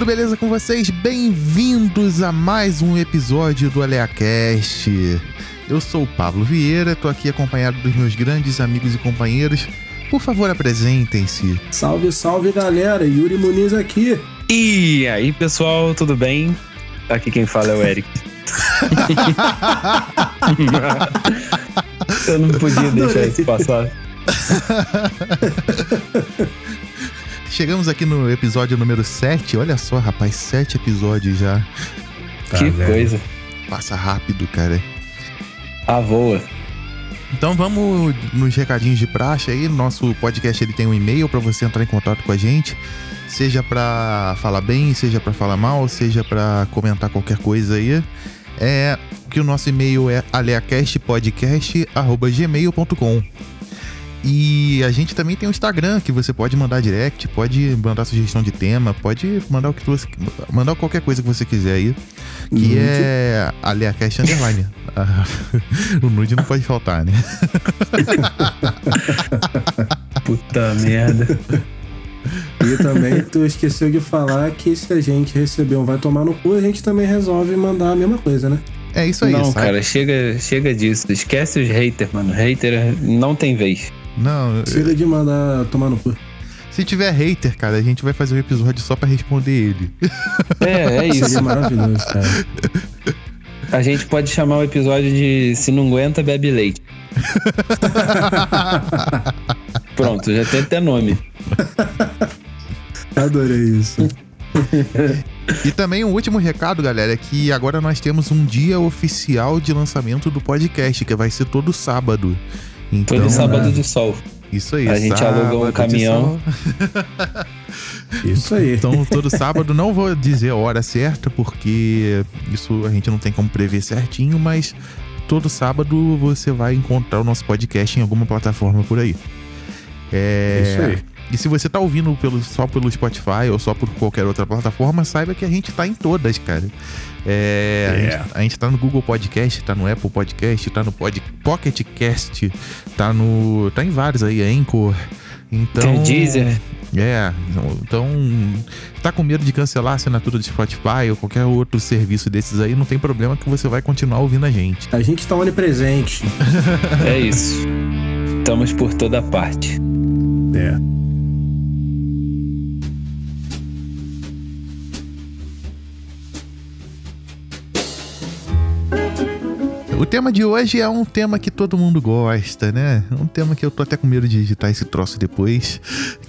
tudo beleza com vocês? Bem-vindos a mais um episódio do AleaCast. Eu sou o Pablo Vieira, tô aqui acompanhado dos meus grandes amigos e companheiros. Por favor, apresentem-se. Salve, salve galera, Yuri Muniz aqui. E aí, pessoal, tudo bem? Aqui quem fala é o Eric. Eu não podia deixar isso passar. Chegamos aqui no episódio número 7. Olha só, rapaz, 7 episódios já. Tá que vendo? coisa. Passa rápido, cara. A voa. Então vamos nos recadinhos de praxe aí. Nosso podcast ele tem um e-mail para você entrar em contato com a gente, seja para falar bem, seja para falar mal, seja para comentar qualquer coisa aí. É que o nosso e-mail é aleacastpodcast@gmail.com. E a gente também tem o Instagram, que você pode mandar direct, pode mandar sugestão de tema, pode mandar o que você, mandar qualquer coisa que você quiser aí, que Nude. é aleacast underline. O nude não pode faltar, né? Puta merda. E também tu esqueceu de falar que se a gente receber um vai tomar no cu, a gente também resolve mandar a mesma coisa, né? É isso aí, não, sabe? cara, chega, chega disso. Esquece os haters, mano. Hater não tem vez. Não, Chega de mandar tomar no cu. se tiver hater, cara, a gente vai fazer um episódio só pra responder ele. É, é isso. Seria maravilhoso, cara. A gente pode chamar o episódio de Se Não Aguenta, Bebe Leite. Pronto, já tem até nome. Adorei isso. E também um último recado, galera, é que agora nós temos um dia oficial de lançamento do podcast, que vai ser todo sábado. Então, Todo sábado maravilha. de sol. isso aí. A gente alugou um caminhão. Isso aí. Então, todo sábado, não vou dizer a hora certa, porque isso a gente não tem como prever certinho, mas todo sábado você vai encontrar o nosso podcast em alguma plataforma por aí. É, Isso aí. E se você tá ouvindo pelo, só pelo Spotify ou só por qualquer outra plataforma, saiba que a gente tá em todas, cara. É, a, É. gente, a gente tá no Google Podcast, tá no Apple Podcast, tá no Pod, Pocket Cast, tá no. tá em vários aí, Anchor. Então. Tem o Deezer. É, então. Tá com medo de cancelar a assinatura do Spotify ou qualquer outro serviço desses aí, não tem problema que você vai continuar ouvindo a gente. A gente tá onipresente. É isso. Estamos por toda parte. É. O tema de hoje é um tema que todo mundo gosta, né? Um tema que eu tô até com medo de editar esse troço depois.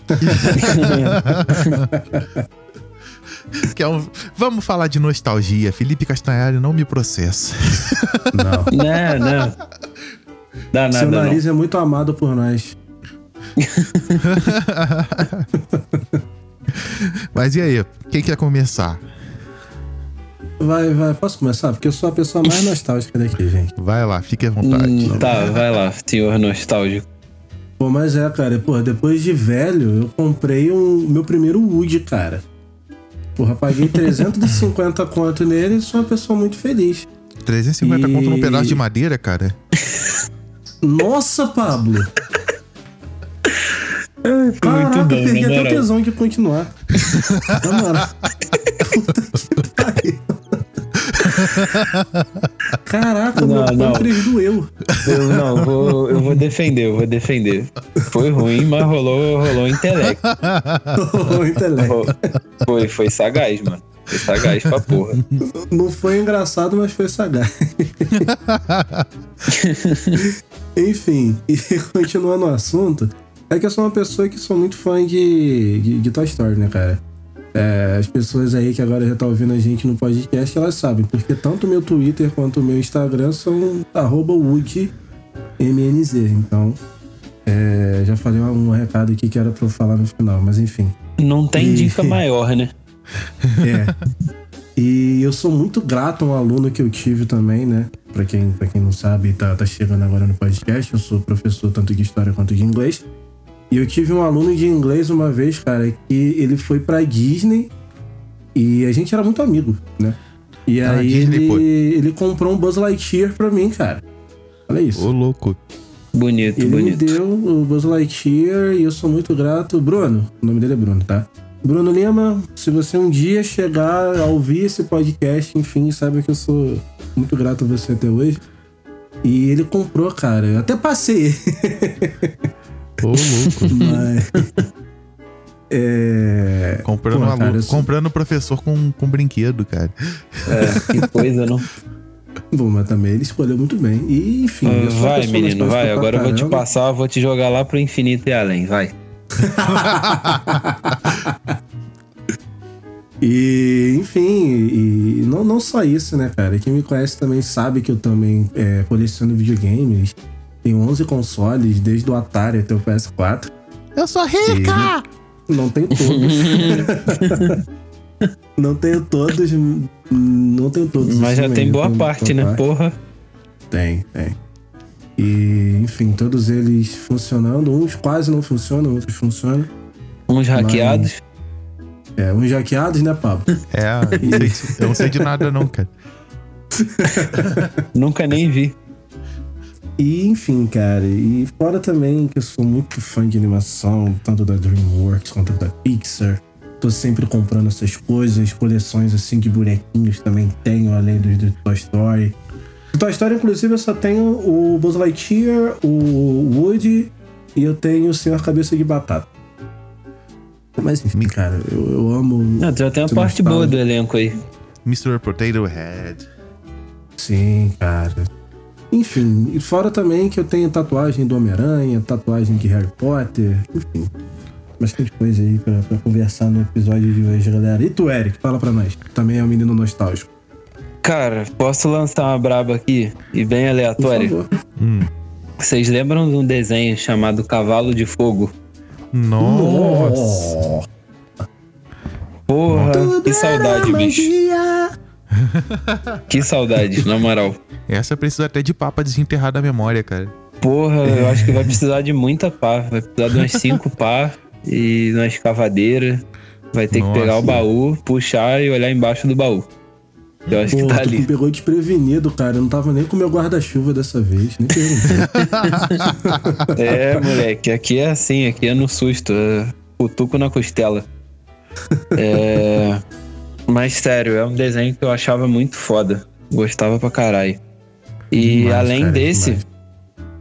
que é um... Vamos falar de nostalgia. Felipe Castanhari não me processa. Não. Não, não. Dá Seu nada, não. nariz é muito amado por nós. Mas e aí, quem quer começar? Vai, vai. Posso começar? Porque eu sou a pessoa mais nostálgica daqui, gente. Vai lá, fique à vontade. Hum, tá, vai lá, senhor nostálgico. Pô, mas é, cara, porra, depois de velho, eu comprei um meu primeiro Wood, cara. Porra, paguei 350 conto nele e sou uma pessoa muito feliz. 350 E- conto num pedaço de madeira, cara. Nossa, Pablo! Caraca, muito bom, eu perdi até o tesão de continuar. Na moral. Caraca, Não, meu não. pâncreas doeu. Eu não, vou, eu vou defender, eu vou defender. Foi ruim, mas rolou, rolou intelecto. o intelecto. Foi, foi sagaz, mano. Foi sagaz pra porra. Não foi engraçado, mas foi sagaz. Enfim, e continuando o assunto, é que eu sou uma pessoa que sou muito fã de, de, de Toy Story, né, cara? É, as pessoas aí que agora já estão ouvindo a gente no podcast, elas sabem, porque tanto o meu Twitter quanto o meu Instagram são arroba WoodMNZ. Então, é, já falei um, um recado aqui que era pra eu falar no final, mas enfim. Não tem E- dica maior, né? É. E eu sou muito grato a um aluno que eu tive também, né? Pra quem, pra quem não sabe, tá, tá chegando agora no podcast. Eu sou professor tanto de história quanto de inglês. E eu tive um aluno de inglês uma vez, cara, que ele foi pra Disney e a gente era muito amigo, né? E Ah, aí Disney, ele, pô. ele comprou um Buzz Lightyear pra mim, cara. Olha isso. Ô, louco. Bonito, Ele me bonito. deu o Buzz Lightyear e eu sou muito grato. Bruno, o nome dele é Bruno, tá? Bruno Lima, se você um dia chegar a ouvir esse podcast, enfim, saiba que eu sou muito grato a você até hoje. E ele comprou, cara. Eu até passei. Ô, louco. Mas. É. Comprando, Pô, cara, sou- comprando professor com, com brinquedo, cara. É, que coisa, não? Bom, mas também ele escolheu muito bem. E, enfim. Uma vai, menino, vai. Agora eu vou te passar, vou te jogar lá pro infinito e além, vai. E, enfim, e não, não só isso, né, cara? Quem me conhece também sabe que eu também é, coleciono videogames. Tenho 11 consoles, desde o Atari até o PS4. Eu sou rica! Não tenho todos. não tenho todos. Não tenho todos. Mas já tem boa parte, né? Porra. Tem, tem. E, enfim, todos eles funcionando. Uns quase não funcionam, outros funcionam. Uns hackeados. É, uns hackeados, né, Pablo? É, sei- eu não sei de nada não, cara. Nunca nem vi. E, enfim, cara, e fora também que eu sou muito fã de animação, tanto da DreamWorks quanto da Pixar. Tô sempre comprando essas coisas, coleções assim de bonequinhos também tenho, além dos do Toy Story. Do Toy Story, inclusive, eu só tenho o Buzz Lightyear, o Woody e eu tenho o Senhor Cabeça de Batata. Mas enfim, cara, eu, eu amo. Ah, tu já tem uma parte boa do elenco aí. Mr. Potato Head. Sim, cara. Enfim, e fora também que eu tenho tatuagem do Homem-Aranha, tatuagem de Harry Potter, enfim. Bastante coisa aí pra, pra conversar no episódio de hoje, galera. E tu, Eric, fala pra nós. Também é um menino nostálgico. Cara, posso lançar uma braba aqui e bem Por aleatória? favor. Hum. Vocês lembram de um desenho chamado Cavalo de Fogo? Nossa. Porra, Tudo que saudade, era bicho. magia. Que saudade, na moral. Essa precisa até de papa desenterrar da memória, cara. Porra, eu acho que vai precisar de muita pá. Vai precisar de umas cinco pá e uma escavadeira. Vai ter Nossa. que pegar o baú, puxar e olhar embaixo do baú. Eu acho Pô, que tá tu me ali. pegou desprevenido, cara. Eu não tava nem com meu guarda-chuva dessa vez. Nem perguntei. É, moleque, aqui é assim, aqui é no susto. É cutuco na costela. É. Mas sério, é um desenho que eu achava muito foda. Gostava pra caralho. E Demais, além cara, desse, demais.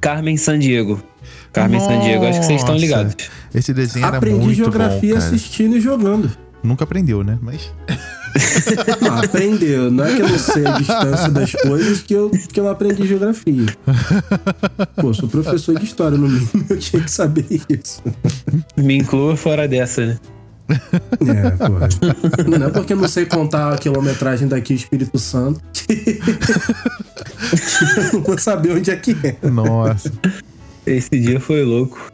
Carmen Sandiego. Carmen Sandiego, acho que vocês estão Nossa. ligados. Esse desenho era Aprendi muito geografia bom, cara. assistindo e jogando. Nunca aprendeu, né? Mas Não, aprendeu. Não é que eu não sei a distância das coisas que eu, que eu não aprendi geografia. Pô, sou professor de história, no mínimo eu tinha que saber isso. Me inclua fora dessa, né? É, pô. Não é porque eu não sei contar a quilometragem daqui Espírito Santo. não vou saber onde é que é. nossa. Esse dia foi louco.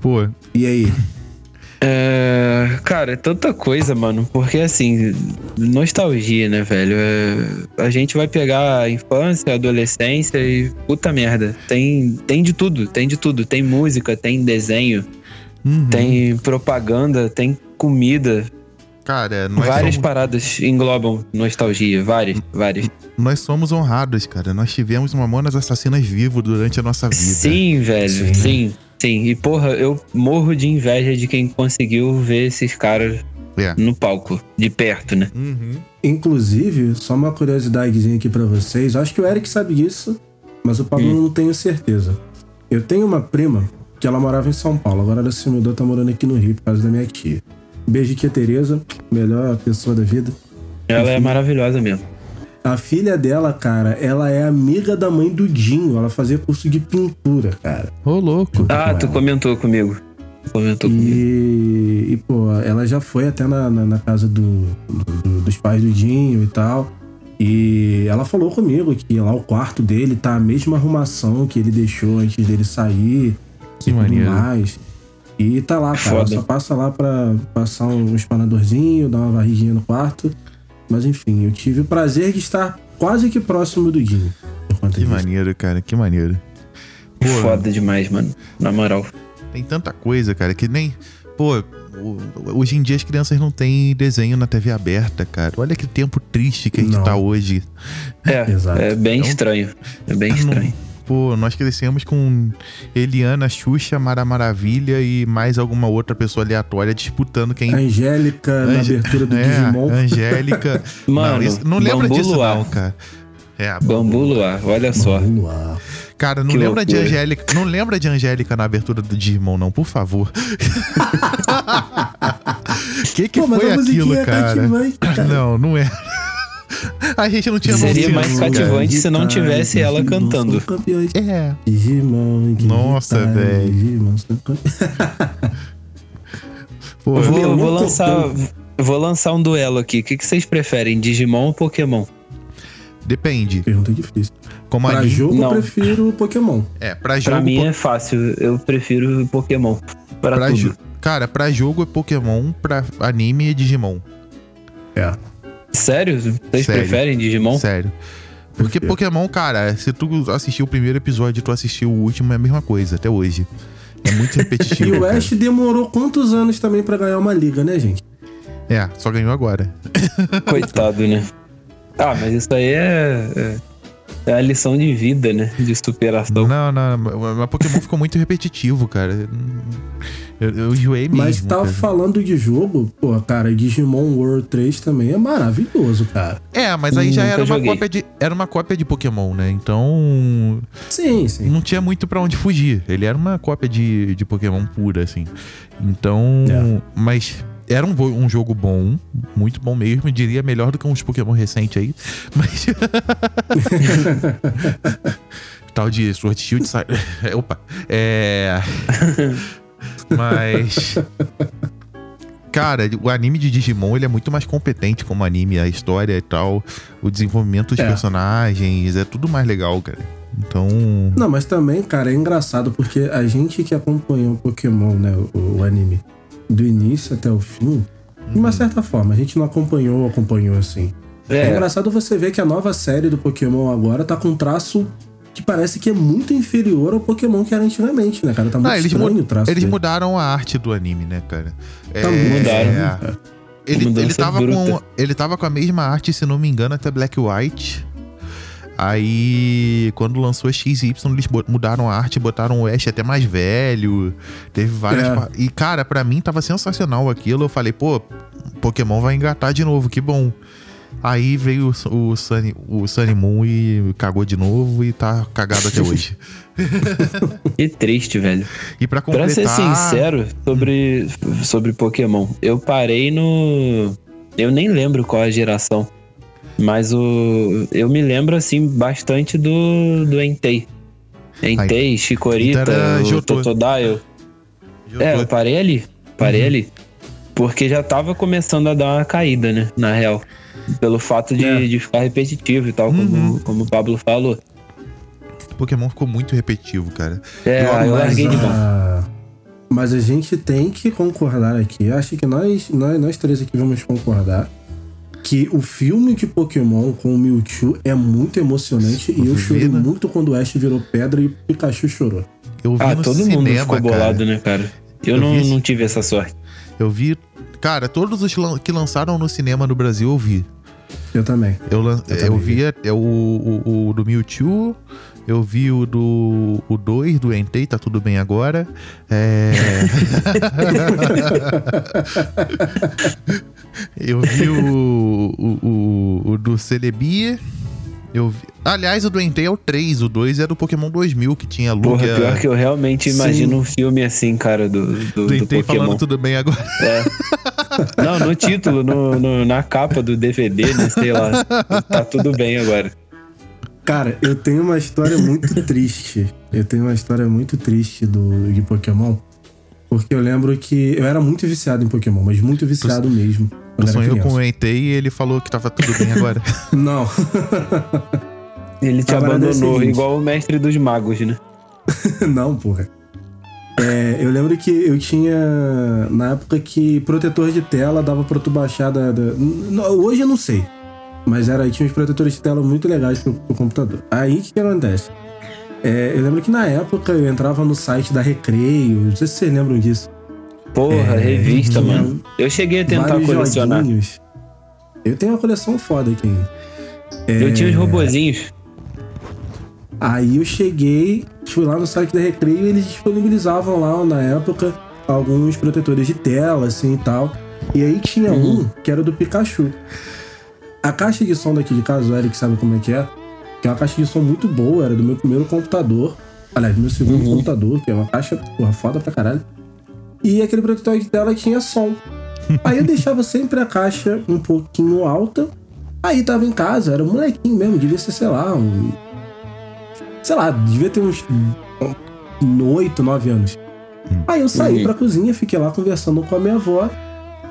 Pô, E aí? É, cara, é tanta coisa, mano. Porque assim, nostalgia, né, velho? É, a gente vai pegar a infância, a adolescência e puta merda. Tem, tem de tudo, tem de tudo. Tem música, tem desenho, uhum. tem propaganda, tem comida. cara, nós várias somos, paradas englobam nostalgia, várias, várias. nós somos honrados, cara. Nós tivemos Mamonas Assassinas vivo durante a nossa vida. Sim, velho, Sim. sim. sim, E porra, eu morro de inveja de quem conseguiu ver esses caras É. no palco, de perto, né? Uhum. Inclusive, só uma curiosidadezinha aqui pra vocês. Acho que o Eric sabe disso, mas o Pablo Hum. não tenho certeza. Eu tenho uma prima que ela morava em São Paulo, agora ela se mudou, tá morando aqui no Rio por causa da minha tia. Beijo, tia Tereza, melhor pessoa da vida. Ela é maravilhosa mesmo. A filha dela, cara, ela é amiga da mãe do Dinho. Ela fazia curso de pintura, cara. Ô, louco. Ah, com tu ela. comentou comigo. Comentou comigo. E, e, pô, ela já foi até na, na, na casa do, do- dos pais do Dinho e tal. E ela falou comigo que lá o quarto dele tá a mesma arrumação que ele deixou antes dele sair. Que e tudo maneiro. mais. E tá lá, cara. Ela Foda. só passa lá pra passar um espanadorzinho, dar uma varridinha no quarto. Mas enfim, eu tive o prazer de estar quase que próximo do Dinho. Que isso. maneiro, cara. Que maneiro. Pô, Foda demais, mano. Na moral. tem tanta coisa, cara, que nem. Pô, hoje em dia as crianças não têm desenho na TV aberta, cara. Olha que tempo triste que a gente Não. tá hoje. É, Exato. é bem Então- estranho. É bem Não- estranho. Pô, nós crescemos com Eliana, Xuxa, Mara Maravilha e mais alguma outra pessoa aleatória disputando quem. Angélica na Ange- abertura do é, Digimon. Angélica. Mano, não, isso- não lembra Bambu disso, Luar. não, cara. É, Bambu Luar, olha só. Vamos lá. Cara, não Que lembra de loucura. Angélica. Não lembra de Angélica na abertura do Digimon, não, por favor. que que Pô, foi aquilo, é cara? cara. Não, não é. A gente não tinha Seria mais cativante se não tivesse ela Digimon cantando. É. Digimon, Nossa, velho. Pô, Eu vou, Meu, vou lançar, eu vou lançar um duelo aqui. O que, que vocês preferem, Digimon ou Pokémon? depende. Pergunta difícil. Como Pra anime. jogo, Não. eu prefiro Pokémon. É, pra jogo. Pra mim po- é fácil, eu prefiro Pokémon. Pra, pra tudo. Cara, pra jogo é Pokémon, pra anime é Digimon. É. Sério? Vocês Sério. preferem Digimon? Sério. Porque. Pokémon, cara, se tu assistiu o primeiro episódio e tu assistiu o último, é a mesma coisa, até hoje. É muito repetitivo. E o cara. Ash demorou quantos anos também pra ganhar uma liga, né, gente? É, só ganhou agora. Coitado, né? Ah, mas isso aí é, é, a lição de vida, né? De superação. Não, não, mas Pokémon ficou muito repetitivo, cara. Eu, eu enjoei mesmo. Mas tava cara. falando de jogo, pô, cara, Digimon World 3 também é maravilhoso, cara. É, mas aí já Nunca era uma, cópia de, era uma cópia de Pokémon, né? Então. Sim, sim. Não tinha muito pra onde fugir. Ele era uma cópia de, de Pokémon pura, assim. Então. É. Mas. Era um, um jogo bom, muito bom mesmo. Diria melhor do que uns Pokémon recentes aí. Mas. Tal de Sword Shield. Opa. É. Mas. Cara, o anime de Digimon ele é muito mais competente como anime, a história e tal, o desenvolvimento dos É. personagens, é tudo mais legal, cara. Então. Não, mas também, cara, é engraçado porque a gente que acompanhou o Pokémon, né, o, o anime, do início até o fim, de uma certa forma, a gente não acompanhou, acompanhou assim. É. É, engraçado você ver que a nova série do Pokémon agora tá com um traço que parece que é muito inferior ao Pokémon que era antigamente, né, cara? Tá muito Ah, eles, estranho o traço eles dele. mudaram a arte do anime, né, cara? Tá muito mudaram, estranho, é. cara. Ele, ele, tava bruta. com, ele tava com a mesma arte, se não me engano, até Black White. Aí, quando lançou a XY, eles mudaram a arte, botaram o Ash até mais velho. Teve várias. É. E, cara, pra mim tava sensacional aquilo. Eu falei, pô, Pokémon vai engatar de novo, que bom. Aí veio o, o, Sunny, o Sunny Moon e cagou de novo e tá cagado até hoje. que triste, velho. E pra Pra completar... ser sincero sobre, sobre Pokémon, eu parei no. Eu nem lembro qual a geração. Mas o. Eu me lembro, assim, bastante do, do Entei. Entei, Chikorita, Então era o Jotô. Totodile. Eu É, eu parei ali. Parei Uhum. ali. Porque já tava começando a dar uma caída, né? Na real. Pelo fato de, É. de ficar repetitivo e tal, Uhum. como, como o Pablo falou. Pokémon ficou muito repetitivo, cara. É, Eu- eu Mas larguei de mão. a- Mas a gente tem que concordar aqui. Acho que nós, nós, nós três aqui vamos concordar que o filme de Pokémon com o Mewtwo é muito emocionante e eu Vi, chorei né? muito quando o Ash virou pedra e o Pikachu chorou. Eu vi Ah, no todo cinema, mundo ficou cara. bolado, né, cara? Eu, Eu não, vi não tive essa sorte. Eu vi. Cara, todos os que lançaram no cinema no Brasil eu vi. Eu também. Eu, Eu eu, também vi é, o, o, o do Mewtwo, eu vi o do o 2 do Entei, tá tudo bem agora. É... eu vi o, o, o, o do Celebi. Eu vi... Aliás, o do Entei é o 3, o 2 é do Pokémon 2000, que tinha Porra, Lugia. pior que eu realmente Sim. imagino um filme assim, cara, do, do, do do Entei Pokémon. falando tudo bem agora. É. Não, no título, no, no- na capa do DVD, né? Sei lá. Tá tudo bem agora. Cara, eu tenho uma história muito triste. Eu tenho uma história muito triste do, de Pokémon. Porque eu lembro que eu era muito viciado em Pokémon, mas muito viciado mesmo. Eu Quando era sonhei com o Entei e ele falou que tava tudo bem agora. Não. Ele te A parada é a abandonou, igual o mestre dos magos, né? Não, porra. É, eu lembro que eu tinha. Na época que protetor de tela dava pra tu baixar da. da- hoje eu não sei. Mas era, tinha uns protetores de tela muito legais pro, pro computador. Aí o que, que acontece? É, eu lembro que na época eu entrava no site da Recreio. Não sei se vocês lembram disso. Porra, É, revista, mano. Eu cheguei a tentar colecionar. joguinhos. Eu tenho uma coleção foda aqui ainda. Eu tinha os robozinhos. Aí eu cheguei, fui lá no site da Recreio e eles disponibilizavam lá na época alguns protetores de tela, assim e tal. E aí tinha Uhum. um que era do Pikachu. A caixa de som daqui de casa, o Eric sabe como é que é, que é uma caixa de som muito boa, era do meu primeiro computador. Aliás, do meu segundo Uhum. computador, que é uma caixa porra, foda pra caralho. E aquele protetor de tela tinha som. Aí eu deixava sempre a caixa um pouquinho alta. Aí tava em casa, era um molequinho mesmo, devia ser, sei lá, um. Sei lá, devia ter uns 8, 9 anos. Aí eu saí Uhum. pra cozinha, fiquei lá conversando com a minha avó.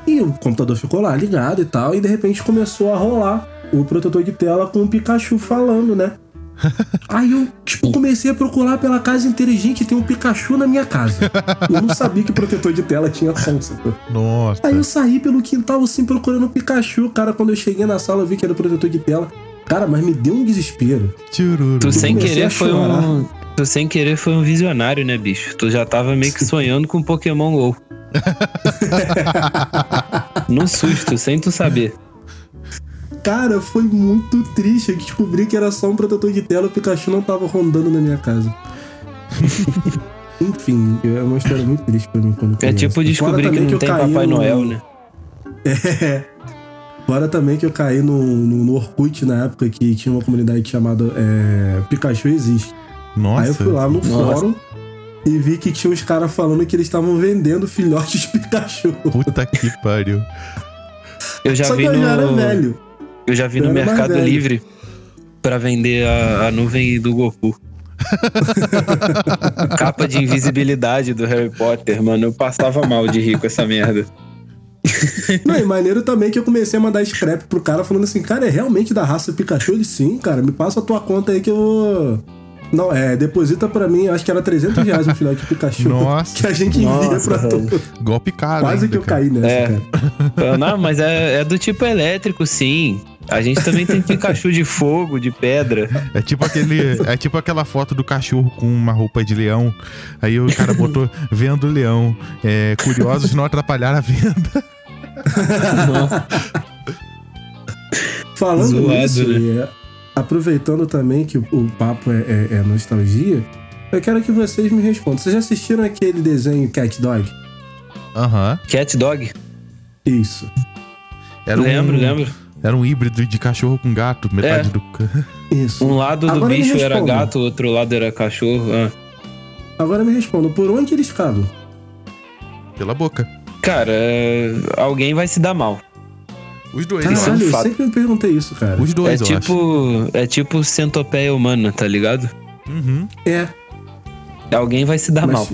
E o computador ficou lá ligado e tal. E de repente começou a rolar o protetor de tela com o Pikachu falando, né? Aí eu, tipo, comecei a procurar pela casa inteira. e, Gente, tem um Pikachu na minha casa. Eu não sabia que o protetor de tela tinha sacou? Nossa. Aí eu saí pelo quintal assim procurando o Pikachu. Cara, quando eu cheguei na sala, eu vi que era o protetor de tela. Cara, mas me deu um desespero. Tchururu. Tu sem querer foi um. Tu sem querer foi um visionário, né, bicho? Tu já tava meio que sonhando com Pokémon GO. no susto, sem tu saber. Cara, foi muito triste. Eu descobri que era só um protetor de tela. O Pikachu não tava rondando na minha casa. Enfim, é uma história muito triste pra mim quando É criança. tipo descobrir que não eu tem caí Papai no- Noel, né? É. Fora também que eu caí no, no, no Orkut na época que tinha uma comunidade chamada é, Pikachu Existe. Nossa. Aí eu fui lá no Nossa. fórum e vi que tinha uns caras falando que eles estavam vendendo filhotes de Pikachu. Puta que pariu. Eu já Só vi que eu no. já era velho. Eu já vi Eu no Mercado. Livre pra vender a, a nuvem do Goku. Capa de invisibilidade do Harry Potter, mano. Eu passava mal de rir com essa merda. Não, e maneiro também que eu comecei a mandar scrap pro cara falando assim, cara, é realmente da raça Pikachu? Ele, sim, cara, me passa a tua conta aí que eu vou... Não, é, deposita pra mim, acho que era 300 reais um filhote de Pikachu. Nossa. Que a gente envia Nossa, pra velho. tu. Golpe caro. Quase ainda, que eu cara. caí nessa, É. cara. Não, mas é, é do tipo elétrico, sim. A gente também tem Pikachu de fogo, de pedra. É tipo aquele. É tipo aquela foto do cachorro com uma roupa de leão. Aí o cara botou vendo leão. É, curiosos não atrapalhar a venda. Falando Zoado, nisso, né? Aproveitando também que o, papo é, é- é nostalgia, eu quero que vocês me respondam. Vocês já assistiram aquele desenho Cat Dog? Aham. Cat Dog? Isso. Era um- lembro, lembro. Era um híbrido de cachorro com gato, metade É. do. Isso. Um lado do Agora bicho era gato, o outro lado era cachorro. Ah. Agora me respondam, por onde eles cagam? Pela boca. Cara, é, alguém vai se dar mal. Os dois, Isso é eu Caralho, eu sempre me perguntei isso, cara. Os dois, é eu acho. tipo. É tipo centopeia humana, tá ligado? Uhum. É. Alguém vai se dar Mas- mal.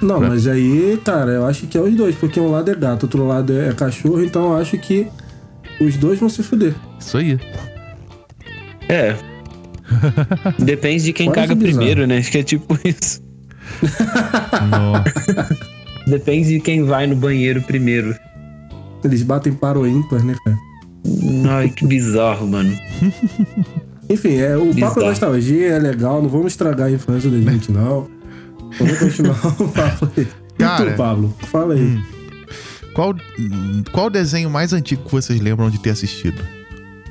Não, Pra- mas aí, cara, eu acho que é os dois, porque um lado é gato, outro lado é cachorro, então eu acho que os dois vão se fuder. Isso aí. É. Depende de quem Quase caga bizarro. primeiro, né? Acho que é tipo isso. Nossa. Depende de quem vai no banheiro primeiro. Eles batem para o ímpar, né, cara? Ai, que bizarro, mano. Enfim, é, o papo Bizarro. é nostalgia, é legal, não vamos estragar a infância da gente, não. Vamos continuar o papo aí. Cara. E tu, Pablo? Fala aí. Qual, qual desenho mais antigo que vocês lembram de ter assistido?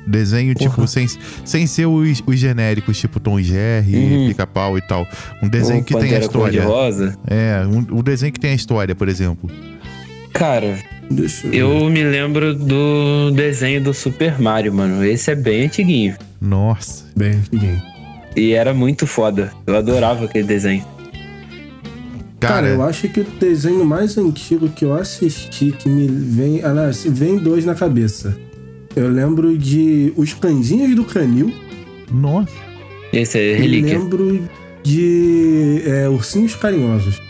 Desenho, tipo, Porra. sem, sem ser os, os genéricos, tipo Tom e Jerry, Uhum. Pica-Pau e tal. Um desenho que tem a história. Cor-de-Rosa. É, um, um desenho que tem a história, por exemplo. Cara, Deixa eu... eu me lembro do desenho do Super Mario, mano. Esse é bem antiguinho. Nossa. Bem, ninguém. E era muito foda. Eu adorava aquele desenho. Cara, Cara, eu acho que o desenho mais antigo que eu assisti que me vem. Aliás, vem dois na cabeça. Eu lembro de Os Cãezinhos do Canil. nossa. Esse é E relíquia. lembro de é, Ursinhos Carinhosos.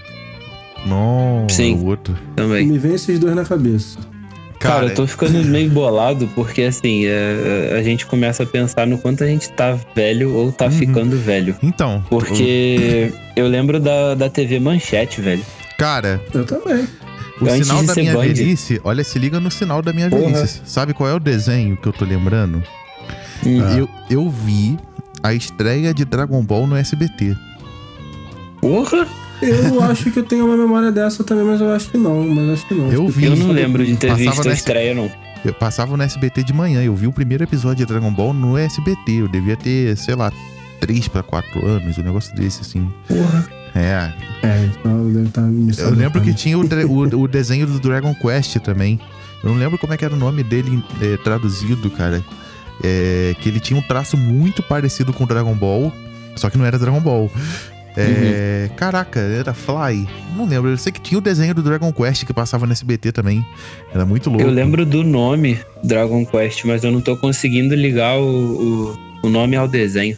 Nossa, Sim. o outro. Também. Me vem esses dois na cabeça. Cara, Cara, eu tô ficando meio bolado porque assim, é, a gente começa a pensar no quanto a gente tá velho ou tá Uhum. ficando velho. então. Porque eu lembro da, da TV Manchete, velho. Cara, Eu também. o Antes sinal da minha Band. velhice, olha, se liga no sinal da minha Porra. velhice. Sabe qual é o desenho que eu tô lembrando? Hum. Eu, eu vi a estreia de Dragon Ball no SBT. Porra! Eu acho que eu tenho uma memória dessa também, mas eu acho que não. Mas acho que não. Eu vi. Eu não lembro de ter visto a estreia, não. Eu passava no SBT de manhã, eu vi o primeiro episódio de Dragon Ball no SBT. Eu devia ter, sei lá, 3 pra 4 anos, um negócio desse, assim. Porra. É. É, então deve estar me Eu lembro que tinha o, o, o desenho do Dragon Quest também. Eu não lembro como é que era o nome dele é, traduzido, cara. É, que ele tinha um traço muito parecido com Dragon Ball, só que não era Dragon Ball. É, Caraca, era Fly. Não lembro. Eu sei que tinha o desenho do Dragon Quest que passava no SBT também. Era muito louco. Eu lembro do nome Dragon Quest, mas eu não tô conseguindo ligar o, o, o nome ao desenho.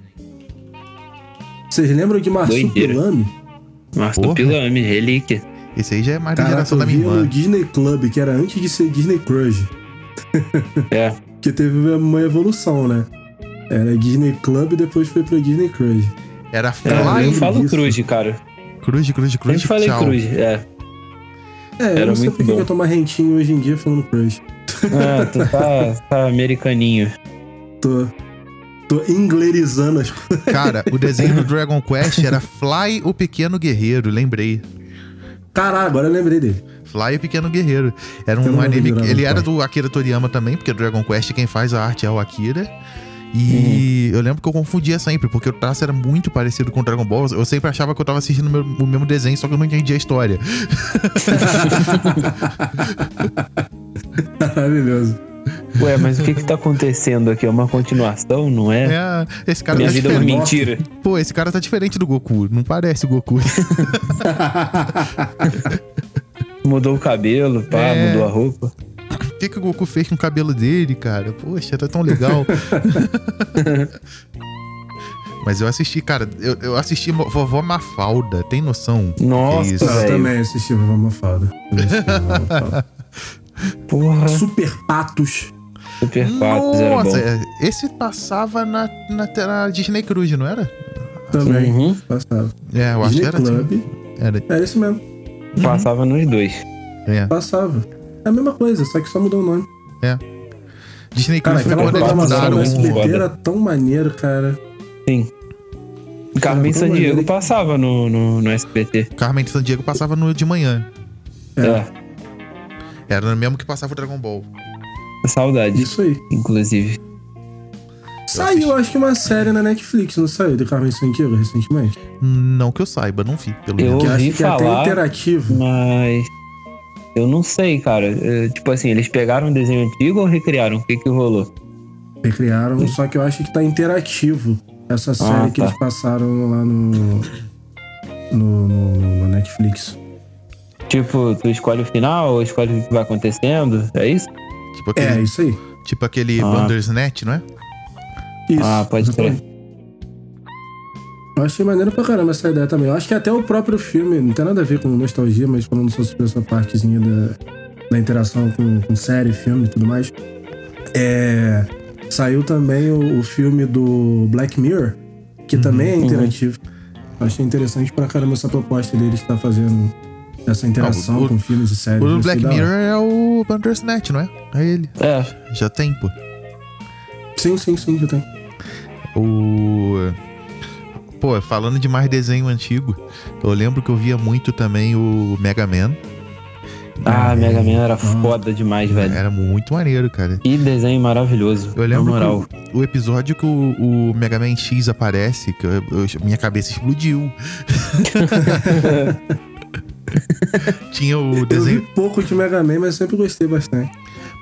Vocês lembram de. Marsupilame? Marsupilame, relíquia. Esse aí já é mais da Caraca, geração eu da minha via no irmã. Disney Club, que era antes de ser Disney Crush. É. Que teve uma evolução, né? Era Disney Club e depois foi pra Disney Crush. Era É, Fly. eu falo disso. Cruz, cara. Cruz, cruz, cruz. Sempre falei tchau. Cruz, é. É, eu Era não sei muito por que bom. eu tô mais rentinho hoje em dia falando Crush. Ah, tu tá, tá americaninho. Tô, tô inglerizando as coisas. Cara, o desenho do Dragon Quest era Fly o Pequeno Guerreiro, lembrei. Caralho, agora eu lembrei dele. Fly o Pequeno Guerreiro. Era Eu um anime. Ele era do Akira Toriyama também, porque Dragon Quest quem faz a arte é o Akira. E eu lembro que eu confundia sempre, porque o traço era muito parecido com Dragon Ball. Eu sempre achava que eu tava assistindo o meu- o mesmo desenho, só que eu não entendia a história. Maravilhoso. Ué, mas o que que tá acontecendo aqui? É uma continuação, não é? É, esse cara Minha tá vida é uma diferente. mentira. Pô, esse cara tá diferente do Goku. Não parece o Goku. Mudou o cabelo, pá, É. mudou a roupa. O que, que o Goku fez com o cabelo dele, cara? Poxa, tá tão legal. Mas eu assisti, cara, eu, eu assisti Vovó Mafalda, tem noção? Nossa, Que isso? Eu também assisti Vovó Mafalda. Eu assisti Vovó Mafalda. Porra, Super Patos. Super Patos era bom. Nossa, é, esse passava na, na, na Disney Cruise, não era? Também. Uhum. Passava. É, eu acho Disney que era Club. assim. Era, Era isso mesmo. Passava nos dois. é. Passava. É a mesma coisa, só que só mudou o nome. Disney Cara, Cruise foi aquela quando eles programação mudaram. do muito SBT era tão maneiro, cara. Sim. Carmen San Diego passava no, no, no SBT. Carmen San Diego passava no de manhã. É. É. Era no mesmo que passava o Dragon Ball. Saudade, Isso aí. inclusive. Saiu, acho que uma série na Netflix, não saiu? Do Carmen Sandiego recentemente? Não que eu saiba, não vi, pelo Eu- menos. Que ouvi acho que é até falar, interativo. Mas. Eu não sei, cara. É, tipo assim, eles pegaram um desenho antigo ou recriaram? O que que rolou? Recriaram, só que eu acho que tá interativo. Essa série que tá. eles passaram lá no. No, no, no Netflix. Tipo, tu escolhe o final ou escolhe o que vai acontecendo? É isso? Tipo aquele, É, isso aí. tipo aquele Ah. Bandersnatch, não é? Isso. Ah, pode crer. Eu achei maneiro pra caramba essa ideia também. Eu acho que até o próprio filme, não tem nada a ver com nostalgia, mas falando só sobre essa partezinha da, da interação com, com série, filme e tudo mais. É, saiu também o, o filme do Black Mirror, que também é interativo. Eu achei interessante pra caramba essa proposta deles estar fazendo essa interação Ah, o- com filmes e séries. O Achei Black. Mirror é o Bandersnatch, não é? É ele. É. Já tem, pô. Sim, sim, sim, já tem. O. Pô, falando de mais desenho antigo, eu lembro que eu via muito também o Mega Man. Ah, É. Mega Man era foda demais, velho. Era muito maneiro, cara. Que desenho maravilhoso. Eu lembro Na moral. que o, o episódio que o, o Mega Man X aparece, que eu- eu- minha cabeça explodiu. Tinha o Eu vi desenho. pouco de Mega Man, mas sempre gostei bastante.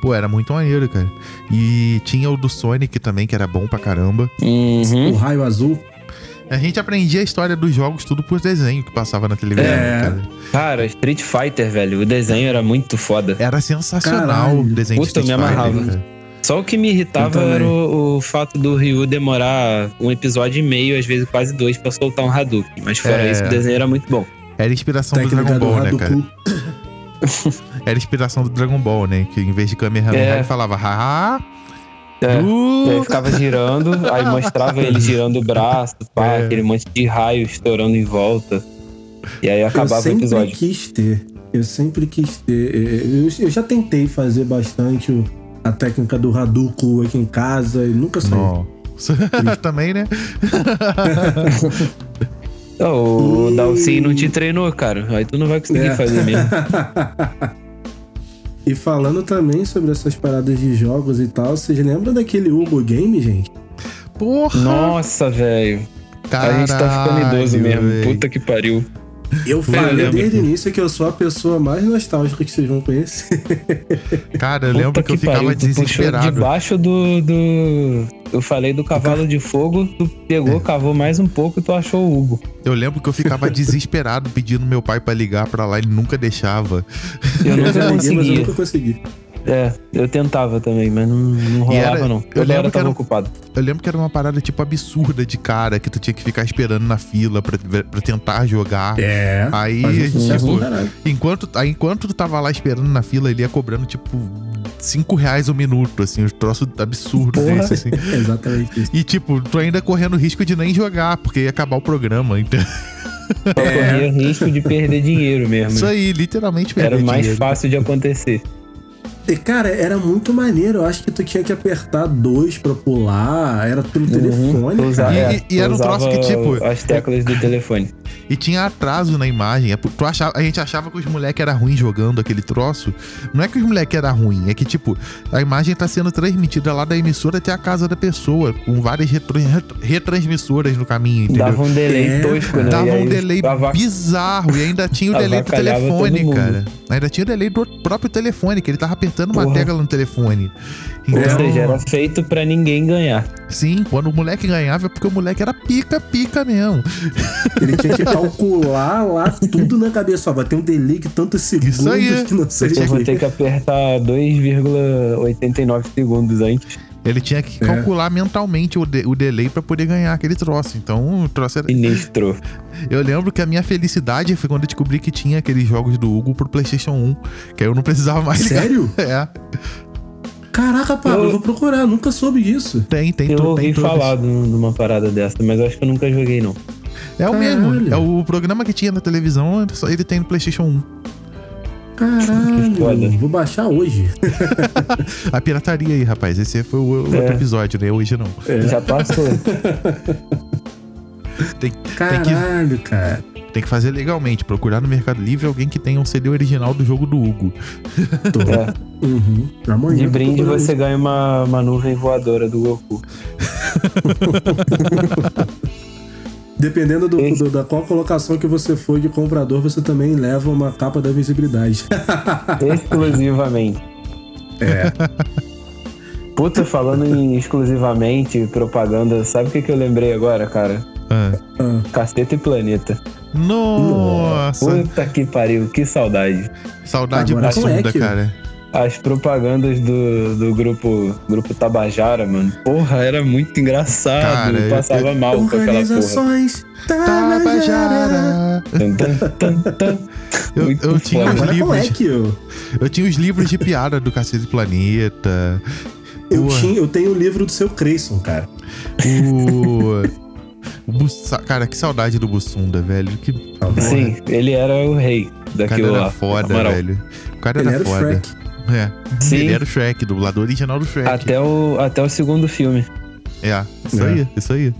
Pô, era muito maneiro, cara. E tinha o do Sonic também, que era bom pra caramba. Uhum. O Raio Azul. A gente aprendia a história dos jogos tudo por desenho que passava na televisão, É. cara. Cara, Street Fighter, velho, o desenho era muito foda. Era sensacional Caralho. o desenho Puta, de Street me Fighter, amarrava. cara. Só o que me irritava era o, o fato do Ryu demorar um episódio e meio, às vezes quase dois, pra soltar um Hadouken. Mas fora É. isso, o desenho era muito bom. Era inspiração do Dragon Ball, né, cara? Era inspiração do Dragon Ball, né? Que em vez de Kamehameha, É. ele falava haha. É. uh, E aí ficava girando, aí mostrava ele girando o braço, pá, É. aquele monte de raio estourando em volta. E aí Eu acabava o sempre episódio. quis ter. Eu sempre quis ter. Eu, eu já tentei fazer bastante o- a técnica do Hadouken aqui em casa e nunca saiu. Também, né? Ô, o Ih. Dalcy não te treinou, cara. Aí tu não vai conseguir É. fazer mesmo. E falando também sobre essas paradas de jogos e tal, vocês lembram daquele Hugo Game, gente? Porra! Nossa, velho. a gente tá ficando idoso mesmo. véi. Puta que pariu. Eu falei desde o início que eu sou a pessoa mais nostálgica que vocês vão conhecer. Cara, eu Puta lembro que eu ficava pariu, desesperado. debaixo do, do. Eu falei do cavalo de fogo, tu pegou, cavou mais um pouco e tu achou o Hugo. Eu lembro que eu ficava desesperado pedindo meu pai pra ligar pra lá, ele nunca deixava. Eu nunca liguei, mas eu nunca consegui. É, eu tentava também, mas não, não rolava era- não. eu Toda lembro que tava era- ocupado. Eu lembro que era uma parada tipo absurda de cara, que tu tinha que ficar esperando na fila pra, pra tentar jogar. É. Aí, um tipo, enquanto, aí, enquanto tu tava lá esperando na fila, ele ia cobrando, tipo, 5 reais o minuto, assim, um troço absurdo Porra. desse, assim. Exatamente isso. E, tipo, tu ainda correndo risco de nem jogar, porque ia acabar o programa. Então, Só corria risco de perder dinheiro mesmo. isso aí, literalmente Era perder mais dinheiro. fácil de acontecer. E, cara, era muito maneiro. Eu acho que tu tinha que apertar dois pra pular. Era pelo telefone, Uhum. usava- cara. E- é, e era tu um troço que, tipo, As teclas do telefone. E tinha atraso na imagem. É Tu achava, a gente achava que os moleques eram ruins jogando aquele troço. Não é que os moleques eram ruins, é que, tipo, a imagem tá sendo transmitida lá da emissora até a casa da pessoa, com várias retro- retransmissoras no caminho, entendeu? Dava um delay É, tosco, né? Dava E um delay bizarro e ainda tinha o delay do telefone, cara. Ainda tinha o delay do próprio telefone, que ele tava apertando uma Porra. tecla no telefone. Ou Então, seja, era feito pra ninguém ganhar. sim, quando o moleque ganhava é porque o moleque era pica, pica mesmo. Ele tinha que calcular lá tudo na cabeça. Ó, vai ter um delay que tantos segundos Isso aí. que não sei Eu vou ter que apertar 2,89 segundos antes. Ele tinha que É. calcular mentalmente o, de- o delay pra poder ganhar aquele troço. Então, o troço era. Sinistro. Eu lembro que a minha felicidade foi quando eu descobri que tinha aqueles jogos do Hugo pro PlayStation 1, que aí eu não precisava mais ligar. Sério? É, Caraca, Pablo, Eu- eu vou procurar. Nunca soube disso. tem, tem, Eu to- ouvi tem falar de uma parada dessa, mas eu acho que eu nunca joguei, não. É o Caralho. mesmo. É o programa que tinha na televisão, só ele tem no PlayStation 1. Caralho. Vou baixar hoje. A pirataria aí, rapaz. Esse foi o outro É. episódio, né? Hoje não. Já passou. Tem, Caralho, cara. Tem que fazer legalmente. Procurar no Mercado Livre alguém que tenha um CD original do jogo do Hugo. É. Uhum. Amanhã De brinde você ganha uma, uma nuvem voadora do Goku. Dependendo do, do- da qual colocação que você for de comprador, você também leva uma capa da visibilidade. Exclusivamente. É. Puta, falando em exclusivamente propaganda, sabe o que, que eu lembrei agora, cara? Ah. Caceta e Planeta. Nossa! Puta que pariu, que saudade. Saudade Agora, como é profunda, que- cara. As propagandas do, do grupo, grupo Tabajara, mano. Porra, era muito engraçado. Cara, eu- passava mal com aquela porra. Organizações Tabajara! Eu, eu tinha os como é livros. que eu... Eu tinha os livros de piada do Cacete Planeta. Eu, tinha, eu tenho o livro do seu Creyson, cara. O. Bussa- Cara, que saudade do Bussunda, velho. Que Sim, ele era o rei o cara daquilo era lá. foda, na moral. velho. O cara Ele era, foda. Shrek. É. Sim. Ele era o Shrek, dublador original do Shrek. Até o, até o segundo filme. É, isso É. aí, isso aí.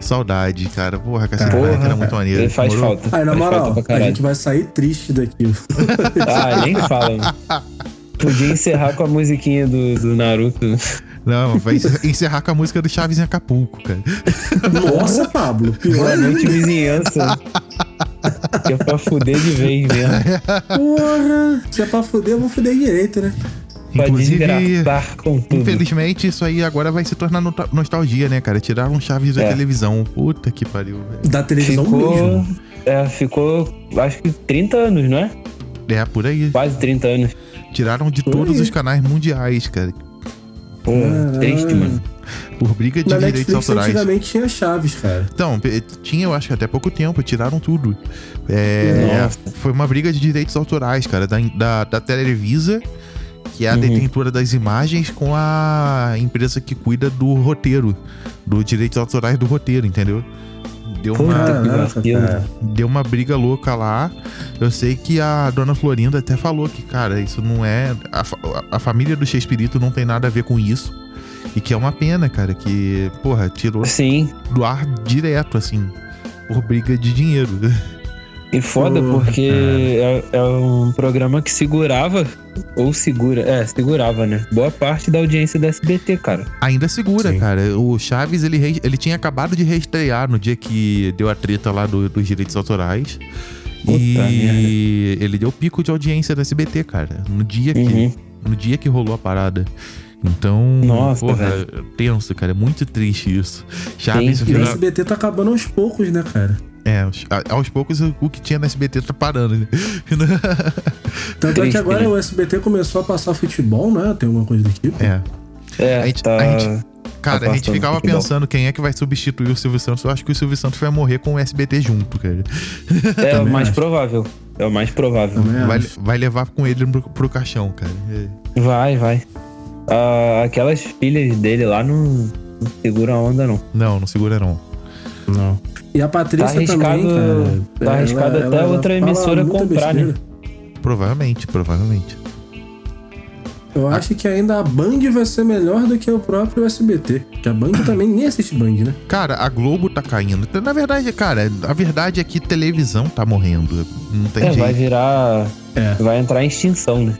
Saudade, cara. Porra, Cacete Porra, Planeta era muito maneiro. Ele faz Demorou? falta. Aí, na faz moral, falta pra a gente vai sair triste daqui. Ah, nem fala. Podia encerrar com a musiquinha do, do Naruto. Não, vai encerrar com a música do Chaves em Acapulco, cara. Nossa, Pablo. Pior Boa noite, vizinhança. Que é pra fuder de vez mesmo. Porra. Se é pra fuder, vamos fuder direito, né? Pra Inclusive, com tudo. infelizmente, isso aí agora vai se tornar no- nostalgia, né, cara? Tiraram Chaves da É. televisão. Puta que pariu, velho. Da televisão Ficou, mesmo. é, ficou, acho que 30 anos, não é? É, por aí. Quase 30 anos. Tiraram de todos os canais mundiais, cara. Pô, triste, mano. Por briga de Na direitos Netflix autorais. antigamente tinha chaves, cara. Então, tinha, eu acho que até pouco tempo, tiraram tudo. É, Nossa. foi uma briga de direitos autorais, cara, da, da, da Televisa, que é a Uhum. detentora das imagens, com a empresa que cuida do roteiro, dos direitos autorais do roteiro, entendeu? Deu Puta uma, que Caraca, deu uma briga louca lá. Eu sei que a dona Florinda até falou que, cara, isso não é. A, a família do Chespirito não tem nada a ver com isso. E que é uma pena, cara, que, porra, tirou Sim. do ar direto, assim, por briga de dinheiro. E foda porque é, é um programa que segurava ou segura, é, segurava, né? Boa parte da audiência da SBT, cara. Ainda segura, Sim. cara. O Chaves, ele, re- ele tinha acabado de reestrear no dia que deu a treta lá do- dos direitos autorais. Puta e ele deu pico de audiência da SBT, cara. No dia que, Uhum. no dia que rolou a parada. Então, Nossa, porra, velho. tenso, cara. É muito triste isso. Chaves Sim. E o SBT tá acabando aos poucos, né, cara? É, aos- poucos o o que tinha na SBT tá parando, né? Tanto é que agora né? o SBT começou a passar futebol, né? Tem alguma coisa do tipo. é. É, A gente- tá. a gente- Cara, a gente ficava futebol. pensando quem é que vai substituir o Silvio Santos. Eu acho que o Silvio Santos vai morrer com o SBT junto, cara. É o Também mais acho. provável. É o mais provável. Vai, vai levar com ele pro, pro caixão, cara. É. Vai, vai. Ah, aquelas filhas dele lá não, não seguram a onda, não. Não, não segura não. Não. E a Patrícia Tá também, cara. tá arriscado até outra fala emissora comprar, né? Provavelmente, provavelmente. Eu acho que ainda a Band vai ser melhor do que o próprio SBT. Que a Band também nem assiste Band, né? Cara, a Globo tá caindo. Na verdade, cara, a verdade é que televisão tá morrendo. Não tem É, vai jeito. virar. É. Vai entrar em extinção, né?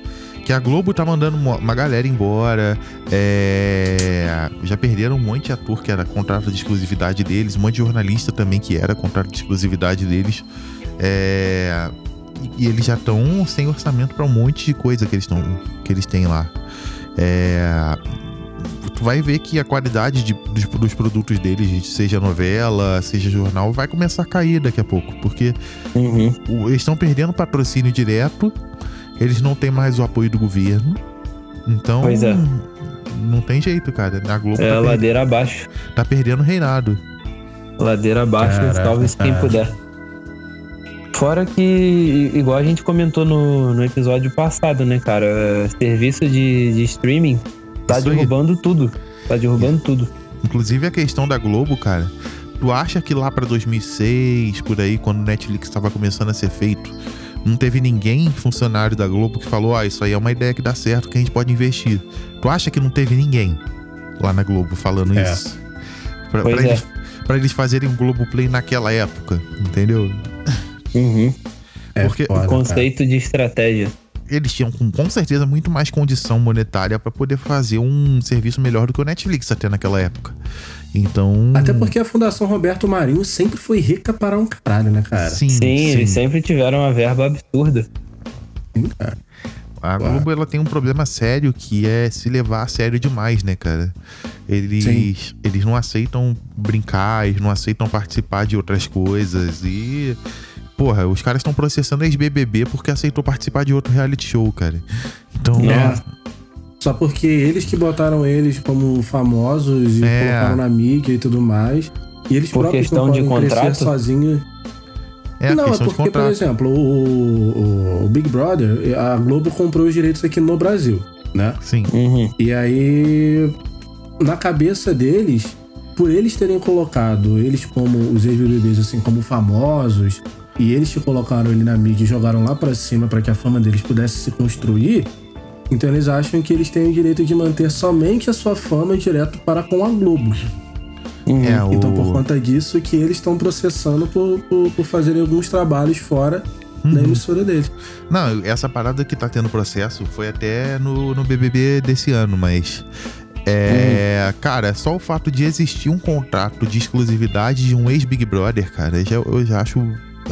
Que a Globo tá mandando uma galera embora. é, Já perderam um monte de ator que era contrato de exclusividade deles, um monte de jornalista também que era contrato de exclusividade deles. É, E, e eles já estão sem orçamento pra um monte de coisa que eles, tão, que eles têm lá. É, Tu vai ver que a qualidade de- dos, dos produtos deles, seja novela, seja jornal, vai começar a cair daqui a pouco. Porque Uhum. eles estão perdendo patrocínio direto, eles não têm mais o apoio do governo. Então, Pois é. não tem jeito, cara. A Globo É tá, per- ladeira abaixo. tá perdendo o reinado. Ladeira abaixo, Caraca, salve-se quem puder. Fora que, igual a gente comentou no, no episódio passado, né, cara? é, Serviço de, de streaming tá Isso aí. derrubando tudo. Tá derrubando tudo. Inclusive a questão da Globo, cara. Tu acha que lá pra 2006, por aí, quando o Netflix estava começando a ser feito, não teve ninguém funcionário da Globo que falou: "Ah, isso aí é uma ideia que dá certo, que a gente pode investir". Tu acha que não teve ninguém lá na Globo falando É. isso? Pra, Pois pra é. eles, pra eles fazerem um Globo Play naquela época, entendeu? Uhum. É Porque foda, cara. Conceito de estratégia. eles tinham com, com certeza muito mais condição monetária pra poder fazer um serviço melhor do que o Netflix até naquela época. Então. Até porque a Fundação Roberto Marinho sempre foi rica para um caralho, né, cara? Sim, Sim, sim. eles sempre tiveram uma verba absurda. Sim, cara. A Globo ela tem um problema sério que é se levar a sério demais, né, cara? Eles, eles não aceitam brincar, eles não aceitam participar de outras coisas e. Porra, os caras estão processando a ex-BBB porque aceitou participar de outro reality show, cara. Então. É. Só porque eles que botaram eles como famosos e É. colocaram na mídia e tudo mais. E eles Por próprios questão não de podem crescer contrato? sozinhos. É, não, é porque, por exemplo, o, o- o Big Brother, a Globo comprou os direitos aqui no Brasil, né? Sim. Uhum. E aí, na cabeça deles, por eles terem colocado eles como os ex-BBBs, assim, como famosos, e eles te colocaram ele na mídia e jogaram lá pra cima pra que a fama deles pudesse se construir, então eles acham que eles têm o direito de manter somente a sua fama direto para com a Globo. Uhum. É, o... Então, por conta disso, que eles estão processando por, por, por fazerem alguns trabalhos fora da Uhum. emissora deles. Não, essa parada que tá tendo processo foi até no, no BBB desse ano, mas. É. Cara, só o fato de existir um contrato de exclusividade de um ex-Big Brother, cara, já, eu já acho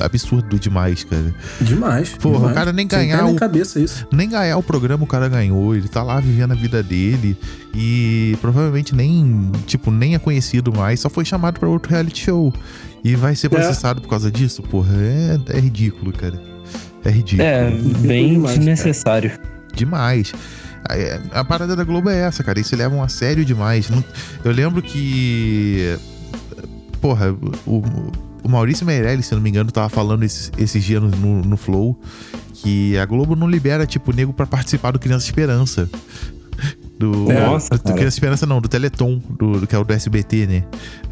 absurdo demais, cara. Demais. Porra, demais. o cara nem ganhar nem o- cabeça isso. Nem ganhar o programa o cara ganhou, ele tá lá vivendo a vida dele e provavelmente nem, tipo, nem é conhecido mais, só foi chamado pra outro reality show e vai ser processado por causa disso, porra, é, é ridículo, cara. É ridículo. É, bem demais, cara. desnecessário. Demais. A, é, a parada da Globo é essa, cara. Eles se levam a sério demais. Eu lembro que. Porra, o, o Maurício Meirelles, se não me engano, tava falando esses, dias no, no, no Flow que a Globo não libera, tipo, nego pra participar do Criança Esperança. Do, Nossa, do, do cara. Criança Esperança não, do Teleton, do, do- que é o do SBT, né?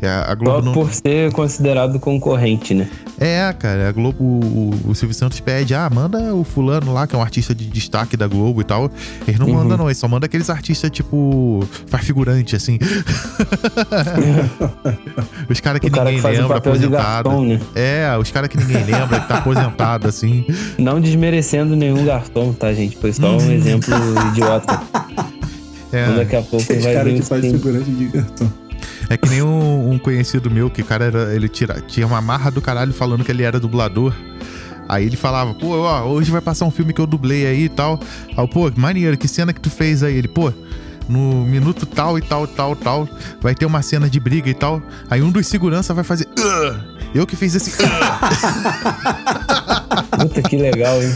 É, a Globo Só não, por ser considerado concorrente, né? É, cara, a Globo, o, o Silvio Santos pede, ah, manda o fulano lá, que é um artista de destaque da Globo e tal. Eles não Uhum. mandam, não, eles só mandam aqueles artistas, tipo, faz figurante, assim. os caras que o cara ninguém que faz o lembra, de aposentado. garçom, né? É, os caras que ninguém lembra, que tá aposentado, assim. Não desmerecendo nenhum garçom, tá, gente? Foi só um exemplo idiota. É, Então daqui a pouco Esse vai cara vir que um faz sim. figurante de cartão. é que nem um, um conhecido meu, que o cara era, ele tira, tinha uma marra do caralho falando que ele era dublador. Aí ele falava, pô, ó, hoje vai passar um filme que eu dublei aí e tal. Aí, pô, maneiro, que cena que tu fez aí? Ele, pô, no minuto tal e tal, tal, tal, vai ter uma cena de briga e tal. Aí um dos segurança vai fazer. "Ugh". Eu que fiz esse. Puta que legal, hein?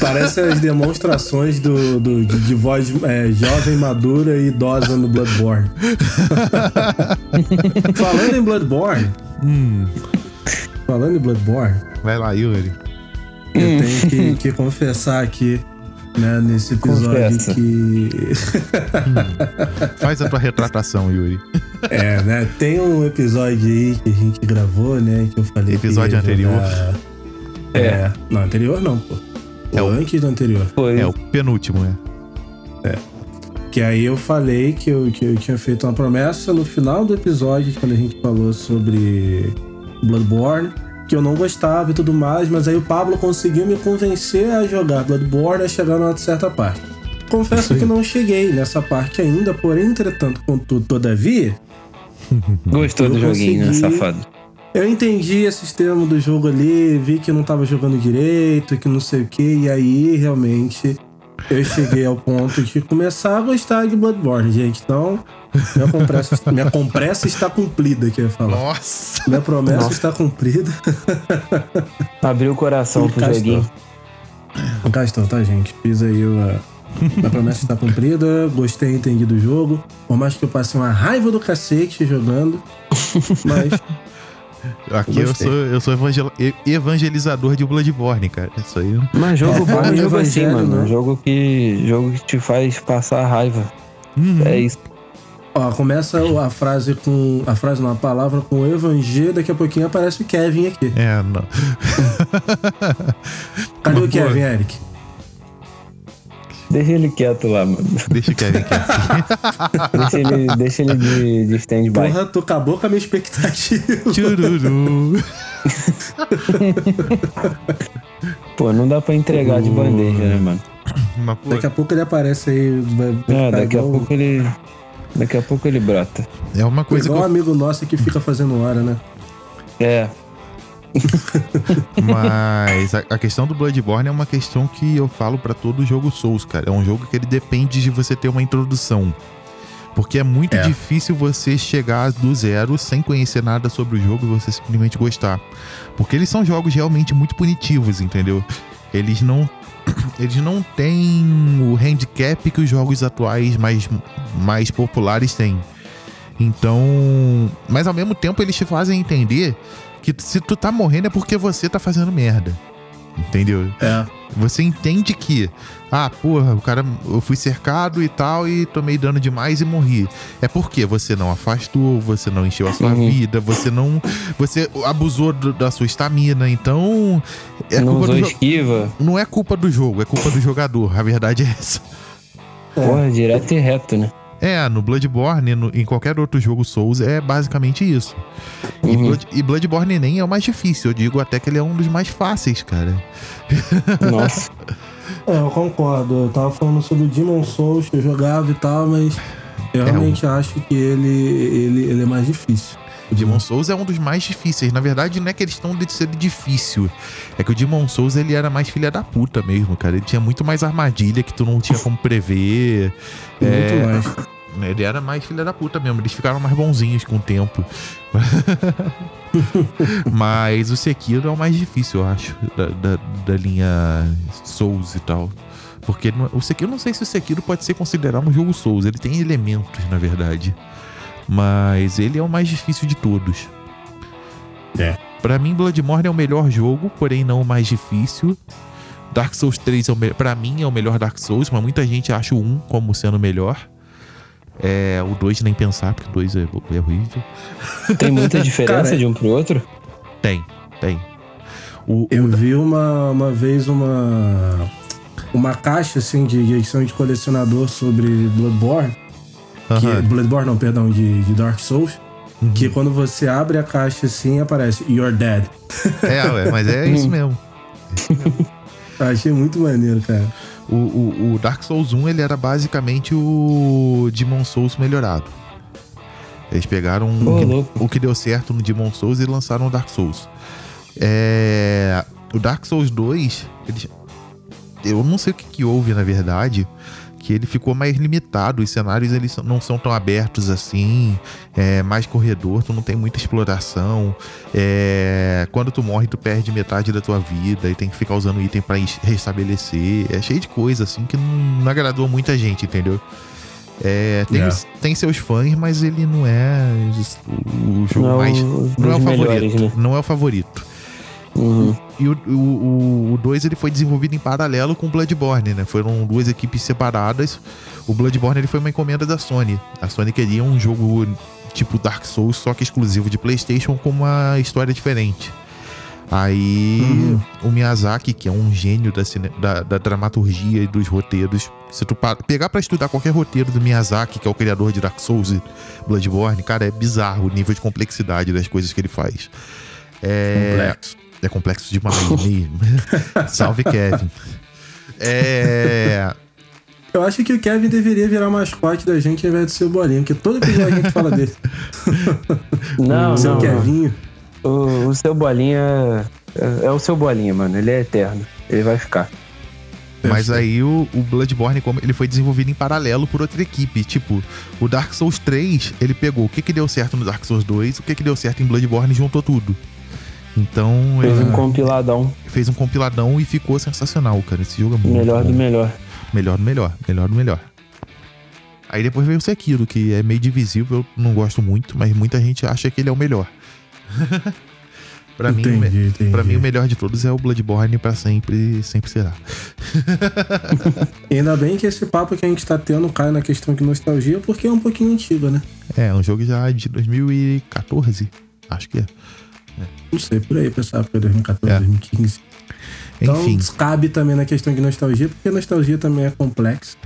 Parece as demonstrações do, do- de, de voz é, jovem, madura e idosa no Bloodborne. Falando em Bloodborne, hum, falando em Bloodborne, vai lá, Yuri. eu tenho que, que confessar aqui, né, nesse episódio Confessa. que. Faz a tua retratação, Yuri. É, né? Tem um episódio aí que a gente gravou, né? Que eu falei. Episódio anterior. jogar- É. Não, anterior não, pô. É o- antes do anterior. Foi. É o penúltimo, né? Que aí eu falei que eu, que eu tinha feito uma promessa no final do episódio, quando a gente falou sobre Bloodborne, que eu não gostava e tudo mais, mas aí o Pablo conseguiu me convencer a jogar Bloodborne a chegar numa certa parte. Confesso que não cheguei nessa parte ainda, porém, entretanto, contudo, todavia, Gostou do joguinho, né, consegui. safado? eu entendi esse sistema do jogo ali, vi que não tava jogando direito, que não sei o que, e aí realmente eu cheguei ao ponto de começar a gostar de Bloodborne, gente. Então, minha compressa, minha compressa está cumprida, que eu ia falar. Nossa! Minha promessa Nossa. está cumprida. Abriu o coração pro Cá joguinho. estou, tá, gente? Fiz aí o. Minha promessa está cumprida, gostei, entendi do jogo. Por mais que eu passe uma raiva do cacete jogando. Mas Aqui eu Gostei. sou, eu sou evangel- e- evangelizador de Bloodborne, cara. Isso aí. Mas jogo É, bom é jogo assim, mano. né? Jogo que, jogo que te faz passar raiva. Uhum. É isso. Ó, começa a frase com. A frase não, a palavra com evangelho, daqui a pouquinho aparece o Kevin aqui. É, não. Cadê Mas, o pô, Kevin, Eric? Deixa ele quieto lá, mano. Deixa o Kevin quieto. Deixa ele, deixa ele de, de stand-by. Porra, tu acabou com a minha expectativa. Chururu. Pô, não dá pra entregar de bandeja, né, mano? Mas, Daqui a pouco ele aparece aí. É, daqui a pouco ele. Daqui a pouco ele brota. é uma coisa que igual um eu amigo nosso que fica fazendo hora, né? É. Mas a, a questão do Bloodborne é uma questão que eu falo pra todo jogo Souls, cara. É um jogo que ele depende de você ter uma introdução. Porque é muito É. difícil você chegar do zero sem conhecer nada sobre o jogo e você simplesmente gostar. Porque eles são jogos realmente muito punitivos, entendeu? Eles não eles não têm o handicap que os jogos atuais mais, mais populares têm. Então, mas ao mesmo tempo eles te fazem entender que se tu tá morrendo é porque você tá fazendo merda. Entendeu? É. Você entende que, ah, porra, o cara, eu fui cercado e tal e tomei dano demais e morri. É porque você não afastou, você não encheu a sua Uhum. vida, você não, você abusou do- da sua estamina. Então, é não culpa do esquiva. não é culpa do jogo, é culpa do jogador. A verdade é essa. Porra, direto e reto, né? É, no Bloodborne, no- em qualquer outro jogo Souls, é basicamente isso. E, Uhum. Blood- e Bloodborne nem é o mais difícil, eu digo até que ele é um dos mais fáceis, cara. Nossa. É, eu concordo. Eu tava falando sobre o Demon Souls que eu jogava e tal, mas eu É, realmente acho que ele, ele, ele é mais difícil. O Demon Souls é um dos mais difíceis. Na verdade, não é questão de ser difícil. É que o Demon Souls, ele era mais filha da puta mesmo, cara. Ele tinha muito mais armadilha que tu não tinha como prever. Muito É, mais. Ele era mais filha da puta mesmo. Eles ficaram mais bonzinhos com o tempo. Mas o Sekiro é o mais difícil, eu acho, da, da, da linha Souls e tal. Porque o Sekiro, não sei se o Sekiro pode ser considerado um jogo Souls. Ele tem elementos, na verdade. Mas ele é o mais difícil de todos. É. Pra mim, Bloodborne é o melhor jogo, porém não o mais difícil. Dark Souls 3, é o me... pra mim, é o melhor Dark Souls, mas muita gente acha o 1 como sendo o melhor. É, o 2 nem pensar, porque o 2 é, é horrível. Tem muita diferença Cara, de um pro outro? Tem, tem. O, Eu o- vi uma, uma vez uma. Uma caixa assim de, edição de colecionador sobre Bloodborne. Que. Bloodborne, não, perdão, de, de Dark Souls. Uhum. Que quando você abre a caixa assim, aparece You're dead. É, ué, mas é isso mesmo. Achei muito maneiro, cara. O, o, o Dark Souls 1 ele era basicamente o Demon Souls melhorado. Eles pegaram Ô, o, que, deu certo no Demon Souls e lançaram o Dark Souls. É, o Dark Souls 2, ele- eu não sei o que, que houve na verdade, que ele ficou mais limitado. Os cenários eles não são tão abertos assim, é mais corredor, tu não tem muita exploração. É, quando tu morre, tu perde metade da tua vida e tem que ficar usando item pra es- restabelecer. É cheio de coisa assim que não, agradou muita gente, entendeu? É, tem, É. os- tem seus fãs, mas ele não é o jogo Não, mais. os Não é o favorito. melhores, né? Não é o favorito. Uhum. E o 2 o, o, dois, ele foi desenvolvido em paralelo com o Bloodborne, né? Foram duas equipes separadas. O Bloodborne ele foi uma encomenda da Sony. A Sony queria um jogo tipo Dark Souls, só que exclusivo de PlayStation, com uma história diferente. Aí Uhum. o Miyazaki, que é um gênio da, cine- da, da dramaturgia e dos roteiros, se tu pa- pegar pra estudar qualquer roteiro do Miyazaki, que é o criador de Dark Souls e Bloodborne, cara, é bizarro o nível de complexidade das coisas que ele faz. É, Complexo. É complexo demais mesmo. Salve, Kevin. É. Eu acho que o Kevin deveria virar mascote da gente ao invés de ser o Bolinha, porque todo episódio a gente fala dele. Não, Seu não. Kevinho. O, o seu bolinha é, é o seu bolinha, mano. Ele é eterno. Ele vai ficar. Mas aí o, o Bloodborne, como ele foi desenvolvido em paralelo por outra equipe. Tipo, o Dark Souls 3, ele pegou o que, que deu certo no Dark Souls 2, o que, que deu certo em Bloodborne e juntou tudo. Então, Fez ele um compiladão. fez um compiladão e ficou sensacional, cara. Esse jogo é muito Melhor bom. do melhor. Melhor do melhor, melhor do melhor. Aí depois veio o Sekiro, que é meio divisível, eu não gosto muito, mas muita gente acha que ele é o melhor. pra, mim, Entendi, entendi. pra mim, o melhor de todos é o Bloodborne pra sempre, sempre será. Ainda bem que esse papo que a gente tá tendo cai na questão de nostalgia, porque é um pouquinho antigo, né? É, um jogo já de 2014, acho que é. Não sei, por aí, pessoal, porque 2014, É. 2015. Então, Enfim, cabe também na questão de nostalgia, porque nostalgia também é complexo.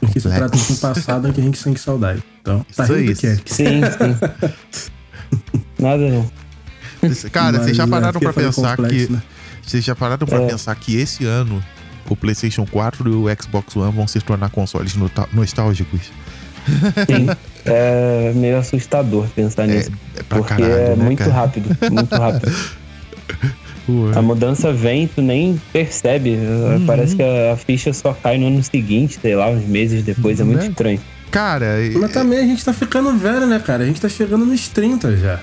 Porque se Complexo. trata de um passado que a gente sente saudade. Então, tá Isso rindo aí. do Kevin. Sim, sim. Nada não. cara, vocês já Mas, é, pararam pra foi pensar complexo, que. né? Vocês já pararam pra É. pensar que esse ano o PlayStation 4 e o Xbox One vão se tornar consoles nostálgicos? Sim. É meio assustador pensar nisso. É pra porque caralho, é né, muito cara? rápido. Muito rápido. A mudança vem, tu nem percebe. Uhum. Parece que a, a ficha só cai no ano seguinte, sei lá, uns meses depois. É muito Né? estranho. Cara, Mas também a gente tá ficando velho, né, cara? A gente tá chegando nos 30 já.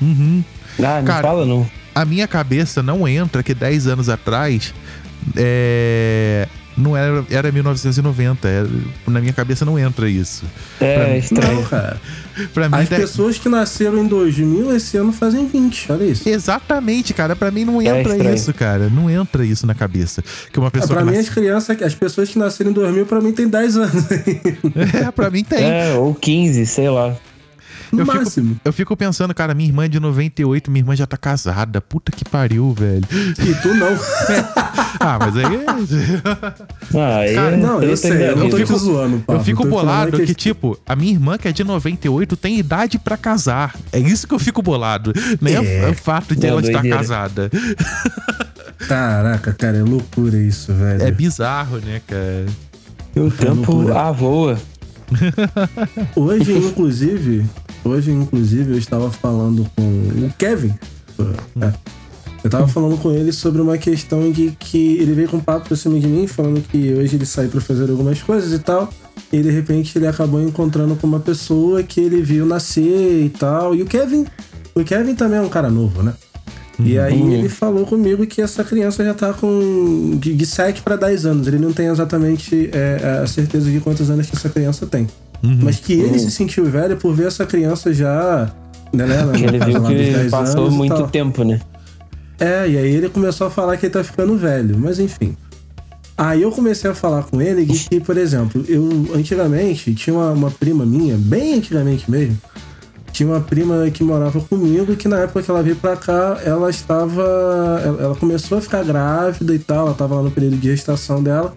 uhum. Ah, não Cara, fala não. a minha cabeça não entra que 10 anos atrás é, não era, era 1990. era- na minha cabeça não entra isso. pra É mim- estranho. Não, cara. Pra mim, As pessoas que nasceram em 2000 esse ano fazem 20, olha isso. Exatamente, cara. Pra mim não É entra estranho. isso, cara. Não entra isso na cabeça. Que uma pessoa pra que mim, nasce... as crianças, as pessoas que nasceram em 2000, pra mim, tem 10 anos. É, pra mim tem. É, ou 15, sei lá. No Eu fico- máximo. Eu fico pensando, cara, minha irmã é de 98, minha irmã já tá casada. Puta que pariu, velho. E tu não. Ah, mas aí. Ah, aí Cara, é não, eu sei. Eu não tô te zoando, Pablo. eu fico bolado que- que, tipo, a minha irmã, que é de 98, tem idade pra casar. É isso que eu fico bolado. Nem é. É. o fato de Não, ela estar doideira. casada. Caraca, cara, é loucura isso, velho. É bizarro, né, cara? O tempo loucura. ah, voa. Hoje, inclusive, hoje, inclusive, eu estava falando com o Kevin. É. Eu tava falando com ele sobre uma questão de que ele veio com um papo pra cima de mim, falando que hoje ele saiu pra fazer algumas coisas e tal. E de repente ele acabou encontrando com uma pessoa que ele viu nascer e tal. E o Kevin, o Kevin também é um cara novo, né? E aí Uhum. ele falou comigo que essa criança já tá com de, de 7 para 10 anos. Ele não tem exatamente é, a certeza de quantos anos que essa criança tem. Uhum. Mas que ele Uhum. se sentiu velho por ver essa criança já. Né, né, na Que ele casa viu que 10 passou muito tempo, né? É, e aí ele começou a falar que ele tá ficando velho. Mas enfim. Aí eu comecei a falar com ele que, que, por exemplo, eu antigamente tinha uma, uma prima minha, bem antigamente mesmo, tinha uma prima que morava comigo e que na época que ela veio pra cá, ela estava. Ela, ela começou a ficar grávida e tal, ela estava lá no período de gestação dela.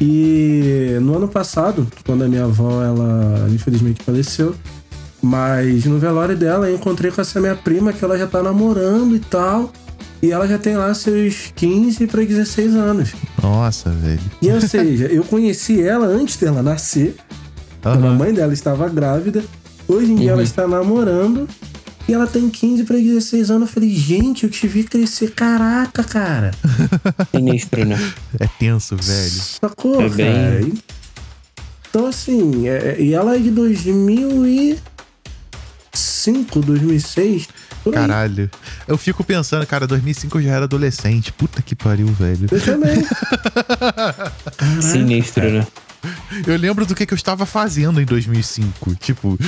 E no ano passado, quando a minha avó, ela infelizmente faleceu, mas no velório dela eu encontrei com essa minha prima que ela já tá namorando e tal. E ela já tem lá seus 15 para 16 anos. Nossa, velho. E ou seja, eu conheci ela antes dela nascer. Quando a mãe dela estava grávida. Hoje em dia ela está namorando. E ela tem 15 para 16 anos. Eu falei, gente, eu te vi crescer. Caraca, cara. Sinistro, né? É tenso, velho. Sacou, É bem- cara? E- Então, assim, é- é- e ela é de 2005, 2006. Por aí. Caralho. Eu fico pensando, cara, 2005 eu já era adolescente. Puta que pariu, velho. Eu também. Sinistro, né? Eu lembro do que, que eu estava fazendo em 2005. Tipo,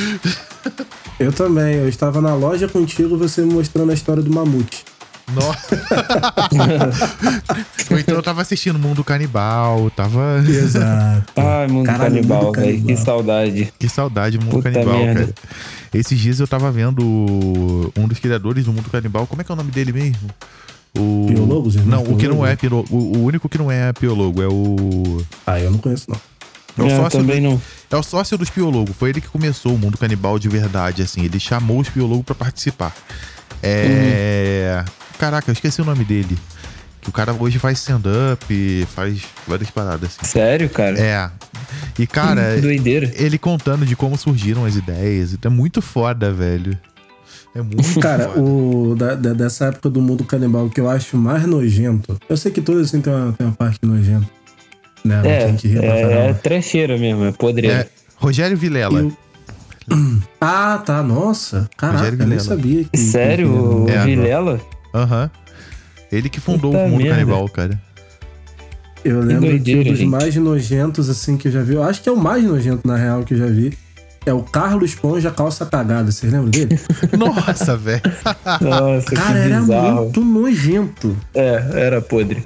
Eu também. Eu estava na loja contigo, você me mostrando a história do mamute. nossa. Ou então eu tava assistindo Mundo Canibal, tava. Exato. Ai, mundo Caralho, canibal, mundo velho. Que saudade. Que saudade, Mundo Puta Canibal, merda. cara. Esses dias eu tava vendo um dos criadores do Mundo Canibal. Como é que é o nome dele mesmo? O... Piologos, irmão? Não, o que não é piolo... o, o único que não é piologo é o. Ah, eu não conheço, não. É o, É, eu sócio também do... não. é o sócio dos piologos. Foi ele que começou o Mundo Canibal de verdade, assim. Ele chamou os piologos pra participar. É. Caraca, eu esqueci o nome dele. Que o cara hoje faz stand-up, faz várias paradas assim. Sério, cara? É. E, cara, doideira. ele contando de como surgiram as ideias. É muito foda, velho. É muito Cara, foda. o, da- da- dessa época do mundo canibal que eu acho mais nojento. Eu sei que todos assim tem uma, tem uma parte nojenta. Né? que É, ri pra é, é trecheira mesmo, é podreira. É, Rogério Vilela. Eu- Ah, tá. Nossa. Caraca, Rogério eu nem sabia. Que, Sério, que- o É, Vilela? Aham. Ele que fundou Puta o Mundo merda. Canibal, cara. Eu lembro que doideira, um dos gente. mais nojentos, assim, que eu já vi. Eu acho que é o mais nojento, na real, que eu já vi. É o Carlos Ponja Calça Cagada. Vocês lembram dele? Nossa, velho. Nossa, Cara, que era bizarro. muito nojento. É, era podre.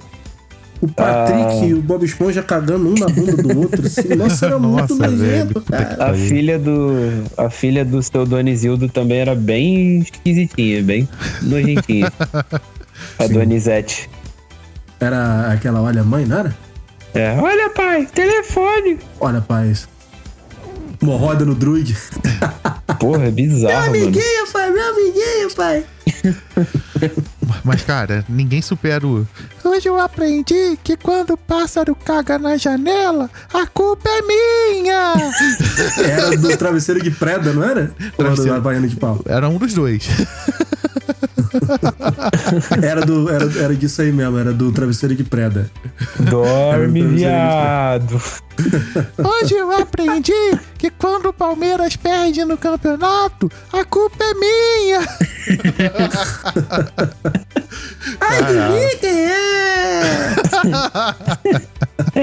O Patrick Ah. e o Bob Esponja cagando um na bunda do outro. Assim. Nossa, era muito Nossa, velho, nojento, cara. A filha do. A filha do seu Donizildo também era bem esquisitinha, bem nojentinha. A Donizete. Era aquela Olha Mãe, não era? É, olha, pai, telefone. Olha, paz. Uma roda no druid. Porra, é bizarro, mano. pai, meu amiguinho, pai. Mas, cara, ninguém supera o. Hoje eu aprendi que quando o pássaro caga na janela, a culpa é minha! Era do travesseiro de preda, não era? Ou era Travesseiro. do Havaiano de pau? Era um dos dois. Era, do, era, era disso aí mesmo, era do travesseiro de preda. Dorme, um viado. Hoje eu aprendi que quando o Palmeiras perde no campeonato, a culpa é minha! Ai, é?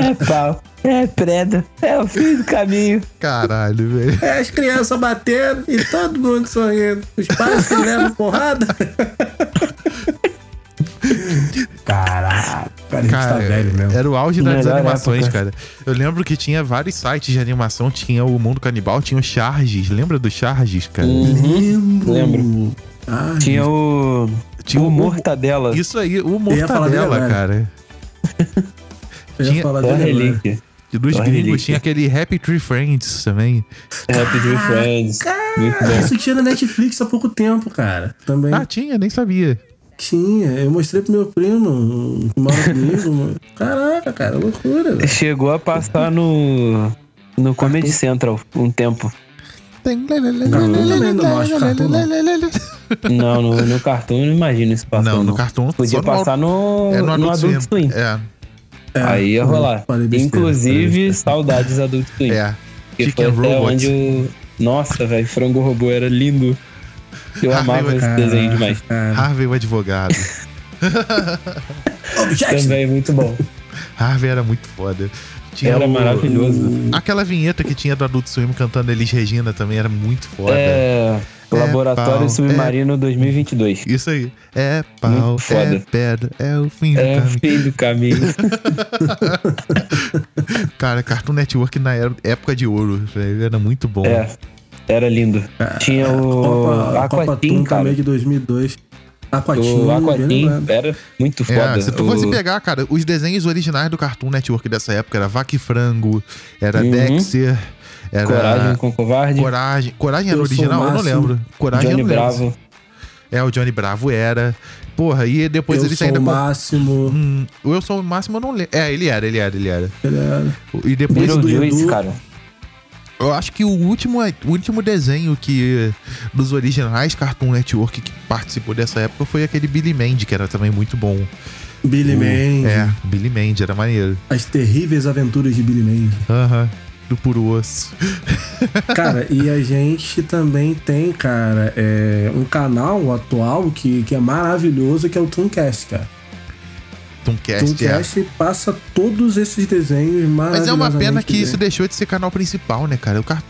É pau. É preda. É o fim do caminho. Caralho, velho. É as crianças batendo e todo mundo sorrindo. Os pais se levam porrada. Caraca, cara, a gente tá velho mesmo. era o auge das Melhor animações, época. cara. Eu lembro que tinha vários sites de animação, tinha o Mundo Canibal, tinha o Charges. Lembra do Charges, cara? Lembro. Lembro. Ah, Tinha o. Tinha o o- Mortadela. Isso aí, o Mortadela, cara. eu ia tinha- falar dele agora. relíquia. E dos Só gringos relíquia. tinha aquele Happy Tree Friends também. Happy Tree Friends. Muito bom. Isso tinha na Netflix há pouco tempo, cara. Também Ah, tinha, nem sabia. tinha. Eu mostrei pro meu primo, que mora comigo. mano. Caraca, cara, loucura. velho. Chegou a passar no. No Comedy Central um tempo. Não no, no cartoon eu não imagino isso passando. Não, no cartoon Podia só no- passar no, É no no Adult, Adult Swim. Swim. É, É, Aí ia rolar. Inclusive, besteira. saudades Adult Swim. é. Que Chicken foi até Robots. onde o. Nossa, velho, frango robô era lindo. Eu Ah, amava meu, esse desenho demais. cara. Harvey o advogado. Também muito bom. Harvey era muito foda. Tinha Era o- maravilhoso. Aquela vinheta que tinha do Adult Swim cantando Elis Regina também era muito foda. É. Laboratório pau, Submarino 2022. Isso aí. É pau, é pedra, é o fim do É o caminho. fim do caminho. Cara, Cartoon Network na era- época de ouro, velho, era muito bom. é. Era lindo. Tinha o Copa, Copa Aquatim, também de 2002. Aquatim, O Aquatim lembrado. era muito É, foda. se tu fosse O- pegar, cara, os desenhos originais do Cartoon Network dessa época era Vaca e Frango, era Uhum. Dexter, era Coragem com Covarde. Coragem. Coragem era Eu original? Eu não lembro. Coragem Johnny eu não lembro. Bravo. É, o Johnny Bravo era. Porra, e depois Eu eles sou ainda. o máximo. Hum, o Eu Sou o Máximo eu não lembro. É, ele era, ele era, ele era. Ele era. E depois. Beetlejuice, cara. Eu acho que o último, o último desenho que dos originais Cartoon Network que participou dessa época foi aquele Billy Mandy, que era também muito bom. Billy Mandy. É, Billy Mandy, era maneiro. As terríveis aventuras de Billy Mandy. Aham. Do puro osso. Cara, e a gente também tem, cara, é, um canal atual que, que é maravilhoso, que é o Tooncast, cara. Tooncast, é. Tooncast passa todos esses desenhos. Mas é uma pena que isso deixou de ser canal principal, né, cara? O Cart...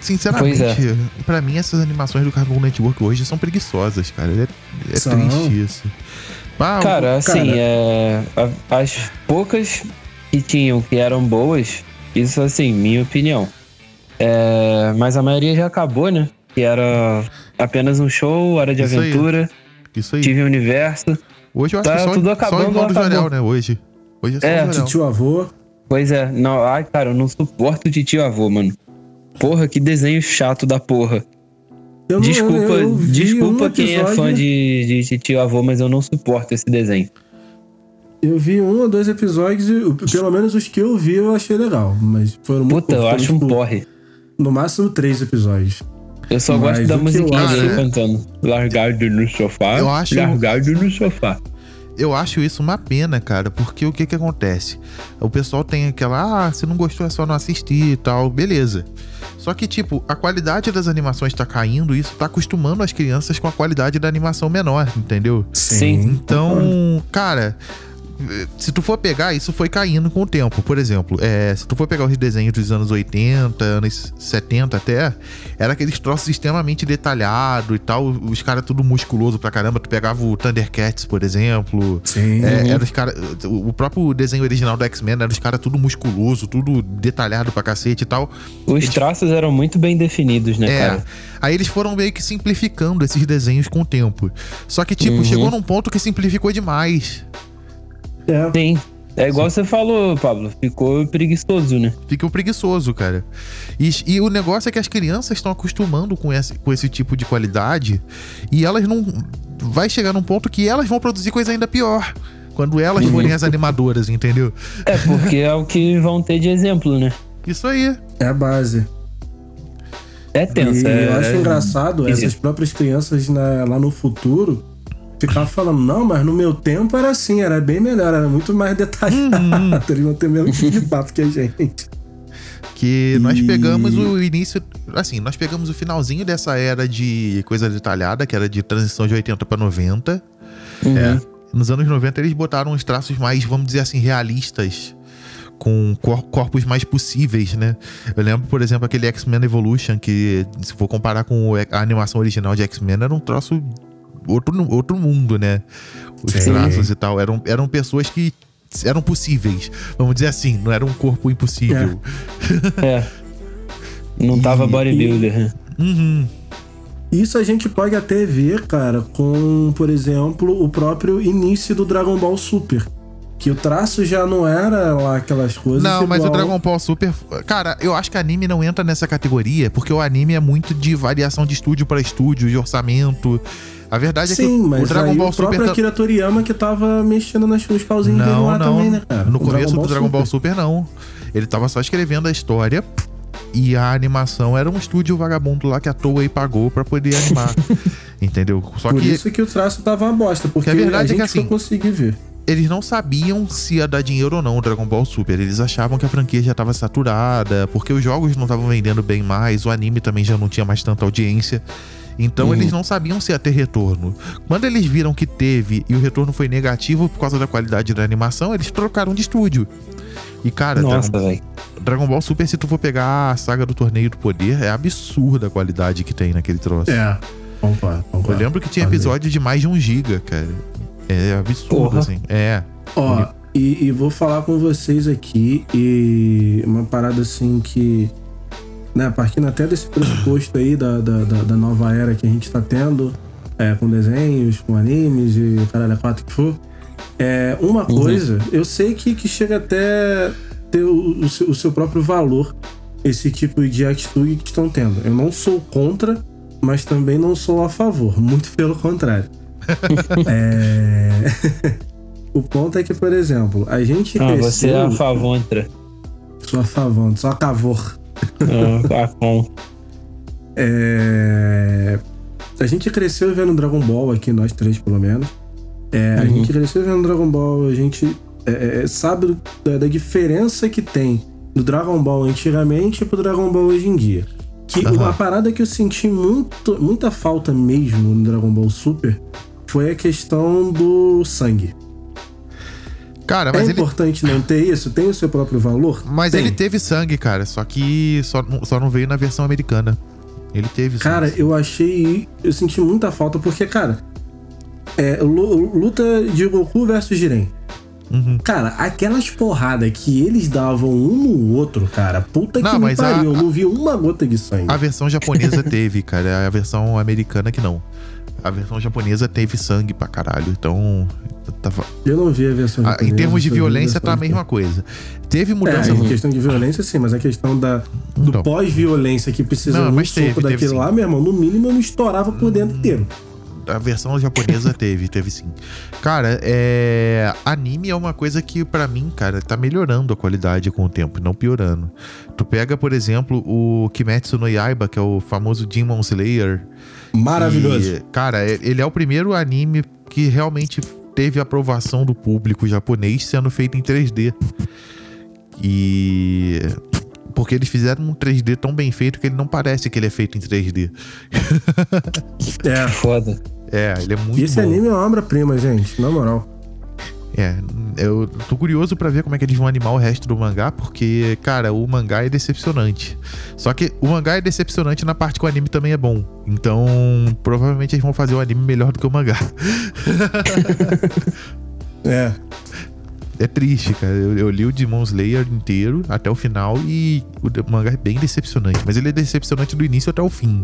Sinceramente, Pois pra mim essas animações do Cartoon Network hoje são preguiçosas, cara. É, é triste isso. Ah, o- Cara, assim, cara. é, as poucas que tinham que eram boas, isso assim, minha opinião. É, mas a maioria já acabou, né? Que era apenas um show, hora de Isso aí. aventura, isso aí. Steven Universo. Hoje eu acho Tá que só, tudo só o acabando, acabou. Jorel, né? Hoje. Hoje é só É. Tio Avô. Pois é, não, ai, cara, eu não suporto o titio avô, mano. Porra, que desenho chato da porra. Eu não- Desculpa, eu desculpa um quem é episódio- fã de, de titio avô, mas eu não suporto esse desenho. Eu vi um ou dois episódios e pelo menos os que eu vi eu achei legal. Mas foram muito Puta, eu foram, acho um tipo, porre. No máximo três episódios. Eu só Mas gosto da musiquinha acho- dele cantando. Largado no sofá. Eu acho- Largado no sofá. Eu acho isso uma pena, cara, porque o que que acontece? O pessoal tem aquela, ah, se não gostou é só não assistir e tal, beleza. Só que, tipo, a qualidade das animações tá caindo e isso tá acostumando as crianças com a qualidade da animação menor, entendeu? Sim. Então, cara, se tu for pegar, isso foi caindo com o tempo. Por exemplo, é, se tu for pegar os desenhos dos anos 80, anos 70 até, era aqueles troços extremamente detalhados e tal, os caras tudo musculoso pra caramba. Tu pegava o Thundercats, por exemplo. Sim. É, era os cara, o próprio desenho original do X-Men era os caras tudo musculoso, tudo detalhado pra cacete e tal. Os traços eram muito bem definidos, né, É. cara? Aí eles foram meio que simplificando esses desenhos com o tempo. Só que, tipo, Uhum. chegou num ponto que simplificou demais. É. Sim. É igual você falou, Pablo. Ficou preguiçoso, né? Fica o preguiçoso, cara. E, e o negócio é que as crianças estão acostumando com esse, com esse tipo de qualidade e elas não. Vai chegar num ponto que elas vão produzir coisa ainda pior. Quando elas Uhum. forem as animadoras, entendeu? É, porque é o que vão ter de exemplo, né? Isso aí. É a base. É tenso. E é, eu acho é- engraçado esquisito. essas próprias crianças na- lá no futuro ficar falando, não, mas no meu tempo era assim, era bem melhor, era muito mais detalhado. Eles vão ter mesmo tipo de papo que a gente. Que nós E- pegamos o início. Assim, nós pegamos o finalzinho dessa era de coisa detalhada, que era de transição de 80 pra 90. Uhum. É. Nos anos 90 eles botaram os traços mais, vamos dizer assim, realistas. Com cor- corpos mais possíveis, né? Eu lembro, por exemplo, aquele X-Men Evolution, que se for comparar com a animação original de X-Men, era um troço. Outro, outro mundo, né? Os Sim. traços e tal. Eram, eram pessoas que eram possíveis. Vamos dizer assim, não era um corpo impossível. É. Não tava E- bodybuilder, né? Uhum. Isso a gente pode até ver, cara, com, por exemplo, o próprio início do Dragon Ball Super. Que o traço já não era lá aquelas coisas. Não, mas o igual- Dragon Ball Super. Cara, eu acho que anime não entra nessa categoria, porque o anime é muito de variação de estúdio para estúdio, de orçamento. A verdade é que Sim, o- mas o Dragon Ball o próprio Super. tá- Akira Toriyama que tava mexendo nas, nos pauzinhos dele Não, lá não. também, né, cara? No O começo do Dragon Ball Super. Super, não. Ele tava só escrevendo a história e a animação era um estúdio vagabundo lá que a Toei pagou pra poder animar. entendeu? Só Por que isso que o traço tava uma bosta, porque Que a verdade a é que gente assim, só conseguiu ver. eles não sabiam se ia dar dinheiro ou não o Dragon Ball Super. Eles achavam que a franquia já estava saturada, porque os jogos não estavam vendendo bem mais, o anime também já não tinha mais tanta audiência. Então Uhum. eles não sabiam se ia ter retorno. Quando eles viram que teve e o retorno foi negativo por causa da qualidade da animação, eles trocaram de estúdio. E, cara, Nossa, Dragon. Dragon Ball Super, se tu for pegar a saga do Torneio do Poder, é absurda a qualidade que tem naquele troço. É, concordo, Eu concordo. lembro que tinha episódio de mais de um giga, cara. É absurdo, Porra. assim. É. Ó, e, e vou falar com vocês aqui e uma parada assim que, né, partindo até desse pressuposto aí da, da, da, nova era que a gente tá tendo, é, com desenhos, com animes e caralho, a quatro que for. É, uma coisa, eu sei que, que chega até ter o, o seu, o seu próprio valor esse tipo de atitude que estão tendo. Eu não sou contra, mas também não sou a favor, muito pelo contrário. é... o ponto é que, por exemplo, a gente Ah, você é cresceu... a favontra. Sou a favor, sou a favor. Ah, a com. É... A gente cresceu vendo Dragon Ball aqui, nós três pelo menos. É, A Uhum. gente cresceu vendo Dragon Ball, a gente é, é, sabe do- da, da diferença que tem do Dragon Ball antigamente pro Dragon Ball hoje em dia. Que Aham. uma parada que eu senti muito, muita falta mesmo no Dragon Ball Super foi a questão do sangue. Cara, é mas ele. importante não ter isso? Tem o seu próprio valor? Mas Tem. ele teve sangue, cara. Só que só, não- só não veio na versão americana. Ele teve Cara, sangue. eu achei. Eu senti muita falta, porque, cara. É, lu- luta de Goku versus Jiren. Uhum. Cara, aquelas porradas que eles davam um no outro, cara, puta Não, que me mas a- pariu, eu não vi uma gota de sangue. A versão japonesa teve, cara. A versão americana que não. A versão japonesa teve sangue pra caralho. Então. Tava... Eu não vi a versão Ah, em japonesa, termos de violência, tá a mesma coisa. Teve É, mudança. em questão de violência, sim, mas a questão da, do Então. pós-violência que precisa Não, um mas teve, soco teve daquele sim. lá, meu irmão, no mínimo eu me estourava por dentro inteiro. A versão japonesa teve, teve sim. Cara, é. Anime é uma coisa que, pra mim, cara, tá melhorando a qualidade com o tempo, não piorando. Tu pega, por exemplo, o Kimetsu no Yaiba, que é o famoso Demon Slayer. Maravilhoso. E, cara, ele é o primeiro anime que realmente teve aprovação do público japonês sendo feito em 3D. E. Porque eles fizeram um 3D tão bem feito que ele não parece que ele é feito em 3D. É. Foda. É, ele é muito E esse bom. anime é uma obra-prima, gente, na moral. É, eu tô curioso pra ver como é que eles vão animar o resto do mangá, porque, cara, o mangá é decepcionante. Só que o mangá é decepcionante na parte que o anime também é bom. Então, provavelmente eles vão fazer o anime melhor do que o mangá. É. É triste, cara. Eu, eu li o Demon Slayer inteiro até o final e o mangá é bem decepcionante. Mas ele é decepcionante do início até o fim.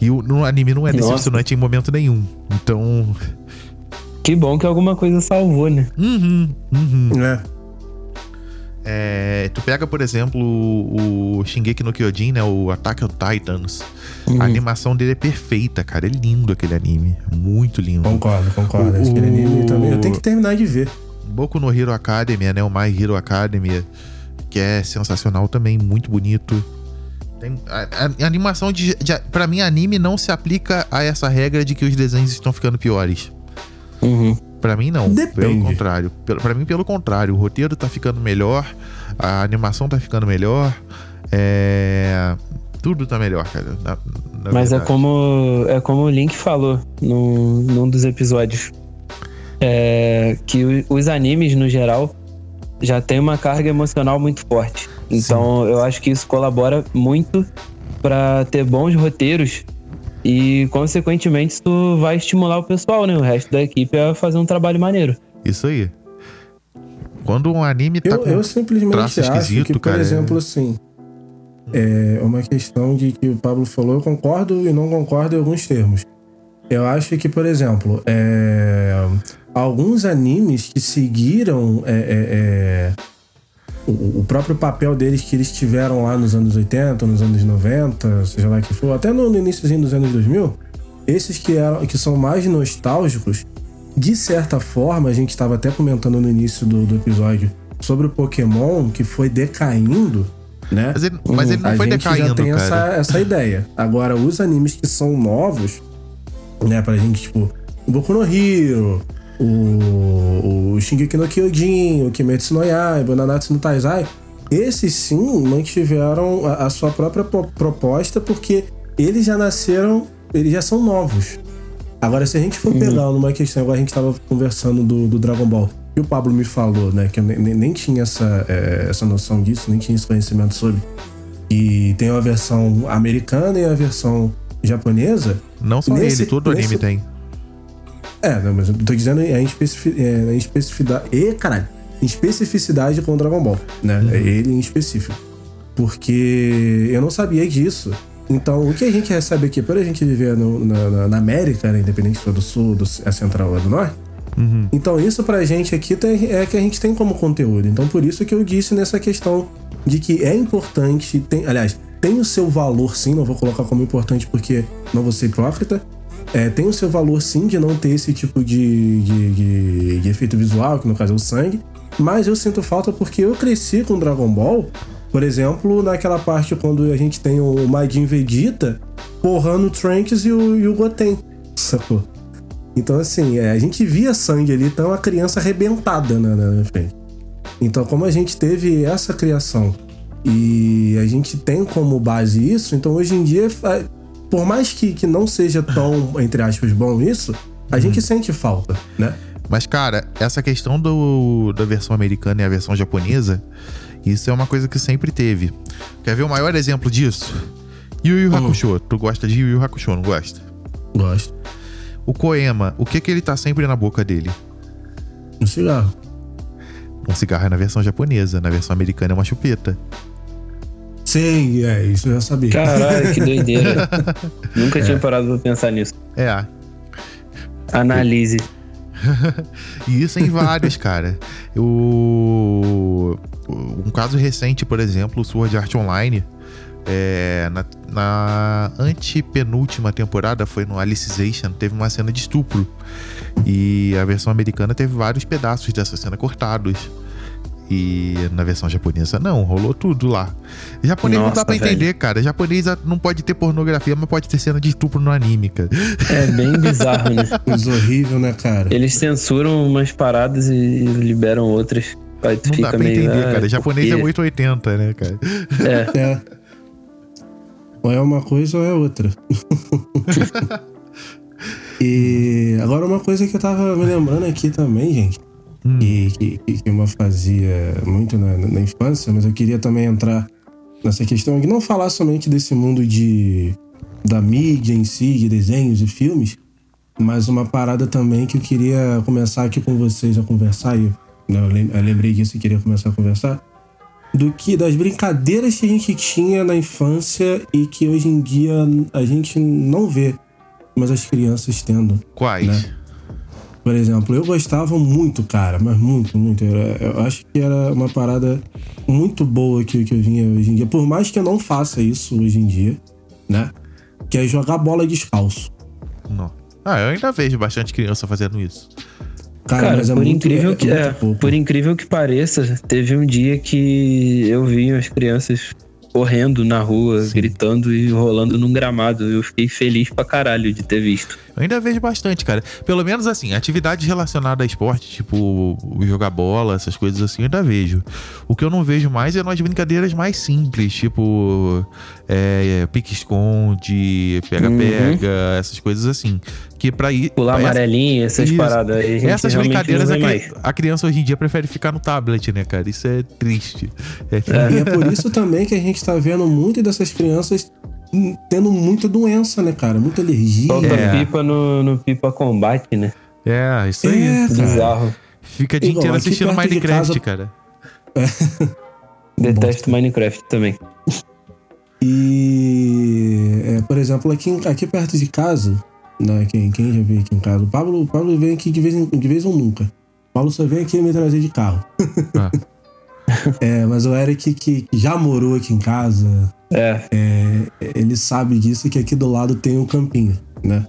E o, no anime não é Nossa. decepcionante em momento nenhum. Então. Que bom que alguma coisa salvou, né? Uhum, uhum. É. É, tu pega, por exemplo, o o Shingeki no Kyojin, né? O Attack on Titans. Uhum. A animação dele é perfeita, cara. É lindo aquele anime. Muito lindo. Concordo, concordo. O- Aquele anime também. Eu tenho que terminar de ver. Boku no Hero Academia, né? O My Hero Academia, que é sensacional também, muito bonito. Tem, a, a- a animação de, de. Pra mim, anime não se aplica a essa regra de que os desenhos estão ficando piores. Uhum. Pra mim, não. Depende. Pelo contrário. Pra mim, pelo contrário. O roteiro tá ficando melhor, a animação tá ficando melhor. É. Tudo tá melhor, cara. na- na Mas é verdade. como, é como o Link falou num, num dos episódios. É, que os animes, no geral, já tem uma carga emocional muito forte. Então eu acho que isso colabora muito pra ter bons roteiros e, consequentemente, isso vai estimular o pessoal, né? O resto da equipe a fazer um trabalho maneiro. Isso aí. Quando um anime tá Eu, com. eu simplesmente traço acho esquisito, que, por cara, é- exemplo, assim. É uma questão de que o Pablo falou, eu concordo e não concordo em alguns termos. Eu acho que, por exemplo, é, alguns animes que seguiram é, é, é, o, o próprio papel deles que eles tiveram lá nos anos 80, nos anos 90, seja lá que for, até no, no iníciozinho dos anos 2000, esses que, eram, que são mais nostálgicos, de certa forma, a gente estava até comentando no início do, do episódio sobre o Pokémon que foi decaindo, né? Mas ele, mas ele não a foi gente já decaindo, tem cara. essa, essa ideia. Agora, os animes que são novos, né, pra gente, tipo, Boku no Hero, o, o Shingeki no Kyojin, o Kimetsu no Yaiba, o Nanatsu no Taizai, esses sim mantiveram a, a sua própria po- proposta porque eles já nasceram, eles já são novos. Agora, se a gente for pegar numa questão, igual a gente tava conversando do, do Dragon Ball, que o Pablo me falou, né? Que eu nem, nem tinha essa, é, essa noção disso, nem tinha esse conhecimento sobre. E tem a versão americana e a versão japonesa. Não só nesse, ele, todo nesse... anime tem. É, não, mas eu tô dizendo é em, especific, é, especificidade. E, caralho, em especificidade com o Dragon Ball, né? Uhum. É ele em específico. Porque eu não sabia disso. Então, o que a gente recebe aqui, por a gente viver no, na, na, América, né, independente do sul, do, é central ou do norte, uhum. então isso pra gente aqui tem, é que a gente tem como conteúdo. Então, por isso que eu disse nessa questão de que é importante, tem, aliás, tem o seu valor sim, não vou colocar como importante porque não vou ser hipócrita, é, tem o seu valor sim de não ter esse tipo de, de, de, de efeito visual, que no caso é o sangue, mas eu sinto falta porque eu cresci com Dragon Ball por exemplo, naquela parte quando a gente tem o Majin Vegeta porrando o Trunks e o, e o Goten, sacou? Então, assim, é, a gente via sangue ali, então a criança arrebentada na, na frente. Então, como a gente teve essa criação e a gente tem como base isso, então hoje em dia, por mais que, que não seja tão, entre aspas, bom isso, a uhum. gente sente falta, né? Mas, cara, essa questão do, da versão americana e a versão japonesa, isso é uma coisa que sempre teve. Quer ver o maior exemplo disso? Yu Yu hum. Hakusho. Hum. Tu gosta de Yu Yu Hakusho, não gosta? Gosto. O Koema, o que que ele tá sempre na boca dele? Um cigarro. Um cigarro é na versão japonesa, na versão americana é uma chupeta. Sim, é, isso eu já sabia. Caralho, que doideira. Nunca é. tinha parado pra pensar nisso. É. Analise. e isso em vários, cara. O... Um caso recente, por exemplo, o Sword Art Online. É, na, na antepenúltima temporada, foi no Alicization, teve uma cena de estupro. E a versão americana teve vários pedaços dessa cena cortados. E na versão japonesa, não, rolou tudo lá. Japonês Nossa, não dá pra velho. entender, cara. Japonês não pode ter pornografia, mas pode ter cena de estupro no anime, cara. É bem bizarro, né? Coisa horrível, né, cara? Eles censuram umas paradas e liberam outras. Aí não dá pra meio, entender, ah, cara. Japonês porque... é 880, né, cara? É. é. Ou é uma coisa ou é outra. e agora uma coisa que eu tava me lembrando aqui também, gente hum. que, que, que uma fazia muito na, na, infância, mas eu queria também entrar nessa questão de não falar somente desse mundo de da mídia em si, de desenhos e filmes, mas uma parada também que eu queria começar aqui com vocês a conversar, e né, eu lembrei disso e queria começar a conversar, do que das brincadeiras que a gente tinha na infância e que hoje em dia a gente não vê, mas as crianças tendo. Quais? Né? Por exemplo, eu gostava muito, cara, mas muito, muito. Eu, eu acho que era uma parada muito boa que, que eu vinha hoje em dia. Por mais que eu não faça isso hoje em dia, né? Que é jogar bola descalço. Não. Ah, eu ainda vejo bastante criança fazendo isso. Cara, Cara é por muito, incrível é, que é, por incrível que pareça, teve um dia que eu vi as crianças correndo na rua, Sim. gritando e rolando num gramado. Eu fiquei feliz pra caralho de ter visto. Eu ainda vejo bastante, cara. Pelo menos assim, atividades relacionadas a esporte, tipo jogar bola, essas coisas assim, eu ainda vejo. O que eu não vejo mais é nas brincadeiras mais simples, tipo é, pique-esconde, pega-pega, uhum. essas coisas assim. Que pra ir. Pular pra amarelinho, essa, essas isso, paradas aí. Essas brincadeiras a, a, criança hoje em dia prefere ficar no tablet, né, cara? Isso é triste. É, é. E é por isso também que a gente tá vendo muito dessas crianças tendo muita doença, né, cara? Muita alergia. Solta é. pipa no, no pipa combate, né? É, isso aí. É, Bizarro. Fica o dia inteiro assistindo Minecraft, casa... cara. É. Detesto Minecraft também. E, é, por exemplo, aqui, aqui perto de casa, né, quem, quem já veio aqui em casa, o Pablo, o Pablo vem aqui de vez, em, de vez ou nunca. O Pablo só vem aqui me trazer de carro. Ah. é, mas o Eric, que, que já morou aqui em casa, é. é. ele sabe disso que aqui do lado tem um campinho, né?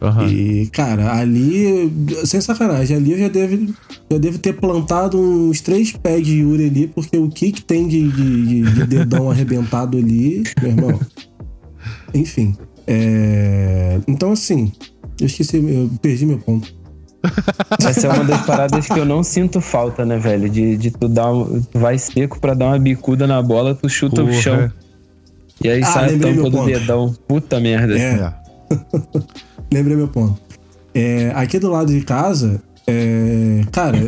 Uhum. E, cara, ali, sem sacanagem, ali eu já devo, já devo ter plantado uns três pés de Yuri ali, porque o que, que tem de, de, de dedão arrebentado ali, meu irmão. Enfim. É... Então, assim, eu esqueci, eu perdi meu ponto. Essa é uma das paradas que eu não sinto falta, né, velho? De, de tu dar tu vai seco pra dar uma bicuda na bola, tu chuta Porra. o chão. E aí ah, sai a tampa do dedão. Puta merda. É. lembrei meu ponto. É, aqui do lado de casa, é, cara,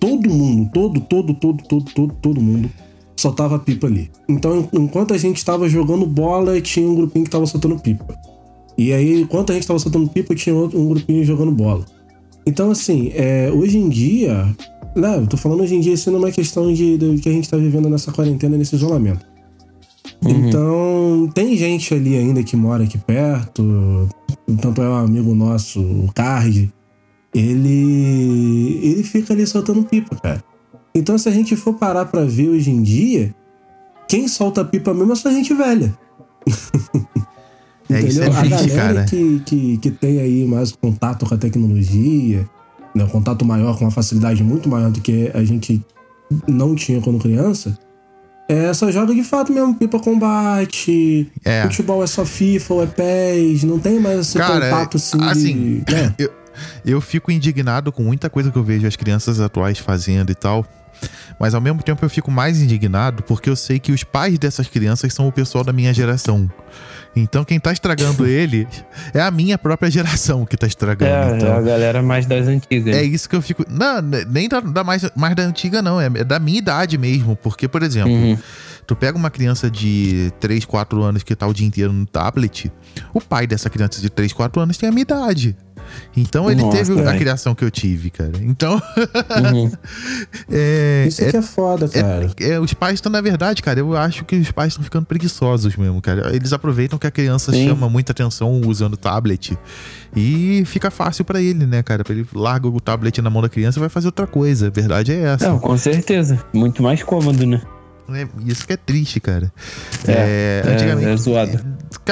todo mundo, todo, todo, todo, todo, todo, todo mundo soltava pipa ali. Então, enquanto a gente estava jogando bola, tinha um grupinho que estava soltando pipa. E aí, enquanto a gente estava soltando pipa, tinha outro, um grupinho jogando bola. Então, assim, é, hoje em dia, né, eu tô falando hoje em dia, isso não é uma questão de, de que a gente tá vivendo nessa quarentena, nesse isolamento. Uhum. Então, tem gente ali ainda que mora aqui perto, tanto é um amigo nosso, o Card, ele, ele fica ali soltando pipa, cara. Então, se a gente for parar pra ver hoje em dia, quem solta pipa mesmo é só gente velha. É, isso é a galera cara. Que, que, que tem aí mais contato com a tecnologia, né, um contato maior, com uma facilidade muito maior do que a gente não tinha quando criança, é, só joga de fato mesmo, pipa combate, É. futebol é só FIFA ou é PES, não tem mais esse Cara, contato assim, assim, de... né? Eu, eu fico indignado com muita coisa que eu vejo as crianças atuais fazendo e tal. Mas ao mesmo tempo eu fico mais indignado porque eu sei que os pais dessas crianças são o pessoal da minha geração. Então quem tá estragando ele é a minha própria geração que tá estragando. É, então. é a galera mais das antigas. É isso que eu fico. Não, nem da, da mais, mais da antiga, não. É, é da minha idade mesmo. Porque, por exemplo, Uhum. tu pega uma criança de 3, 4 anos que tá o dia inteiro no tablet, o pai dessa criança de 3, 4 anos tem a minha idade. Então ele Nossa, teve a velho. criação que eu tive, cara. Então. Uhum. é, Isso é, que é foda, cara. é, os pais estão, na verdade, cara, eu acho que os pais estão ficando preguiçosos mesmo, cara. Eles aproveitam que a criança Sim. chama muita atenção usando o tablet e fica fácil pra ele, né, cara? Ele larga o tablet na mão da criança e vai fazer outra coisa. A verdade é essa. Não, com certeza. Muito mais cômodo, né? É, isso que é triste, cara. É, é, é zoado.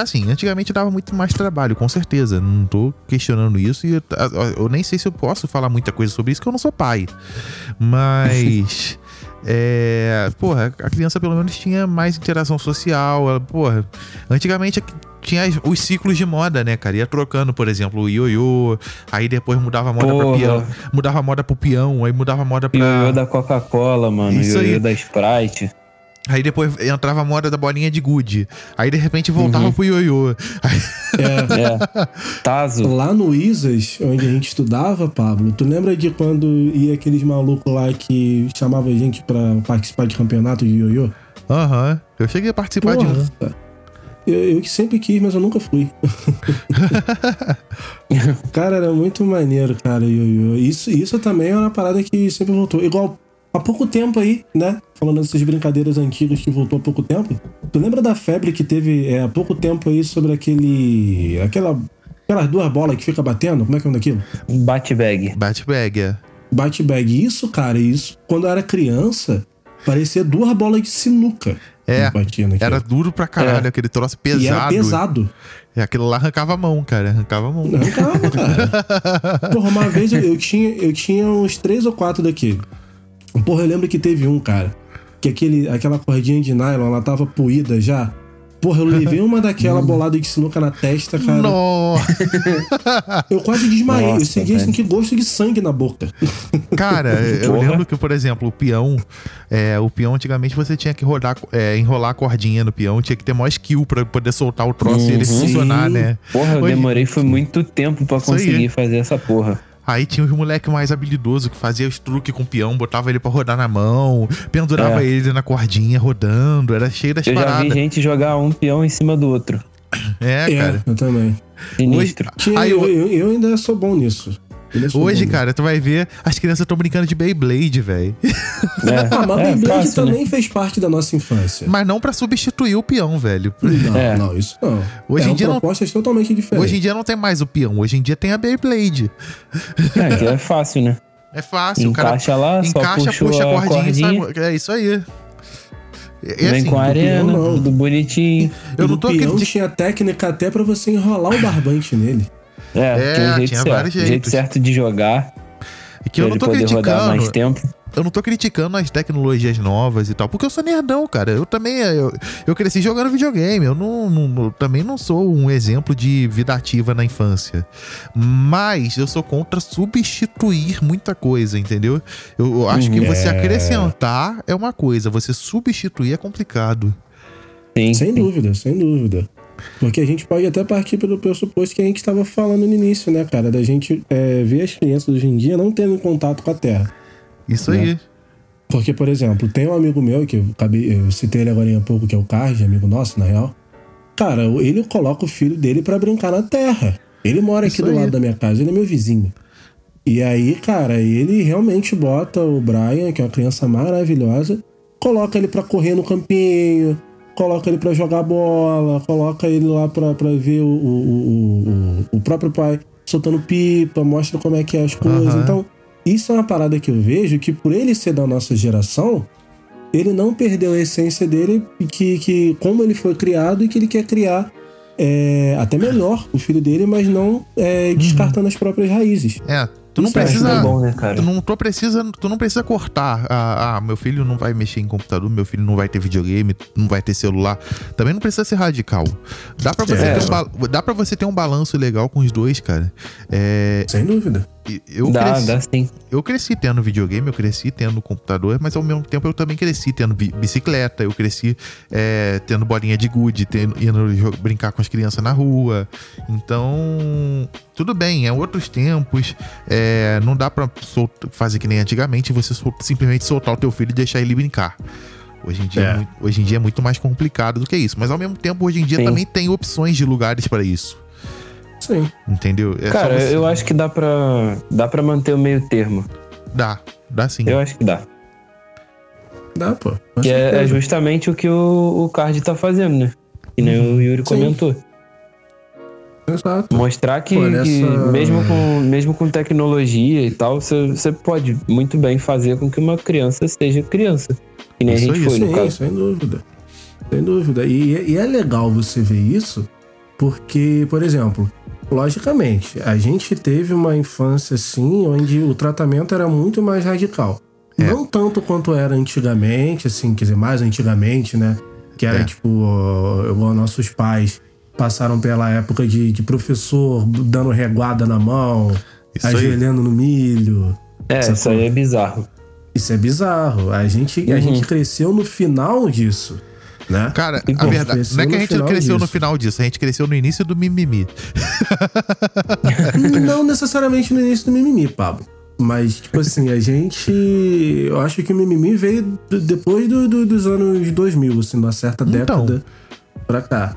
Assim, antigamente dava muito mais trabalho, com certeza. Não tô questionando isso e eu, eu nem sei se eu posso falar muita coisa sobre isso, que eu não sou pai. Mas. É, porra, a criança pelo menos tinha mais interação social. Ela, porra, antigamente tinha as- os ciclos de moda, né, cara? Ia trocando, por exemplo, o ioiô, aí depois mudava a moda pra Porra. peão, mudava a moda pro peão, aí mudava a moda pra. Ioiô da Coca-Cola, mano. Isso aí. Ioiô da Sprite. Aí depois entrava a moda da bolinha de gude. Aí de repente voltava Uhum. pro ioiô. Aí- É, É. Tazo. Lá no ISAS, onde a gente estudava, Pablo, tu lembra de quando ia aqueles malucos lá que chamavam a gente pra participar de campeonato de ioiô? Aham. Eu cheguei a participar de um. Porra, eu, eu que sempre quis, mas eu nunca fui. cara, era muito maneiro, cara, ioiô. Isso, isso também é uma parada que sempre voltou. Igual há pouco tempo aí, né? Falando dessas brincadeiras antigas que voltou há pouco tempo. Tu lembra da febre que teve é, há pouco tempo aí sobre aquele. aquela. Aquelas duas bolas que fica batendo? Como é que é o nome daquilo? Bate-bag. Bat-bag, é. Bate bag. Isso, cara, isso. Quando eu era criança, parecia duas bolas de sinuca. É, que batia naquilo. Era duro pra caralho, É. aquele troço pesado. E era pesado. É, aquilo lá arrancava a mão, cara. Arrancava a mão. Arrancava, cara. Porra, uma vez eu, eu tinha, eu tinha uns três ou quatro daquele. Porra, eu lembro que teve um, cara, que aquele, aquela cordinha de nylon, ela tava poída já. Porra, eu levei uma daquela bolada de sinuca na testa, cara. Nossa! Eu quase desmaiei. eu Nossa, segui assim, que gosto de sangue na boca. Cara, eu Porra. lembro que, por exemplo, o peão, é, o peão antigamente você tinha que rodar, é, enrolar a cordinha no peão, tinha que ter maior skill pra poder soltar o troço e ele Uhum. funcionar, Sim. né? Porra, eu Hoje- demorei foi muito tempo pra conseguir fazer essa porra. Aí tinha os moleque mais habilidoso que fazia os truques com o peão, botava ele pra rodar na mão, pendurava É. ele na cordinha rodando, era cheio das Eu já vi paradas. gente jogar um peão em cima do outro. É, cara. eu também. Sinistro. Tinha- Aí eu, eu- eu, eu ainda sou bom nisso. Sou Hoje, cara, tu vai ver, as crianças estão brincando de Beyblade, velho. É, Ah, mas é Beyblade fácil, né? também fez parte da nossa infância. Mas não pra substituir o peão, velho. Não, É. não, isso não. Hoje em dia não- propostas totalmente diferentes. Hoje em dia não tem mais o peão, hoje em dia tem a Beyblade. É, que é fácil, né? É fácil, o cara Encaixa lá, só encaixa, puxa, puxa a cordinha, cordinha, e sai. É isso aí. É, é vem assim, com a arena, não. tudo bonitinho. eu E não tô acreditando. tinha técnica até pra você enrolar o barbante nele. É, É, tinha um jeito tinha certo. vários jeito jeitos. certo de jogar. Que eu não tô rodar mais criticando. tempo. Eu não tô criticando as tecnologias novas e tal, porque eu sou nerdão, cara. Eu também eu, eu cresci jogando videogame. Eu não, não- eu também não sou um exemplo de vida ativa na infância. Mas eu sou contra substituir muita coisa, entendeu? Eu, eu acho que Uhum. você É. acrescentar é uma coisa, você substituir é complicado. Sim, Sem sim. dúvida, sem dúvida. Porque a gente pode até partir pelo pressuposto que a gente estava falando no início, né, cara? Da gente é, ver as crianças hoje em dia não tendo contato com a Terra. Isso Né? aí. Porque, por exemplo, tem um amigo meu, que eu, acabei, eu citei ele agora há pouco, que é o Card, amigo nosso, na real. Cara, ele coloca o filho dele pra brincar na terra. Ele mora aqui Isso do aí. lado da minha casa, ele é meu vizinho. E aí, cara, ele realmente bota o Brian, que é uma criança maravilhosa, coloca ele pra correr no campinho, coloca ele pra jogar bola, coloca ele lá pra, pra ver o, o, o, o, próprio pai soltando pipa, mostra como é que é as coisas. Aham. Então, isso é uma parada que eu vejo que por ele ser da nossa geração, ele não perdeu a essência dele, e que, que como ele foi criado e que ele quer criar é, até melhor o filho dele, mas não é, descartando as próprias raízes. É, tu não Isso acho precisa. É bom, né, cara? Tu não, tu, precisa, tu não precisa cortar. Ah, ah, meu filho não vai mexer em computador, meu filho não vai ter videogame, não vai ter celular. Também não precisa ser radical. Dá pra você, É. ter, um, dá pra você ter um balanço legal com os dois, cara. É, Sem dúvida. Eu, dá, cresci, dá sim. eu cresci tendo videogame, eu cresci tendo computador, mas ao mesmo tempo eu também cresci tendo bi- bicicleta, eu cresci é, tendo bolinha de gude, tendo, indo brincar com as crianças na rua. Então, tudo bem, é outros tempos. é, não dá pra fazer que nem antigamente, você sol- simplesmente soltar o teu filho e deixar ele brincar. Hoje em, dia é. É. muito, hoje em dia é muito mais complicado do que isso. Mas ao mesmo tempo, hoje em dia Sim. também tem opções de lugares pra isso. Sim. Entendeu? É Cara, eu acho que dá pra, dá pra manter o meio termo. Dá, dá sim. Eu acho que dá. Dá, pô. Com Que é, é justamente o que o, o Card tá fazendo, né? Que nem o Yuri Sim. comentou. Exato. Mostrar que, Pô, que mesmo, com, mesmo com tecnologia e tal, você você pode muito bem fazer com que uma criança seja criança. Que nem Isso a gente foi, no Sim, caso. sem dúvida. Sem dúvida. E, e é legal você ver isso, porque, por exemplo, logicamente, a gente teve uma infância assim, onde o tratamento era muito mais radical. É. Não tanto quanto era antigamente, assim, quer dizer, mais antigamente, né? Que era É. tipo, igual nossos pais passaram pela época de, de professor dando reguada na mão, Isso aí. ajoelhando no milho. É, isso aí é bizarro. Isso é bizarro. A gente, a Uhum. gente cresceu no final disso, né? Cara, E, a pô, verdade não é que a no gente cresceu no disso. final disso, a gente cresceu no início do mimimi. Não necessariamente no início do mimimi, Pablo. Mas, tipo assim, a gente. Eu acho que o mimimi veio depois do- do- dos anos 2000, assim, numa certa Então. década pra cá.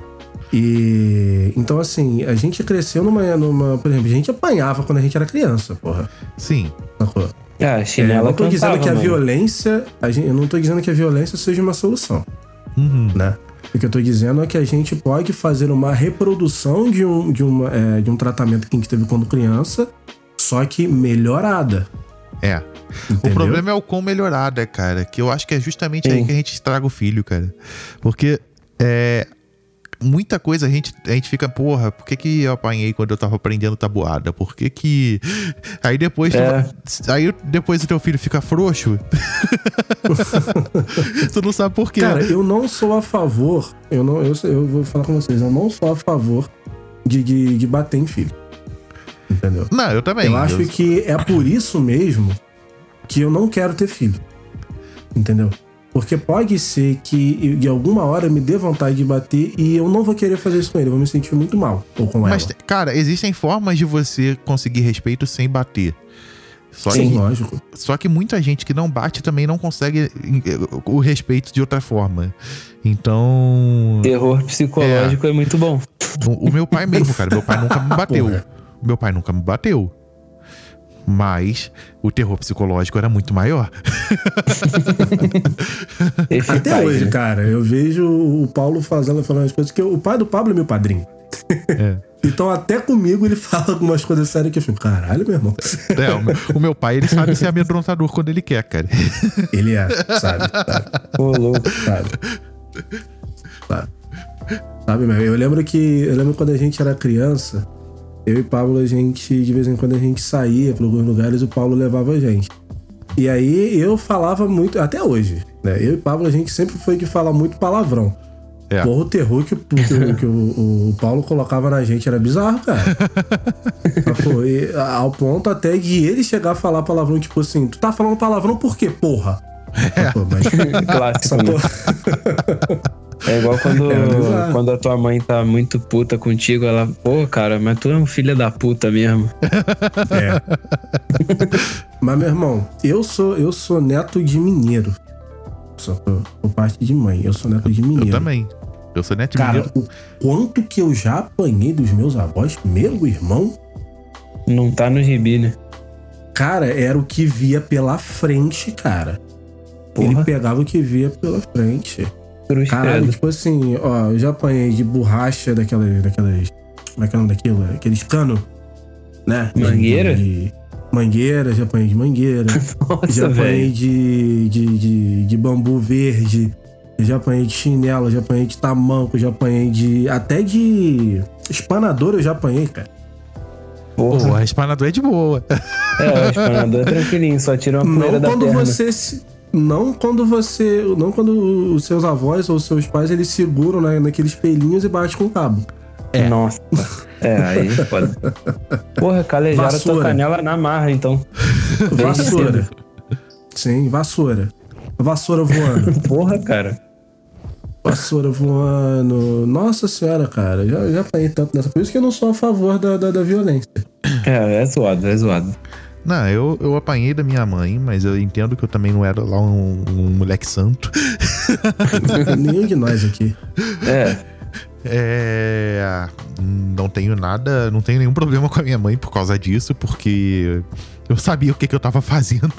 E. Então, assim, a gente cresceu numa, numa. Por exemplo, a gente apanhava quando a gente era criança, porra. Sim. Sacou? Ah, a É, eu chinela não tô dizendo cantava, que a mano. violência. a gente- eu não tô dizendo que a violência seja uma solução. Uhum. né? O que eu tô dizendo é que a gente pode fazer uma reprodução de um, de uma, é, de um tratamento que a gente teve quando criança, só que melhorada. É. Entendeu? O problema é o quão melhorada, cara. Que eu acho que é justamente aí Sim. que a gente estraga o filho, cara. Porque é. Muita coisa a gente, a gente fica, porra, por que, que eu apanhei quando eu tava aprendendo tabuada? Por que que. Aí depois. tu É. vai- Aí depois o teu filho fica frouxo. tu não sabe por quê. Cara, eu não sou a favor, eu não, eu, eu vou falar com vocês, eu não sou a favor de, de, de bater em filho. Entendeu? Não, eu também. eu acho que é por isso mesmo que eu não quero ter filho. Entendeu? Porque pode ser que de alguma hora me dê vontade de bater e eu não vou querer fazer isso com ele, eu vou me sentir muito mal. Ou com ela. Mas, cara, existem formas de você conseguir respeito sem bater. Só Sim, que, lógico. só que muita gente que não bate também não consegue eh, o respeito de outra forma. Então. Terror psicológico é. muito bom. O, o meu pai mesmo, cara. Meu pai nunca me bateu. Porra. Meu pai nunca me bateu. Mas o terror psicológico era muito maior. Até hoje, né? cara, eu vejo o Paulo fazendo, falando as coisas que o pai do Pablo é meu padrinho. É. Então, até comigo ele fala algumas coisas sérias que eu fico, caralho, meu irmão. É, o, meu, o meu pai, ele sabe ser amedrontador quando ele quer, cara. Ele é, sabe? Sabe? Ô, louco. Sabe? Sabe? Sabe, meu? Eu lembro que. Eu lembro quando a gente era criança, eu e Pablo, a gente, de vez em quando, a gente saía para alguns lugares, o Paulo levava a gente. E aí eu falava muito, até hoje, né? Eu e Pablo, a gente sempre foi de falar muito palavrão. É. Porra, o terror que, o- que o- que o, o Paulo colocava na gente era bizarro, cara. Sacou? E, ao ponto até de ele chegar a falar palavrão, tipo assim, tu tá falando palavrão por quê, porra? Sacou? Mas, Clássico, né? sacou? É igual quando, É, quando a tua mãe tá muito puta contigo, ela, pô, cara, mas tu é um filho da puta mesmo. É. Mas, meu irmão, eu sou, eu sou neto de mineiro. Só por, parte de mãe. Eu sou neto de mineiro. Eu também. Eu sou neto de Cara, mineiro. o quanto que eu já apanhei dos meus avós, meu irmão, Não tá no gibi, né? cara, era o que via pela frente, cara. Ele Porra, pegava o que via pela frente. Caralho, tipo assim, ó, eu já apanhei de borracha daquelas. daquelas como é que é o nome daquilo? Aqueles canos, né? De- Mangueira? De, mangueira, já apanhei de mangueira. já Nossa, apanhei velho. de, de, de, de bambu verde. Já apanhei de chinelo, já apanhei de tamanco, já apanhei de. Até de espanador eu já apanhei, cara. Porra. Pô, a espanador é de boa. É, o espanador é tranquilinho, só tira uma poeira Não da quando perna. você se. Não quando você. Não quando os seus avós ou seus pais eles seguram né, naqueles pelinhos e batem com o cabo. É. Nossa. É, aí foda. Porra, calejaram tua Vassoura. canela na marra, então. Vassoura. Sim, vassoura. Vassoura voando. Porra, cara. vassoura voando. Nossa senhora, cara. Já, já apanhei tanto nessa. Por isso que eu não sou a favor da, da, da violência. É, é zoado, é zoado. Não, eu, eu apanhei da minha mãe, mas eu entendo que eu também não era lá um, um moleque santo. Nenhum de nós aqui. É, É. Não tenho nada, não tenho nenhum problema com a minha mãe por causa disso, porque eu sabia o que, que eu tava fazendo.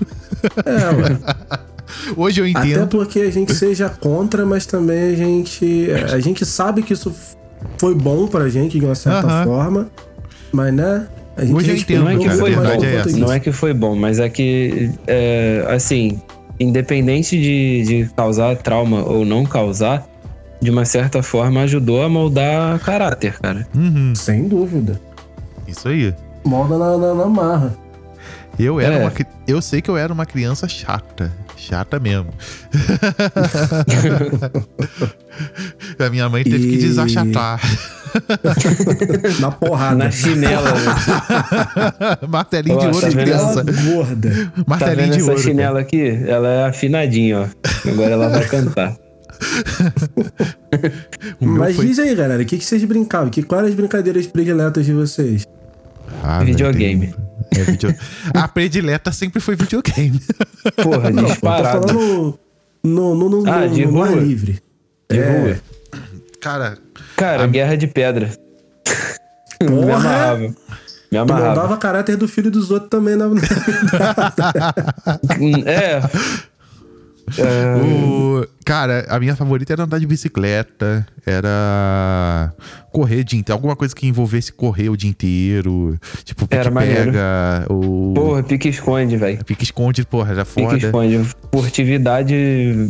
É, ué. Hoje eu Até entendo. porque a gente seja contra, mas também a gente. A gente sabe que isso foi bom pra gente de uma certa Aham. forma. Mas, né? A gente Hoje eu respeita entendo, não é que cara, a foi verdade bom, é essa. não é que foi bom, mas é que, é, assim, independente de, de causar trauma ou não causar, de uma certa forma ajudou a moldar caráter, cara. Uhum, Sem dúvida. isso aí. Molda na, na, na marra. Eu era É. uma, eu sei que eu era uma criança chata, chata mesmo. a minha mãe teve que E- desachatar. Na porrada. Na chinela, né? Martelinho de Ó, ouro tá de criança. gorda. Tá Martelinho vendo de essa ouro. chinela aqui? Ela é afinadinha, ó. Agora ela vai cantar. Mas foi- diz aí, galera, o que, que vocês brincavam? Que, quais eram as brincadeiras prediletas de vocês? Ah, Videogame. tem- É, video... A predileta sempre foi videogame. Porra, Não, disparado. falando no, no, no, Ah, no, de no ar livre. De É. rua. Cara, Cara, guerra de pedra. Me Porra! amarrava. Me Tu amarrava. moldava caráter do filho dos outros também na. É. O... cara, a minha favorita era andar de bicicleta, era correr o dia inteiro, alguma coisa que envolvesse correr o dia inteiro, tipo Era pique-pega, o Porra, pique-esconde, velho. pique-esconde, porra, era foda. Pique-esconde. Furtividade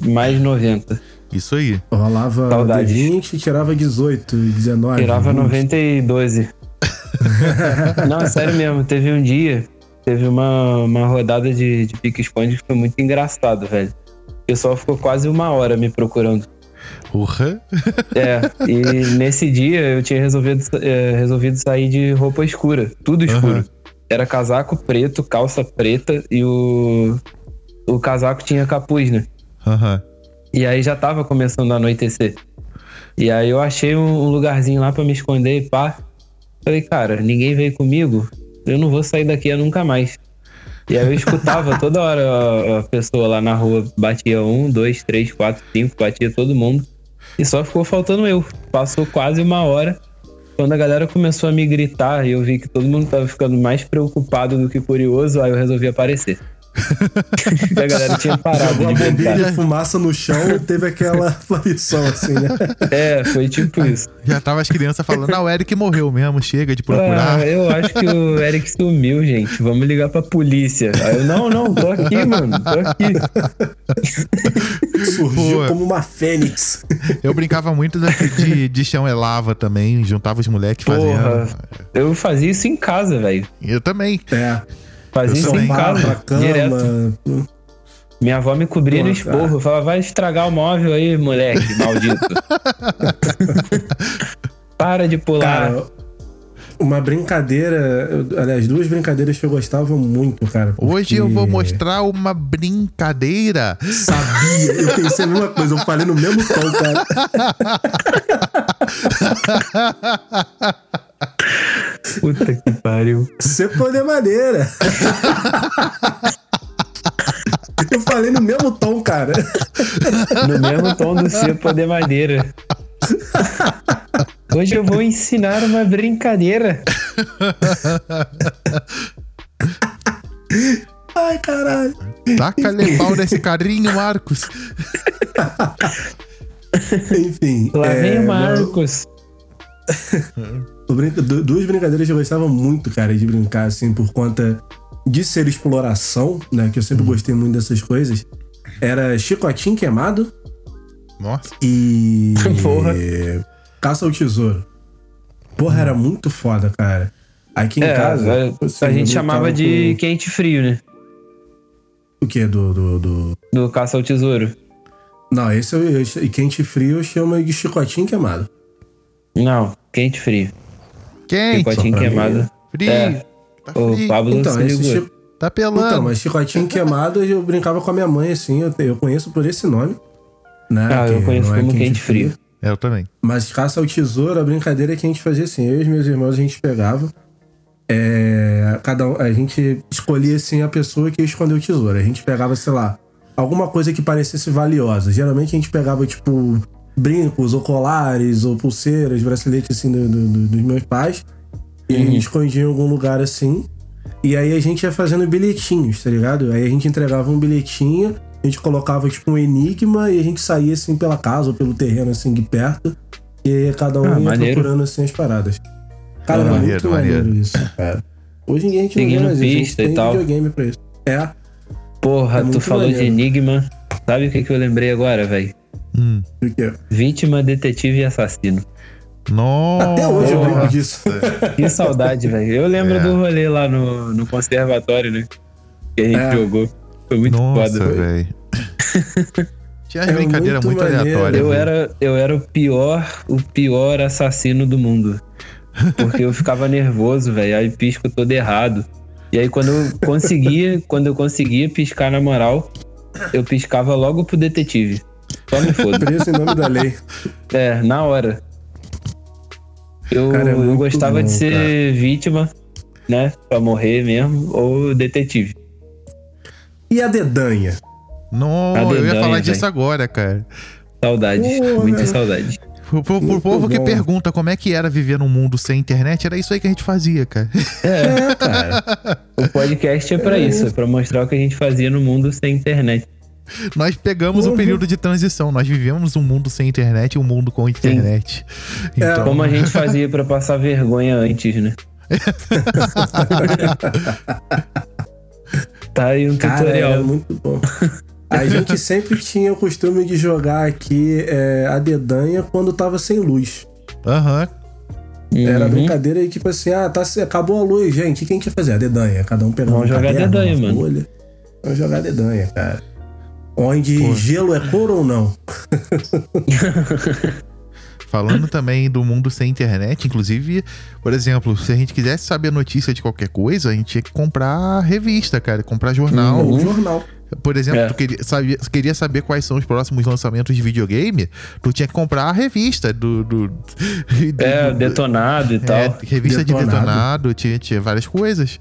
mais 90. Isso aí. Rolava Saudades. D20 e tirava 18, 19. Tirava 20. 90 e 12. Não, sério mesmo. Teve um dia, teve uma, uma rodada de, de pique-esconde que foi muito engraçado, velho. O pessoal ficou quase uma hora me procurando. Porra. É, e nesse dia eu tinha resolvido, é, resolvido sair de roupa escura, tudo escuro. Aham. Era casaco preto, calça preta e o, o casaco tinha capuz, né? Aham. E aí já tava começando a anoitecer. E aí eu achei um um lugarzinho lá pra me esconder e pá. Falei, cara, ninguém veio comigo, eu não vou sair daqui nunca mais. E aí eu escutava toda hora a, pessoa lá na rua, batia um, dois, três, quatro, cinco, batia todo mundo. E só ficou faltando eu. Passou quase uma hora. Quando a galera começou a me gritar e eu vi que todo mundo tava ficando mais preocupado do que curioso, aí eu resolvi aparecer. a galera tinha parado Jogou a bombinha de fumaça no chão e teve aquela aparição assim, né? É, foi tipo isso. Já tava as crianças falando, ah, o Eric morreu mesmo, chega de procurar. Ah, eu acho que o Eric sumiu, gente. Vamos ligar pra polícia. Aí eu, não, não, tô aqui, mano. Tô aqui. Surgiu Pô. como uma fênix. Eu brincava muito de, de chão é lava também, juntava os moleques fazendo. Eu fazia isso em casa, velho. Eu também. É. Fazia isso em casa, direto. Minha avó me cobria Pô, no esporro. Falava, vai estragar o móvel aí, moleque, maldito. Para de pular. Cara, uma brincadeira, aliás, duas brincadeiras que eu gostava muito, cara. porque- Hoje eu vou mostrar uma brincadeira. Sabia, eu pensei a mesma coisa, eu falei no mesmo tom, cara. Puta que pariu. Cepô de madeira. Eu falei no mesmo tom, cara. No mesmo tom do cepo de madeira. Hoje eu vou ensinar uma brincadeira. Ai, caralho. Taca-lhe pau nesse carrinho, Marcos. Enfim. Lá é, vem o não- Marcos. du- duas brincadeiras que eu gostava muito, cara, de brincar, assim, por conta de ser exploração, né? Que eu sempre gostei muito dessas coisas. Era chicotinho queimado Nossa. e. Porra. Caça ao tesouro. Porra, era muito foda, cara. Aqui em É, casa. a, assim, a gente chamava de com- quente frio, né? O quê? Do. do, do... Do caça ao tesouro. Não, esse eu, eu, e quente frio eu chamo de chicotinho queimado. Não, quente frio. Quente. Chicotinho queimado. Frio. É. Tá O frio. Pablo Então, se ligou. Tá pelando. então, mas chicotinho queimado eu brincava com a minha mãe, assim, eu, te- eu conheço por esse nome. Né? Ah, eu que conheço não é como quente e frio. É, Eu também. Mas caça ao tesouro, a brincadeira é que a gente fazia assim, eu e os meus irmãos a gente pegava. é, cada um, a gente escolhia assim a pessoa que ia esconder o tesouro. A gente pegava, sei lá, alguma coisa que parecesse valiosa. Geralmente a gente pegava, tipo, brincos, ou colares, ou pulseiras, braceletes assim do- do- do- dos meus pais. E a gente escondia em algum lugar assim. E aí a gente ia fazendo bilhetinhos, tá ligado? Aí a gente entregava um bilhetinho, a gente colocava tipo um enigma e a gente saía assim pela casa ou pelo terreno assim de perto. E aí cada um Ah, ia maneiro. procurando assim as paradas. Cara, Ah, era maneiro, muito maneiro. maneiro isso, cara. Hoje em dia a gente não vê Seguindo mais isso, a gente pista e tem tal. videogame pra isso. É, Porra, É tu falou de maneiro. enigma. Sabe o que, que eu lembrei agora, velho? Hum. porque Vítima, detetive e assassino. Nossa. até hoje eu brinco disso. Que saudade, velho. Eu lembro É. do rolê lá no, no conservatório, né? Que a gente É. jogou. Foi muito Nossa, foda. velho. Tinha as É brincadeiras muito muito, aleatórias. Eu era, eu era o pior, o pior assassino do mundo. Porque eu ficava nervoso, velho. Aí pisco todo errado. E aí quando eu conseguia, quando eu conseguia piscar na moral, eu piscava logo pro detetive. Só me foda. Preso em nome da lei. É, na hora. Eu, Cara, é eu gostava bom, de ser vítima, né? Pra morrer mesmo, ou detetive. E a dedanha? Não, A eu ia dedanha, falar disso velho. agora, cara. Saudade. Porra. Muita saudade. Pro, pro- pro povo que bom. pergunta como é que era viver num mundo sem internet, era isso aí que a gente fazia, cara. É, cara. O podcast é pra isso, é pra mostrar o que a gente fazia no mundo sem internet. Nós pegamos o Uhum. período de transição. Nós vivemos um mundo sem internet e um mundo com internet. Então, Como a gente fazia pra passar vergonha antes, né? tá aí um Cara, tutorial. é muito bom. A gente sempre tinha o costume de jogar aqui é, a dedanha quando tava sem luz. aham. Era Uhum. brincadeira e tipo assim, ah, tá, acabou a luz, gente. O que a gente ia fazer? A dedanha. Cada um pegava Vamos um jogar caderno, dedanha, mano. folha. Vamos jogar dedanha, cara. Onde Pô. gelo é cor ou não? Falando também do mundo sem internet, inclusive, por exemplo, se a gente quisesse saber notícia de qualquer coisa, a gente tinha que comprar revista, cara, comprar jornal. Ou jornal. Por exemplo, É. tu queria, sabia- queria saber quais são os próximos lançamentos de videogame, tu tinha que comprar a revista do. do, do- É, do- detonado e é, tal. revista de Detonado. detonado, tinha, tinha várias coisas.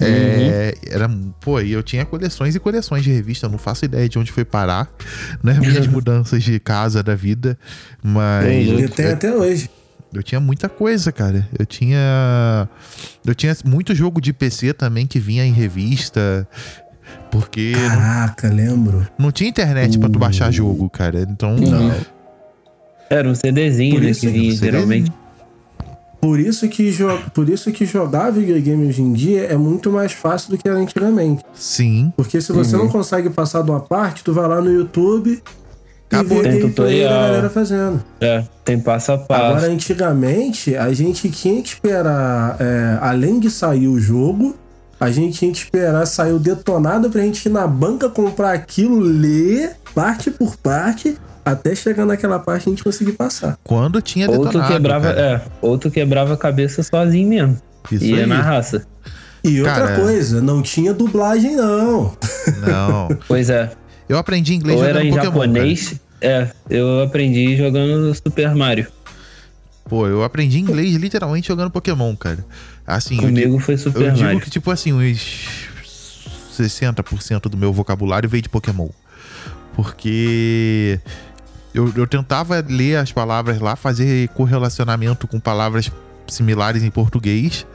É, era, pô, e eu tinha coleções e coleções de revista, eu não faço ideia de onde foi parar, né? Minhas mudanças de casa da vida, mas Entendi. E tem até hoje. eu tinha muita coisa, cara. Eu tinha. Eu tinha muito jogo de PC também que vinha em revista. Porque não, Caraca, lembro. não tinha internet pra tu baixar jogo, cara. Então. Não. Era um CDzinho, né? Que vinha, geralmente. Por isso, que jo... Por isso que jogar videogame hoje em dia é muito mais fácil do que era antigamente. Sim. Porque se você não consegue passar de uma parte, tu vai lá no YouTube Acabou. e vê Tem tutorial. galera fazendo. É, tem passo a passo. Agora, antigamente, a gente tinha que esperar, é, além de sair o jogo, a gente tinha que esperar sair o detonado pra gente ir na banca comprar aquilo, ler parte por parte, até chegar naquela parte a gente conseguir passar. Quando tinha detonado, quebrava, cara. é, ou tu quebrava a cabeça sozinho mesmo. Isso Ia aí. na raça. E outra Cara, coisa, não tinha dublagem, não. Não. Pois é. Eu aprendi inglês ou jogando era em Pokémon, japonês. É, eu aprendi jogando Super Mario. cara. Pô, eu aprendi inglês literalmente jogando Pokémon, cara. Assim, eu Comigo digo, foi eu Super digo Mario. que, tipo assim, uns 60% do meu vocabulário veio de Pokémon. Porque eu, eu tentava ler as palavras lá, fazer correlacionamento com palavras similares em português.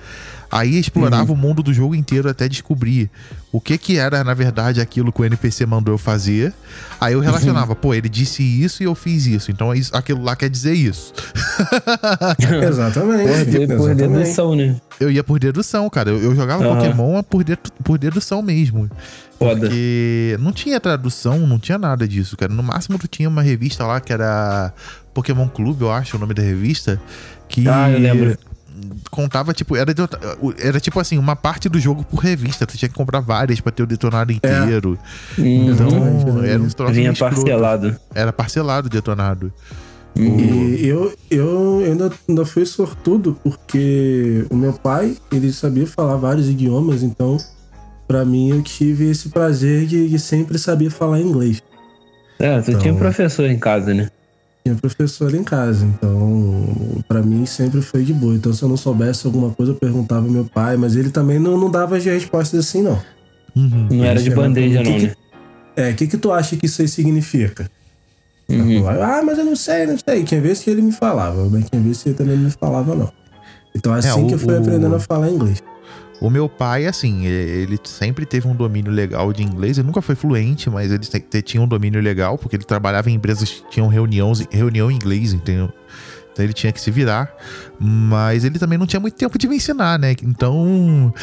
Aí explorava Uhum. o mundo do jogo inteiro até descobrir o que que era, na verdade, aquilo que o NPC mandou eu fazer. Aí eu relacionava, pô, ele disse isso e eu fiz isso. Então é isso- aquilo lá quer dizer isso. Exatamente. Por, de- por exatamente. dedução, né? Eu ia por dedução, cara. Eu, eu jogava Aham. Pokémon por, de- por dedução mesmo. Foda. Porque não tinha tradução, não tinha nada disso, cara. No máximo tu tinha uma revista lá que era Pokémon Clube, eu acho o nome da revista. Que Ah, eu lembro. Contava, tipo, era, era tipo assim, uma parte do jogo por revista. Tu tinha que comprar várias pra ter o detonado inteiro. Uhum. Então, era um troço Vinha escroto. parcelado. Era parcelado o detonado. E eu, eu ainda, ainda fui sortudo porque o meu pai, ele sabia falar vários idiomas, então pra mim eu tive esse prazer de, de sempre saber falar inglês. É, tu Então- tinha um professor em casa, né? Tinha professor em casa, então pra mim sempre foi de boa. Então se eu não soubesse alguma coisa eu perguntava ao meu pai, mas ele também não, não dava as respostas assim não. Uhum. Não era de pra bandeja, não, que né? É, o que que tu acha que isso aí significa? Uhum. Ah, mas eu não sei, não sei. Tinha vezes que ele me falava, mas tinha vezes que ele também não me falava, não. Então assim É, o- que eu fui o- aprendendo a falar inglês. O meu pai, assim, ele sempre teve um domínio legal de inglês. Ele nunca foi fluente, mas ele tinha um domínio legal, porque ele trabalhava em empresas que tinham reunião, reunião em inglês, entendeu? Então ele tinha que se virar. Mas ele também não tinha muito tempo de me ensinar, né? Então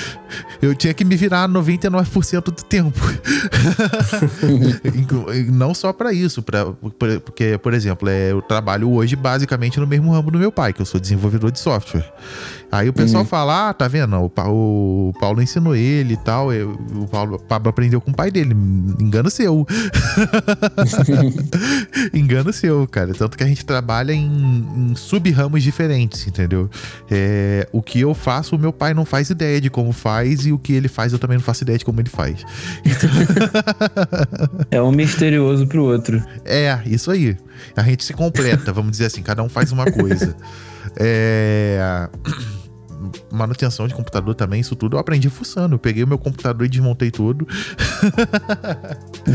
eu tinha que me virar 99% do tempo. Não só pra isso, pra, por- porque, por exemplo, é, eu trabalho hoje basicamente no mesmo ramo do meu pai, que eu sou desenvolvedor de software. Aí o pessoal fala, ah, tá vendo? O, Pa- o Paulo ensinou ele e tal. o Paulo, o Pablo aprendeu com o pai dele. Engano seu. Engano seu, cara. Tanto que a gente trabalha em, em sub-ramos diferentes, entendeu? É, o que eu faço, o meu pai não faz ideia de como faz, e o que ele faz, eu também não faço ideia de como ele faz. É um misterioso pro outro. É, isso aí. A gente se completa, vamos dizer assim, cada um faz uma coisa. É. Manutenção de computador também, isso tudo eu aprendi fuçando. Eu peguei o meu computador e desmontei tudo.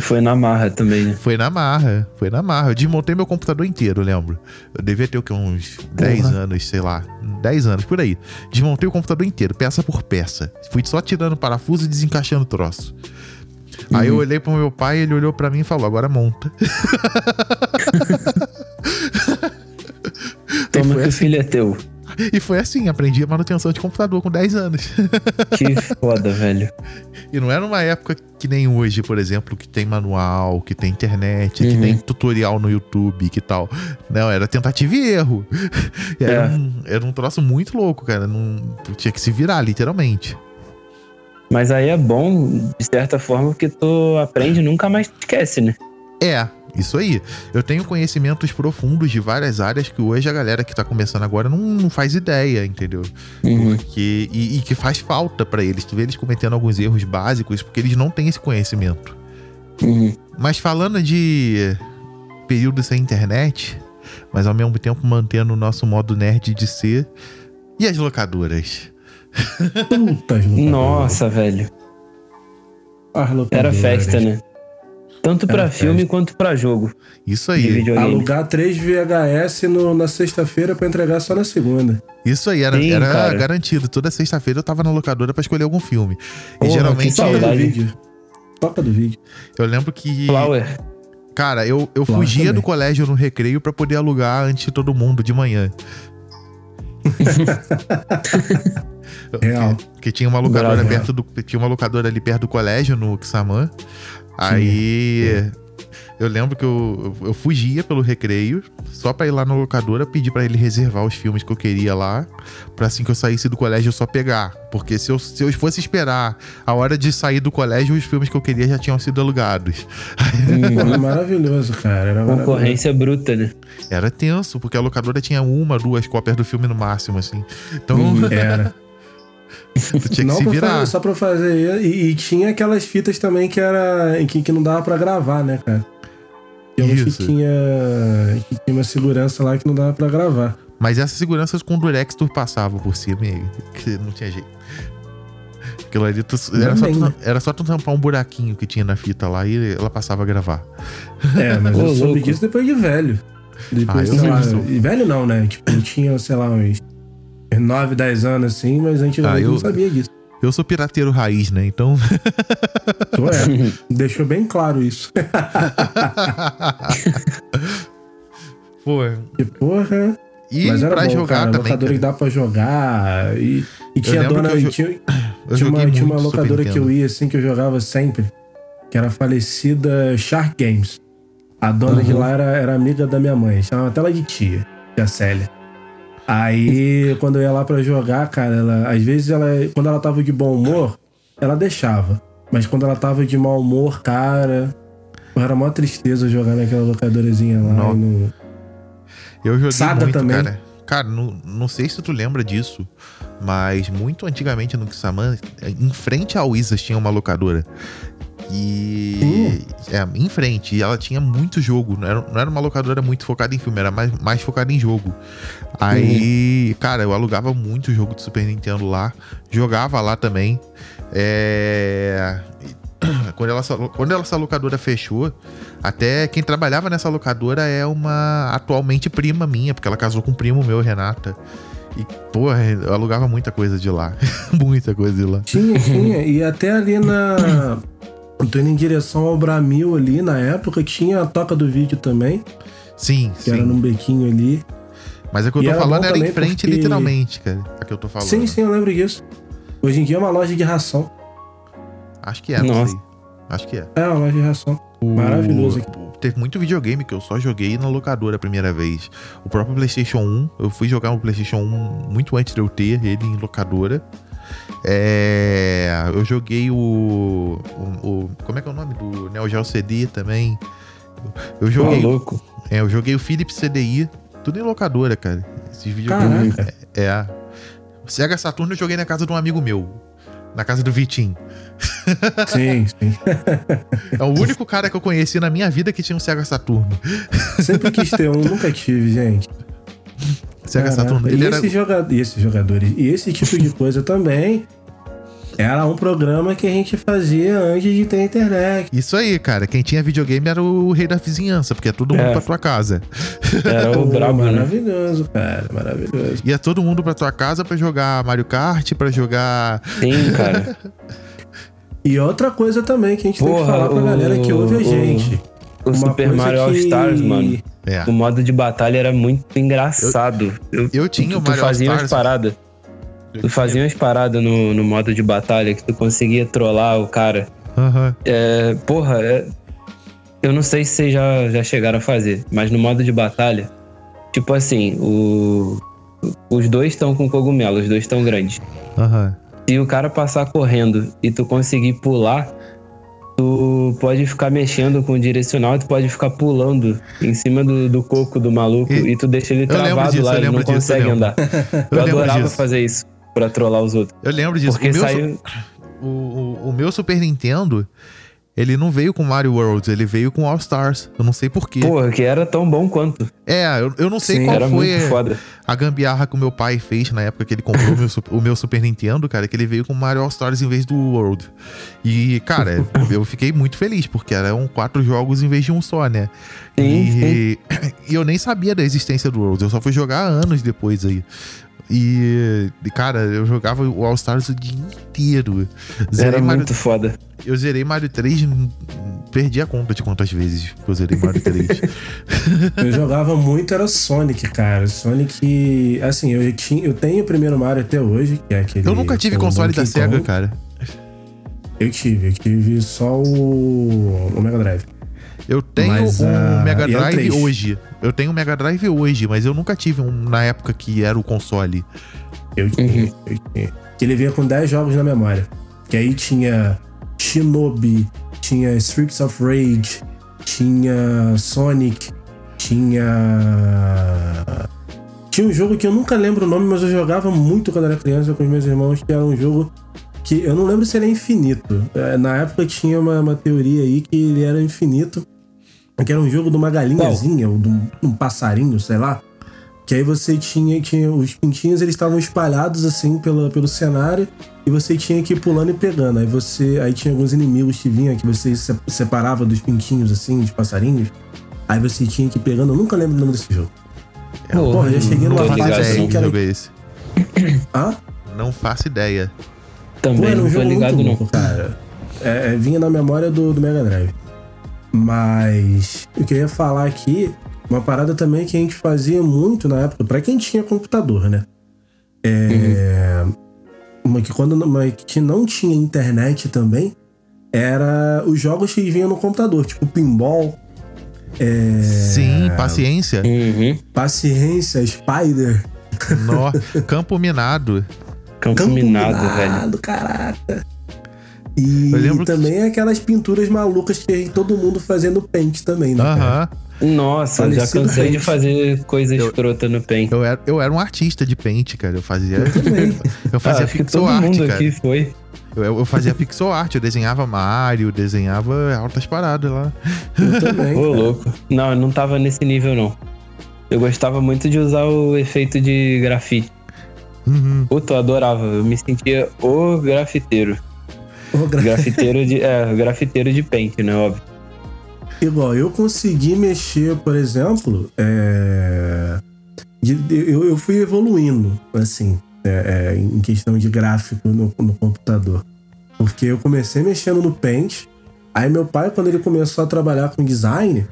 Foi na marra também, né? Foi na marra, foi na marra. Eu desmontei meu computador inteiro, lembro. Eu devia ter o que, uns 10 anos, sei lá. 10 anos, por aí. Desmontei o computador inteiro, peça por peça. Fui só tirando parafuso e desencaixando o troço. Aí eu olhei pro meu pai, ele olhou pra mim e falou: agora monta. Toma que o assim. filho é teu. E foi assim, aprendi a manutenção de computador com 10 anos. Que foda, velho. E não era uma época que nem hoje, por exemplo, que tem manual, que tem internet, que Uhum. tem tutorial no YouTube, que tal. Não, era tentativa e erro. Era, É. um, era um troço muito louco, cara. Não, tinha que se virar, literalmente. Mas aí é bom, de certa forma, porque tu aprende e nunca mais esquece, né? É, isso aí. Eu tenho conhecimentos profundos de várias áreas que hoje a galera que tá começando agora não, não faz ideia, entendeu? Uhum. Porque, e, e que faz falta pra eles. Tu vê eles cometendo alguns erros básicos porque eles não têm esse conhecimento. Uhum. Mas falando de período sem internet, mas ao mesmo tempo mantendo o nosso modo nerd de ser, e as locadoras? Putas locadoras. Nossa, velho. Era festa, né? Tanto pra Era filme quanto pra jogo Isso aí. Alugar 3 VHS no- na sexta-feira pra entregar só na segunda. isso aí, era, Sim, era cara. garantido. Toda sexta-feira eu tava na locadora pra escolher algum filme. e Porra, geralmente que Toca do vídeo. Toca do vídeo. eu lembro que. Flower. Cara, eu, eu fugia também. do colégio no recreio pra poder alugar antes de todo mundo de manhã. Real. Que tinha uma locadora Bravo. perto do. Tinha uma locadora ali perto do colégio, no Xamã. Aí. Eu lembro que eu, eu fugia pelo recreio, só pra ir lá na locadora, pedir pra ele reservar os filmes que eu queria lá, pra assim que eu saísse do colégio eu só pegar. Porque se eu, se eu fosse esperar a hora de sair do colégio, os filmes que eu queria já tinham sido alugados. Era maravilhoso, cara. Era maravilhoso. Concorrência bruta, né? Era tenso, porque a locadora tinha uma, duas cópias do filme no máximo, assim. Então, Era. tu tinha que Não se virar. fazer, só pra fazer. E, e tinha aquelas fitas também que era. Que, que não dava pra gravar, né, cara? Tinha umas Isso. que tinha. Que tinha uma segurança lá que não dava pra gravar. Mas essas seguranças com Durex tu passava por cima e que não tinha jeito. Aquilo ali, tu- era, só tu, né? era só tu tampar um buraquinho que tinha na fita lá e ela passava a gravar. É, mas Ô, eu soube louco. disso depois de velho. Depois, Ah, eu sei lá. velho não, né? Tipo, eu tinha, sei lá, uns 9, 10 anos assim, mas antigamente Ah, eu não sabia disso. Eu sou pirateiro raiz, né? Então. Tu é. Deixou bem claro isso. Pô. Que porra. E mas era pra bom, jogar cara. também. locadora que cara. dá pra jogar. E, e tinha lembro dona. que eu tinha, Eu tinha, uma, tinha uma locadora que eu ia assim que eu jogava sempre. Que era a falecida Shark Games. A dona de Uhum. lá era, era amiga da minha mãe. Chamava até ela de tia, tia Célia. Aí, quando eu ia lá pra jogar, cara, ela, às vezes ela, quando ela tava de bom humor, ela deixava. Mas quando ela tava de mau humor, cara, era mó tristeza jogar naquela locadorazinha lá. Não. não- Eu joguei Sada muito, também. cara. Cara, não, não sei se tu lembra disso, mas muito antigamente no Kissaman, em frente ao Isas tinha uma locadora. E. É, em frente. E ela tinha muito jogo. Não era, não era uma locadora muito focada em filme, era mais, mais focada em jogo. Aí, cara, eu alugava muito jogo de Super Nintendo lá. Jogava lá também. É. Quando, ela, quando ela, essa locadora fechou, até quem trabalhava nessa locadora é uma atualmente prima minha, porque ela casou com um primo meu, Renata. E, porra, eu alugava muita coisa de lá. muita coisa de lá. Tinha, tinha. E até ali na. Tô indo em direção ao Bramil ali, na época, tinha a toca do vídeo também, Sim, que era sim. num bequinho ali. Mas é que eu E tô era falando era em frente, porque- literalmente, cara. A que eu tô falando. Sim, sim, eu lembro disso. Hoje em dia é uma loja de ração. Acho que é, não Nossa. sei. Acho que é. É uma loja de ração. Maravilhoso aqui. Teve muito videogame que eu só joguei na locadora a primeira vez. O próprio PlayStation 1, eu fui jogar o PlayStation 1 muito antes de eu ter ele em locadora. É, eu joguei o, o, o- Como é que é o nome do Neo Geo CD também? Eu joguei, louco. é, eu joguei o Philips CDI, tudo em locadora, cara. Esses videogames. É. O Sega Saturno eu joguei na casa de um amigo meu. Na casa do Vitinho. Sim, sim. É o único cara que eu conheci na minha vida que tinha um Sega Saturno. Sempre quis ter um, nunca tive, gente. Sega Caraca. Saturno. E, Ele era. esses joga... e esses jogadores, e esse tipo de coisa também era um programa que a gente fazia antes de ter internet. Isso aí, cara. Quem tinha videogame era o rei da vizinhança, porque é todo mundo É. pra tua casa. Era o brabo, né? Maravilhoso, cara, maravilhoso. Ia todo mundo pra tua casa pra jogar Mario Kart, pra jogar. Sim, cara. E outra coisa também que a gente tem que Porra, falar pra o- galera que ouve a gente. O Uma Super Mario All que- Stars, mano. É. O modo de batalha era muito engraçado. Eu, Eu tinha o tu Mario fazia All umas Stars. paradas. Tu fazia umas paradas no, no modo de batalha que tu conseguia trollar o cara. Aham. É, porra, é- eu não sei se vocês já, já chegaram a fazer, mas no modo de batalha, tipo assim, o, os dois estão com cogumelo, os dois estão grandes. Aham. Se o cara passar correndo e tu conseguir pular, tu pode ficar mexendo com o direcional e tu pode ficar pulando em cima do, do coco do maluco E- e, tu deixa ele travado disso, lá, ele não disso, consegue andar. Eu, Eu adorava disso. fazer isso pra trollar os outros. Eu lembro disso. Porque o, meu, saiu. o, o, o meu Super Nintendo, ele não veio com Mario World, ele veio com All Stars. Eu não sei porquê. Porra, que era tão bom quanto. É, eu, eu não sei Sim, qual era foi muito foda. a gambiarra que o meu pai fez na época que ele comprou o, meu, o meu Super Nintendo, cara, que ele veio com Mario All Stars em vez do World. E, cara, eu fiquei muito feliz, porque eram quatro jogos em vez de um só, né? Sim, e, e eu nem sabia da existência do World, eu só fui jogar anos depois aí. E, cara, eu jogava o All Stars o dia inteiro. Zerei Era Mario, muito foda. Eu zerei Mario 3, hum, perdi a conta de quantas vezes que eu zerei Mario 3. Eu jogava muito, era Sonic, cara. Sonic. Assim, eu, tinha, eu tenho o primeiro Mario até hoje, que é aquele. eu nunca tive console da Donkey SEGA, Kong. cara. Eu tive, eu tive só o, o Mega Drive. Eu tenho Mas, um ah, Mega é Drive 3? hoje. Eu tenho um Mega Drive hoje, mas eu nunca tive um na época que era o console. Eu tinha, eu tinha. Que ele vinha com 10 jogos na memória. Que aí tinha Shinobi, tinha Streets of Rage, tinha Sonic, tinha. Tinha um jogo que eu nunca lembro o nome, mas eu jogava muito quando era criança com os meus irmãos, que era um jogo que eu não lembro se ele é infinito. É, Na época tinha uma, uma teoria aí que ele era infinito. Que era um jogo de uma galinhazinha, ou de um, um passarinho, sei lá. Que aí você tinha que. Os pintinhos eles estavam espalhados assim pelo, pelo cenário e você tinha que ir pulando e pegando. Aí você. Aí tinha alguns inimigos que vinham que você se separava dos pintinhos, assim, dos passarinhos. Aí você tinha que ir pegando. Eu nunca lembro o nome desse jogo. Pô, Porra, eu cheguei numa fase assim que era. jogo é esse. Hã? Não faço ideia. Pô, Também era um não tô jogo ligado, muito não. louco, cara. É, é, vinha na memória do, do Mega Drive. Mas eu queria falar aqui uma parada também que a gente fazia muito na época, pra quem tinha computador, né? É. Uma que quando uma que não tinha internet também era os jogos que vinham no computador, tipo pinball, é, Sim, paciência. Uhum. paciência, Spider, Nó, Campo Minado. Campo, Campo Minado, velho. Minado, caraca. E Eu lembro que- também aquelas pinturas malucas que todo mundo fazia no Paint também, né? Aham. Nossa, eu já cansei de Paint. fazer coisa escrota no Paint. Eu era, eu era um artista de paint, cara. Eu fazia. também. Eu Ah, fazia acho que pixel todo art, mundo cara. aqui foi. Eu, eu fazia pixel art, eu desenhava Mario, desenhava altas paradas lá. Eu também. Ô, louco. Não, eu não tava nesse nível, não. Eu gostava muito de usar o efeito de grafite. Uhum. Puta, eu adorava. Eu me sentia o grafiteiro. Ô, gra- Grafiteiro de. É, grafiteiro de paint, né? Óbvio. Igual, eu consegui mexer, por exemplo, é, de- de- eu, eu fui evoluindo, assim, é, é, em questão de gráfico no, no computador. Porque eu comecei mexendo no Paint, aí meu pai, quando ele começou a trabalhar com design,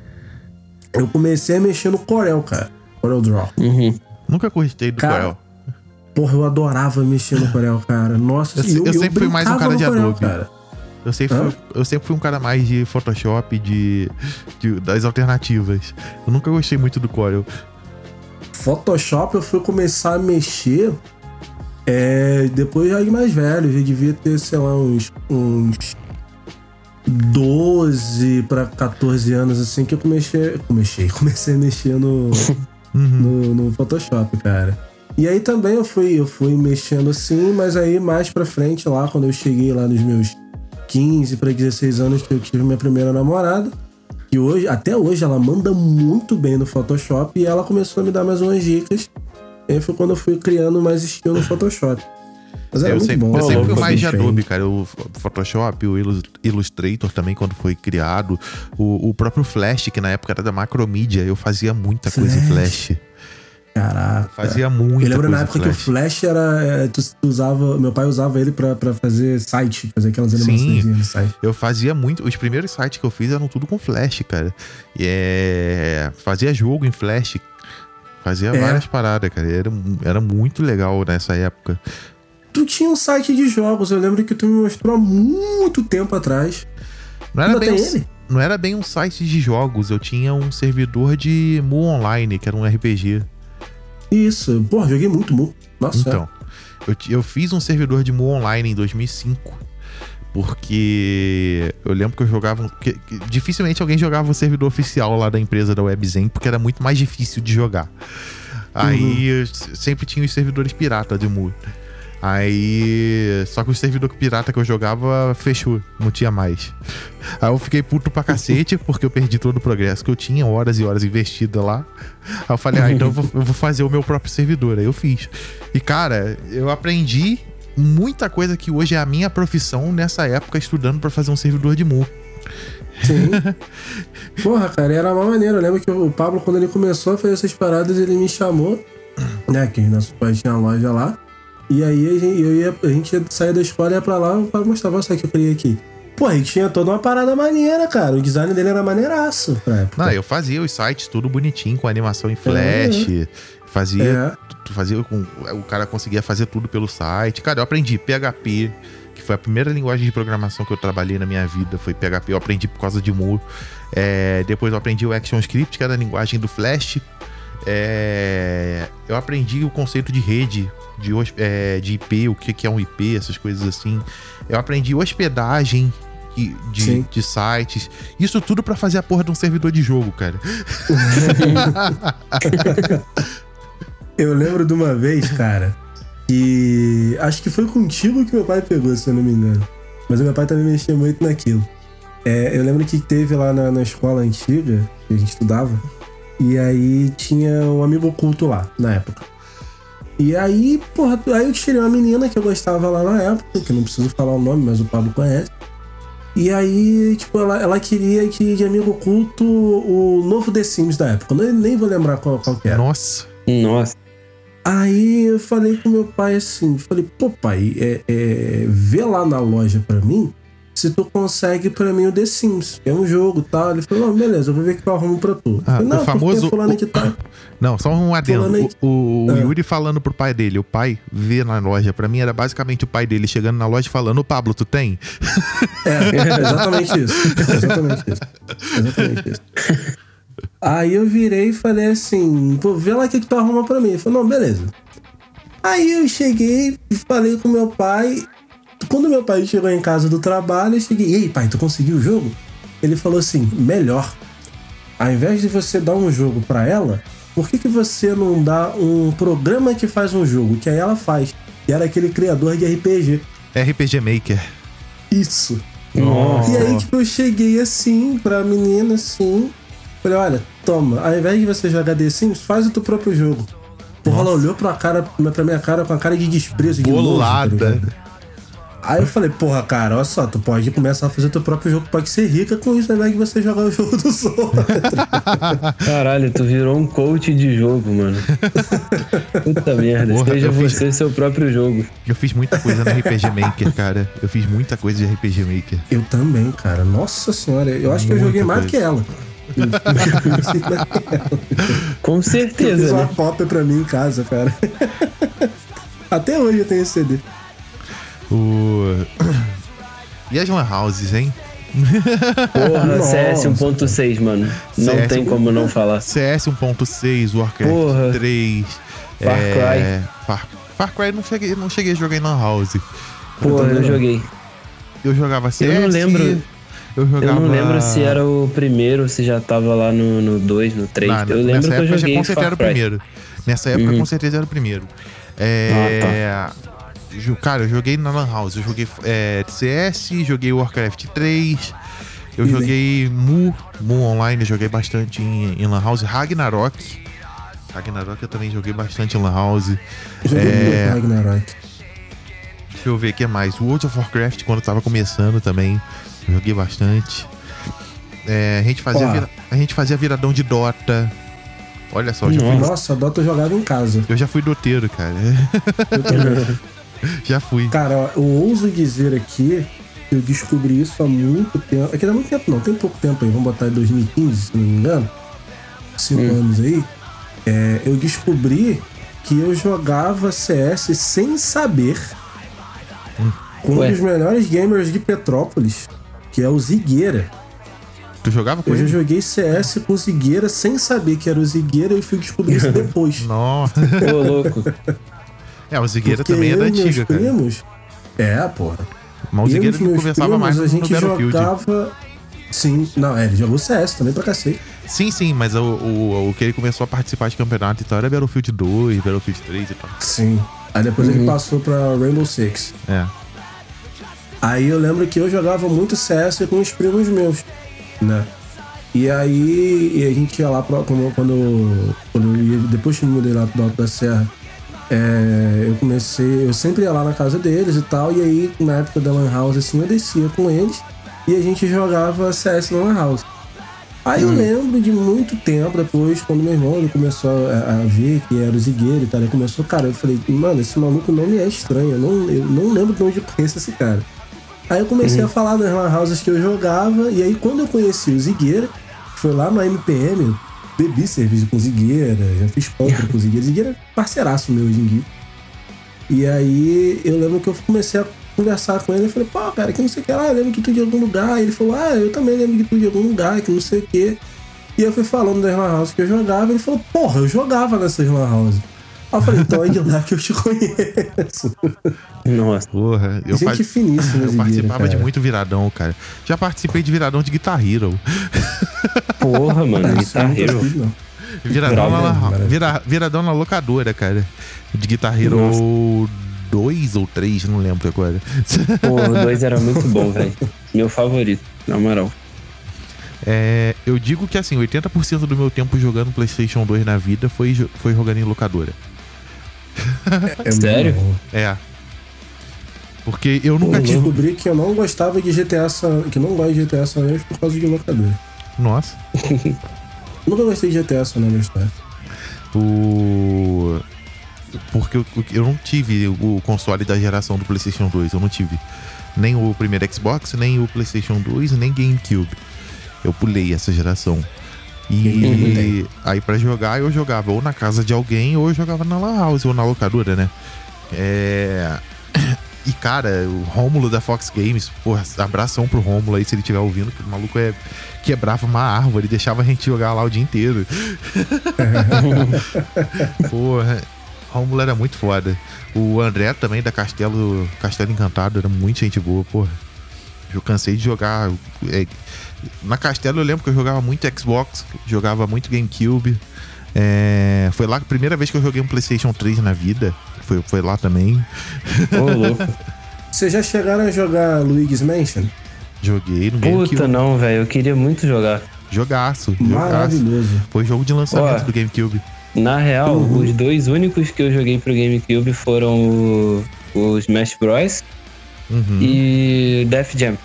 eu comecei a mexer no Corel, cara. Corel Draw. Uhum. Nunca gostei do Cara, Corel. Porra, eu adorava mexer no Corel, cara. Nossa, Eu e se- eu sempre fui mais um cara de Corel, Adobe. Cara. Eu sempre, fui, eu sempre fui um cara mais de Photoshop, de, de- das alternativas. Eu nunca gostei muito do Corel. Photoshop eu fui começar a mexer é, depois já de mais velho. Já devia ter, sei lá, uns, uns 12 para 14 anos assim que eu comecei, comecei, comecei a mexer no, Uhum. no, no Photoshop, cara. E aí também eu fui, eu fui mexendo assim, mas aí mais pra frente, lá quando eu cheguei lá nos meus 15 para 16 anos que eu tive minha primeira namorada, que hoje, até hoje ela manda muito bem no Photoshop e ela começou a me dar mais umas dicas. E aí foi quando eu fui criando mais estilo no Photoshop. Mas era eu muito sempre, bom. eu sempre fui mais de. Adobe, cara. O Photoshop, o Illus- Illustrator também, quando foi criado. O, o próprio Flash, que na época era da Macromedia, eu fazia muita coisa em Flash. Caraca. Fazia muita Eu lembro na época que o Flash. Era. é, Tu, usava. Meu pai usava ele pra, pra fazer site, fazer aquelas animações no site. Eu fazia muito. Os primeiros sites que eu fiz eram tudo com Flash, cara. E é. Fazia jogo em Flash. Fazia É. várias paradas, cara. Era, era muito legal nessa época. Tu tinha um site de jogos, eu lembro que tu me mostrou há muito tempo atrás. Não era, Ainda bem ele? não era bem um site de jogos. Eu tinha um servidor de Mu Online, que era um RPG. Isso, pô, joguei muito, muito. Nossa, Então, eu, ti- eu fiz um servidor de Mu Online em 2005. Porque eu lembro que eu jogava. que- que dificilmente alguém jogava o servidor oficial lá da empresa da WebZen, porque era muito mais difícil de jogar. Aí eu s- sempre tinha os servidores pirata de Mu. Aí. Só que o servidor pirata que eu jogava fechou, não tinha mais. Aí eu fiquei puto pra cacete, porque eu perdi todo o progresso que eu tinha, horas e horas investidas lá. Aí eu falei, ah, então eu vou, eu vou fazer o meu próprio servidor. Aí eu fiz. E cara, eu aprendi muita coisa que hoje é a minha profissão nessa época estudando pra fazer um servidor de Mu. Sim. Porra, cara, era uma maneira. Eu lembro que o Pablo, quando ele começou a fazer essas paradas, ele me chamou, né? Que nosso pai tinha a loja lá. E aí a gente, eu ia, a gente ia sair da escola e ia pra lá, o Pablo mostrava, olha só que eu criei aqui. Pô, aí tinha toda uma parada maneira, cara. O design dele era maneiraço pra época. Não, eu fazia os sites tudo bonitinho, com animação em flash. Fazia É. tu fazia com o cara conseguia fazer tudo pelo site. Cara, eu aprendi PHP, que foi a primeira linguagem de programação que eu trabalhei na minha vida, foi PHP, eu aprendi por causa de Moore. É, depois eu aprendi o ActionScript, que era a linguagem do Flash. É, eu aprendi o conceito de rede, de, é, de IP, o que, que é um IP, essas coisas assim. Eu aprendi hospedagem de, de, de sites. Isso tudo para fazer a porra de um servidor de jogo, cara. eu lembro de uma vez, cara, que acho que foi contigo que meu pai pegou, se eu não me engano. Mas meu pai também mexia muito naquilo. É, eu lembro que teve lá na, na escola antiga, que a gente estudava, e aí tinha um amigo oculto lá, na época. E aí, porra, aí eu tirei uma menina que eu gostava lá na época, que não preciso falar o nome, mas o Pablo conhece. E aí, tipo, ela, ela queria que de amigo oculto o novo The Sims da época. Eu nem vou lembrar qual, qual que era. Nossa. Nossa. Aí eu falei com meu pai assim, falei, pô pai, é, é, vê lá na loja pra mim se tu consegue pra mim o The Sims. É um jogo e tal. Ele falou, não, beleza, eu vou ver que eu arrumo pra tu. Ah, falei, não, o famoso. Fulano que tá... Não, só um adendo. O, o é. Yuri falando pro pai dele, o pai vê na loja, pra mim era basicamente o pai dele chegando na loja e falando, ô Pablo, tu tem? É, exatamente isso. Exatamente isso. Exatamente isso. Aí eu virei e falei assim, pô, vê lá o que, que tu arruma pra mim. Ele falou, não, beleza. Aí eu cheguei e falei com meu pai. Quando meu pai chegou em casa do trabalho, eu cheguei, e aí, pai, tu conseguiu o jogo? Ele falou assim, melhor. Ao invés de você dar um jogo para ela, por que, que você não dá um programa que faz um jogo? Que aí ela faz. E era aquele criador de RPG. RPG Maker. Isso. Nossa. E aí, tipo, eu cheguei assim pra menina, assim. Falei, olha, toma, ao invés de você jogar The Sims, faz o teu próprio jogo. Porra, ela olhou pra, cara, pra minha cara com a cara de desprezo, de Bolada. Tá Aí eu falei, porra, cara, olha só, tu pode começar a fazer teu próprio jogo, pode ser rica com isso, ao invés de você jogar o jogo do outros. Caralho, tu virou um coach de jogo, mano. Puta merda, porra, seja você fiz... seu próprio jogo. Eu fiz muita coisa no RPG Maker, cara. Eu fiz muita coisa de RPG Maker. Eu também, cara. Nossa senhora, eu acho muita que eu joguei mais coisa. que ela. Com certeza. Eu fiz uma né? cópia pra mim em casa, cara. Até hoje eu tenho esse CD. O... E as Lan Houses, hein? Porra, CS 1.6, mano. Não CS tem como não falar. CS 1.6, Warcraft Porra. 3. Far é... Cry. Far... Far Cry não cheguei, não cheguei a jogar em Lan House. Porra, eu, eu joguei. Eu jogava CS. Eu não lembro. Eu, jogava... eu não lembro se era o primeiro, se já tava lá no 2, no 3. Eu lembro que eu joguei. Com certeza era o primeiro. Nessa época, uhum. com certeza era o primeiro. É. Ah, tá. Cara, eu joguei na Lan House. Eu joguei é, CS, joguei Warcraft 3. Eu joguei Mu, Mu Online, eu joguei bastante em, em Lan House. Ragnarok. Ragnarok eu também joguei bastante em Lan House. Joguei é... Ragnarok. Deixa eu ver o que mais. World of Warcraft, quando tava começando também. Joguei bastante. É, a, gente fazia vira... a gente fazia viradão de Dota. Olha só, já fui... Nossa, Dota eu jogava em casa. Eu já fui doteiro, cara. Eu também. Já fui. Cara, eu ouso dizer aqui eu descobri isso há muito tempo. Aqui não há muito tempo, não, tem pouco tempo aí, vamos botar em 2015, se não me engano. Cinco hum. anos aí. É, eu descobri que eu jogava CS sem saber hum. com Ué. um dos melhores gamers de Petrópolis, que é o Zigueira. Tu jogava com eu ele? Eu já joguei CS com o Zigueira sem saber que era o Zigueira e fui descobrir isso depois. Nossa. Ô, louco. É, o Zigueira também é da antiga, cara. Primos, é, porra. Mas o Zigueira não conversava primos, mais a gente jogava... Sim, não, é, ele jogou CS também pra cacete. Sim, sim, mas o, o, o que ele começou a participar de campeonato e tal era Battlefield 2, Battlefield 3 e tal. Sim. Aí depois uhum. ele passou pra Rainbow Six. É. Aí eu lembro que eu jogava muito CS com os primos meus, né? E aí e a gente ia lá pra, quando, quando, quando eu ia, depois que eu mudei lá pro Alto da Serra, é, eu comecei, eu sempre ia lá na casa deles e tal, e aí na época da Lan House, assim, eu descia com eles e a gente jogava CS na Lan House. Aí hum. eu lembro de muito tempo depois, quando meu irmão começou a, a, ver que era o Zigueiro e tal, ele começou, cara, eu falei, mano, esse maluco não me é estranho, eu não, eu não lembro de onde eu conheço esse cara. Aí eu comecei uhum. a falar das Lan Houses que eu jogava, e aí quando eu conheci o Zigueira, foi lá no MPM, bebi cerveja com Zigueira, já fiz compra com Zigueira. Zigueira é parceiraço meu hoje em dia. E aí eu lembro que eu comecei a conversar com ele. Eu falei, pô, cara, que não sei o que lá, eu lembro que tu de algum lugar. E ele falou, ah, eu também lembro que tu de algum lugar, que não sei o que. E eu fui falando das Lan House que eu jogava. Ele falou, porra, eu jogava nessas Lan House. Eu falei, então é de lá que eu te conheço. Nossa. Porra, eu, Gente fa- finíssima, eu participava de muito viradão, cara. Já participei de viradão de Guitar Hero. Porra, mano. Guitar Hero. Viradão, Bravo, na, vira- viradão na locadora, cara. De Guitar Hero 2 ou 3, não lembro agora. Pô, o 2 era muito bom, velho. Meu favorito, na moral. É, eu digo que assim, 80% do meu tempo jogando PlayStation 2 na vida foi, foi jogando em locadora. É Sério? É. Porque eu nunca Eu tive. descobri que eu não gostava de GTA San... que não gosto de GTA San Andreas por causa de locadora. Nossa. Nunca gostei de GTA San Andreas, tá? O. Porque eu, eu não tive o console da geração do PlayStation 2. Eu não tive nem o primeiro Xbox, nem o PlayStation 2, nem GameCube. Eu pulei essa geração. E aí pra jogar eu jogava ou na casa de alguém ou eu jogava na Lan House ou na locadora, né? É. E cara, o Rômulo da Fox Games, porra, abração pro Rômulo aí se ele estiver ouvindo, que o maluco é, quebrava uma árvore, deixava a gente jogar lá o dia inteiro. Porra, Rômulo era muito foda. O André também da Castelo, Castelo Encantado era muito gente boa, porra. Eu cansei de jogar. é, na Castelo eu lembro que eu jogava muito Xbox, jogava muito GameCube. É, foi lá a primeira vez que eu joguei um PlayStation 3 na vida. Foi, foi lá também. Ô, louco. Vocês já chegaram a jogar Luigi's Mansion? Joguei no Puta, GameCube. não, velho. Eu queria muito jogar. Jogaço, jogaço. Maravilhoso. Foi jogo de lançamento Ó. do GameCube. Na real, Uhum. os dois únicos que eu joguei pro GameCube foram o, o Smash Bros. Uhum. e Def Jam.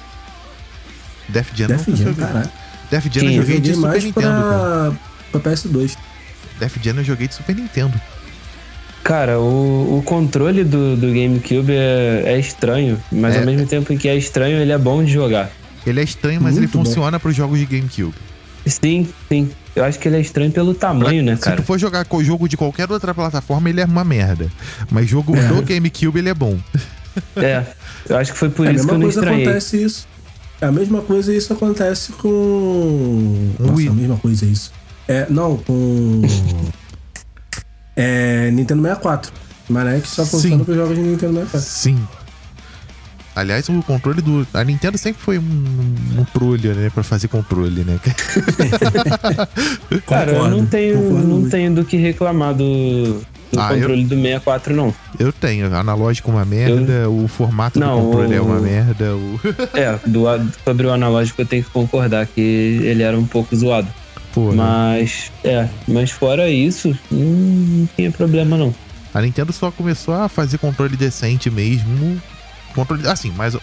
Def Jam Def Jam, caralho. Def Jam Sim, eu eu joguei de Super mais Nintendo, cara. pra, pra PS2. Def Jam eu joguei de Super Nintendo. Cara, o, o controle do, do GameCube é, é estranho, mas É. ao mesmo tempo que é estranho, ele é bom de jogar. Ele é estranho, mas ele Muito bom. funciona pros jogos de GameCube. Sim, sim. Eu acho que ele é estranho pelo tamanho, né, Se cara? tu for jogar com jogo de qualquer outra plataforma, ele é uma merda. Mas jogo É. do GameCube, ele é bom. É. Eu acho que foi por É, isso que eu não coisa estranhei. acontece isso. É a mesma coisa isso acontece com. Nossa, Wii. a mesma coisa isso. É, não, com. é, Nintendo 64. Mas não é que só funciona para jogos de Nintendo 64. Sim. Aliás, o controle do. A Nintendo sempre foi um, um trolha, né? Pra fazer controle, né? Cara, eu Concordo, não tenho, não tenho do que reclamar do, do Ah, eu- controle do 64, não. Eu tenho. Analógico uma merda, o formato Não, do controle é o- uma merda. O... É, do, sobre o analógico eu tenho que concordar que ele era um pouco zoado. Pô, né? Mas, é, mas fora isso, não, tinha problema não. A Nintendo só começou a fazer controle decente mesmo. Controle. Assim, mas.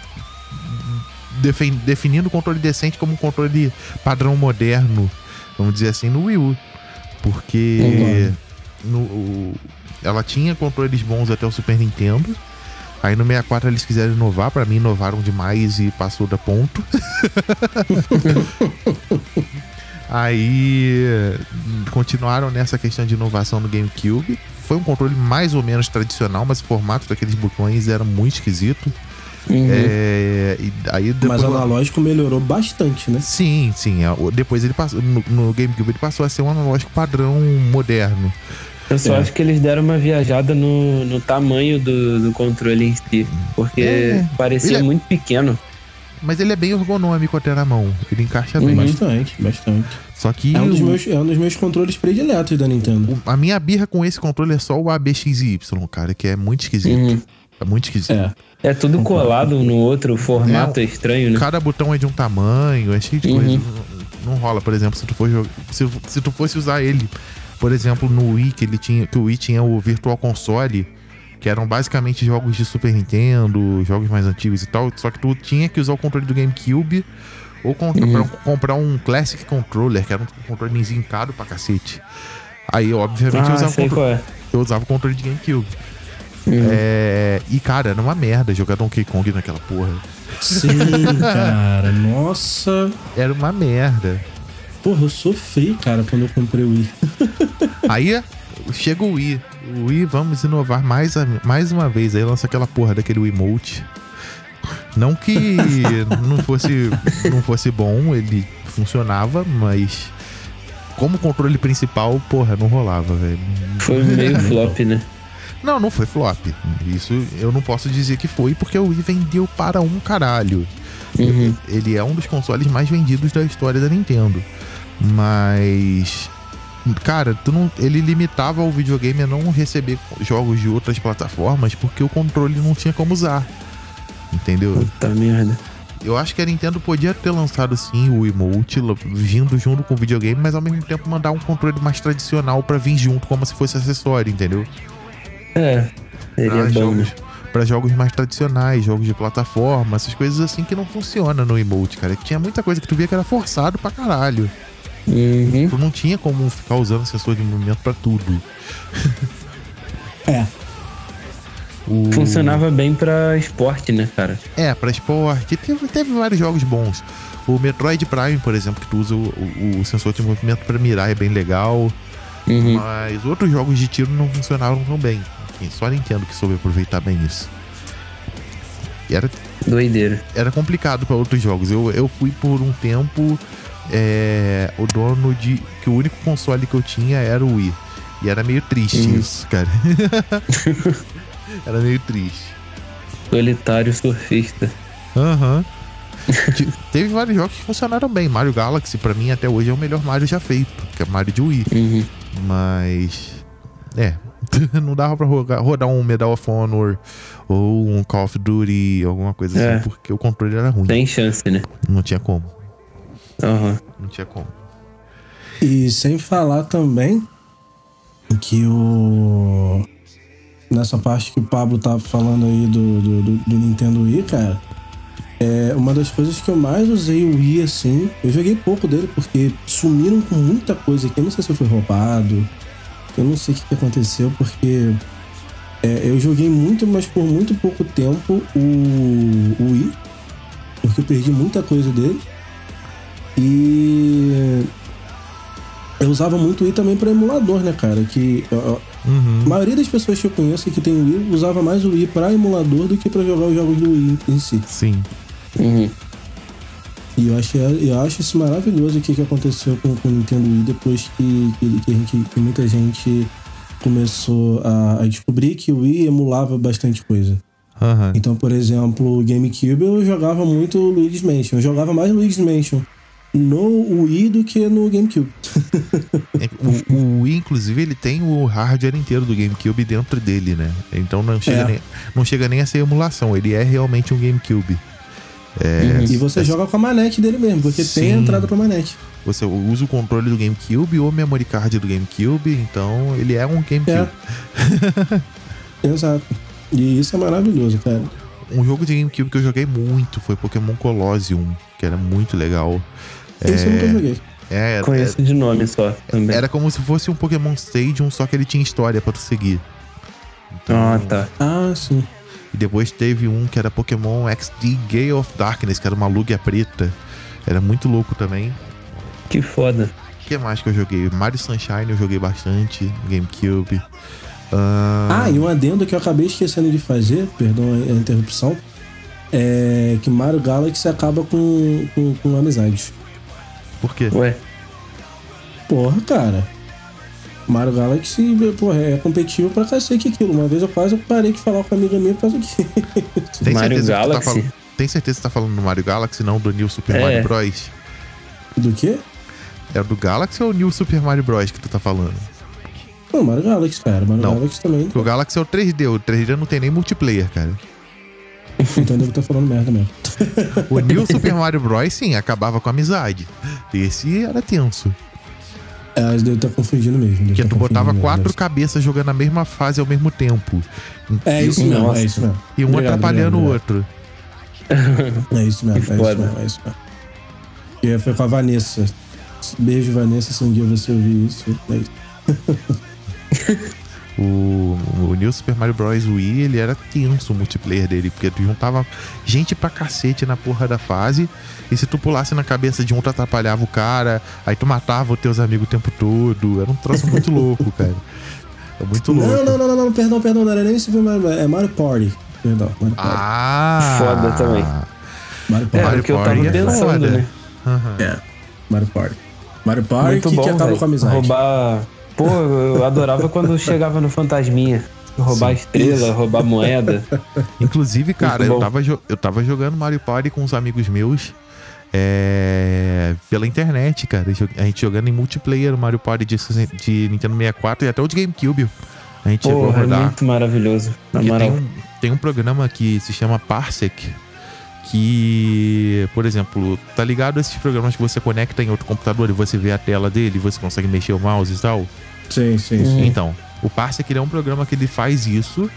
definindo o controle decente como um controle padrão moderno, vamos dizer assim, no Wii U. Porque. No, o- ela tinha controles bons até o Super Nintendo. Aí no 64 eles quiseram inovar, pra mim inovaram demais e passou da ponto. Aí continuaram nessa questão de inovação no GameCube. Foi um controle mais ou menos tradicional, mas o formato daqueles botões era muito esquisito. Uhum. É, e aí depois. Mas o analógico melhorou bastante, né? Sim, sim. é, Depois ele passou. No, no GameCube ele passou a ser um analógico padrão moderno. Eu só É. acho que eles deram uma viajada no, no tamanho do, do controle em si. Porque É, parecia ele é- muito pequeno. Mas ele é bem ergonômico até na mão. Ele encaixa Uhum. bem. Bastante, bastante. Só que É um, dos o- meus, é um dos meus controles prediletos da Nintendo. o- a minha birra com esse controle é só o ABXY, cara, que é muito esquisito. Uhum. É muito esquisito. É. É tudo Concordo. colado um no outro, o formato é, estranho, né? Cada botão é de um tamanho, é cheio de Uhum. coisa. Não, não rola, por exemplo, se tu for jogar. Se, se tu fosse usar ele, por exemplo, no Wii, que ele tinha. Que o Wii tinha o Virtual Console, que eram basicamente jogos de Super Nintendo, jogos mais antigos e tal. Só que tu tinha que usar o controle do GameCube ou con- Uhum. pra- comprar um Classic Controller, que era um controle zincado pra cacete. Aí, obviamente, eu, Ah, usava contro- qual é. eu usava o controle de GameCube. Uhum. É, e, cara, era uma merda jogar Donkey Kong naquela porra. Sim, cara. Nossa. Era uma merda. Porra, eu sofri, cara, quando eu comprei o Wii. Aí chega o Wii. O Wii, vamos inovar mais, mais uma vez. Aí lança aquela porra daquele Wiimote. Não que não fosse, não fosse bom, ele funcionava, mas como controle principal, porra, não rolava, velho. Foi meio flop, né? Não, não foi flop. Isso eu não posso dizer que foi, porque o Wii vendeu para um caralho. Uhum. Ele é um dos consoles mais vendidos da história da Nintendo. Mas. Cara, tu não, ele limitava o videogame a não receber jogos de outras plataformas porque o controle não tinha como usar. Entendeu? Puta merda. Eu acho que a Nintendo podia ter lançado sim o emote vindo junto com o videogame, mas ao mesmo tempo mandar um controle mais tradicional pra vir junto, como se fosse acessório, entendeu? É, seria Pra bom, jogos, né? pra jogos mais tradicionais, jogos de plataforma, essas coisas assim que não funciona no emote, cara. Tinha muita coisa que tu via que era forçado pra caralho. Uhum. Tu não tinha como ficar usando sensor de movimento pra tudo. É. O... Funcionava bem pra esporte, né, cara? É, pra esporte. Teve, teve vários jogos bons. O Metroid Prime, por exemplo, que tu usa o, o- o sensor de movimento pra mirar, é bem legal. Uhum. Mas outros jogos de tiro não funcionaram tão bem. Só a Nintendo que soube aproveitar bem isso. E era, Doideira. era complicado pra outros jogos. Eu, eu fui por um tempo é, o dono de. que o único console que eu tinha era o Wii. E era meio triste Uhum. isso, cara. era meio triste. Solitário surfista. Aham. Te- Teve vários jogos que funcionaram bem. Mario Galaxy, pra mim, até hoje é o melhor Mario já feito, que é Mario de Wii. Uhum. Mas. É. Não dava pra rogar- rodar um Medal of Honor ou um Call of Duty, alguma coisa É. assim, porque o controle era ruim. Tem chance, né? Não tinha como. Aham. Não tinha como. E sem falar também que o. Nessa parte que o Pablo tava falando aí do, do, do- do Nintendo Wii, cara. É uma das coisas que eu mais usei o Wii assim. Eu joguei pouco dele porque sumiram com muita coisa aqui. Eu não sei se foi roubado. Eu não sei o que que aconteceu, porque é, eu joguei muito, mas por muito pouco tempo o, o Wii. Porque eu perdi muita coisa dele. E eu usava muito o Wii também para emulador, né, cara? Que Uhum. a maioria das pessoas que eu conheço que tem o Wii usava mais o Wii para emulador do que para jogar os jogos do Wii em si. Sim. Uhum. E eu acho, eu acho isso maravilhoso o que, que aconteceu com, com o Nintendo Wii depois que, que, que, a gente- que muita gente começou a, a descobrir que o Wii emulava bastante coisa. Aham. Então, por exemplo, o GameCube eu jogava muito Luigi's Mansion. Eu jogava mais Luigi's Mansion no Wii do que no GameCube. É, O, o Wii, inclusive, ele tem o hardware inteiro do GameCube dentro dele, né? Então não chega, É. nem, não chega nem a ser emulação. Ele é realmente um GameCube. É, E você é- joga com a manete dele mesmo, porque tem a Sim. entrada pra manete. Você usa o controle do GameCube ou o memory card do GameCube, então ele é um GameCube. É. Exato. E isso é maravilhoso, cara. Um jogo de GameCube que eu joguei muito foi Pokémon Colosseum, que era muito legal. Esse eu nunca joguei. É, era, Conheço de nome só também. era como se fosse um Pokémon Stadium, só que ele tinha história pra tu seguir. Então, Ah, tá. Ah, sim. E depois teve um que era Pokémon XD Gale of Darkness, que era uma Lugia preta. Era muito louco também. Que foda. O que mais que eu joguei? Mario Sunshine eu joguei bastante, no GameCube. Ah, Ah, e um adendo que eu acabei esquecendo de fazer, perdão a interrupção, é que Mario Galaxy acaba com, com, com amizade. Por quê? Ué, Porra, cara. Mario Galaxy, porra, é competitivo pra cacete aquilo. Uma vez eu quase parei de falar com uma amiga minha por causa disso. Tem Mario que tá Galaxy? tem certeza que você tá falando do Mario Galaxy, não do New Super É. Mario Bros? Do quê? É do Galaxy ou New Super Mario Bros que tu tá falando? Não, Mario Galaxy, cara. Mario Não. Galaxy também. O Galaxy é o 3D, o 3D não tem nem multiplayer, cara. Então deve estar falando merda mesmo. O New Super Mario Bros, sim, acabava com a amizade. Esse era tenso. É, mas deve estar confundindo mesmo. Porque tá tu botava quatro mesmo. cabeças jogando a mesma fase ao mesmo tempo. É E- isso mesmo, é isso mesmo. E um Obrigado, atrapalhando obrigado, o outro. É isso mesmo, Que é isso mesmo, é isso mesmo. E foi com a Vanessa. Beijo, Vanessa, se um dia você ouvir isso. É isso. O, o New Super Mario Bros. Wii, ele era tenso o multiplayer dele, porque tu juntava gente pra cacete na porra da fase, e se tu pulasse na cabeça de um, tu atrapalhava o cara, aí tu matava os teus amigos o tempo todo. Era um troço muito louco, cara. É muito louco. Não, não, não, não, não, perdão, perdão, não era nem Super Mario, é Mario Party. Perdão, Mario Party. Ah! Foda também. Mario Party. É, o que eu tava é pensando, né? Uhum. É, Mario Party. Mario Party Muito que, bom, que acaba véio. com a amizade. Roubar... Pô, eu adorava quando chegava no Fantasminha. Roubar Sim. estrela, roubar moeda. Inclusive, cara, eu tava, eu tava jogando Mario Party com uns amigos meus é, pela internet, cara. A gente jogando em multiplayer o Mario Party de, de Nintendo 64 e até o de GameCube. A gente Porra, chegou a rodar. É muito maravilhoso. Tem um, tem um programa que se chama Parsec, que, por exemplo, tá ligado a esses programas que você conecta em outro computador e você vê a tela dele, você consegue mexer o mouse e tal? Sim, sim, sim. Então, o Parsec é um programa que ele faz isso,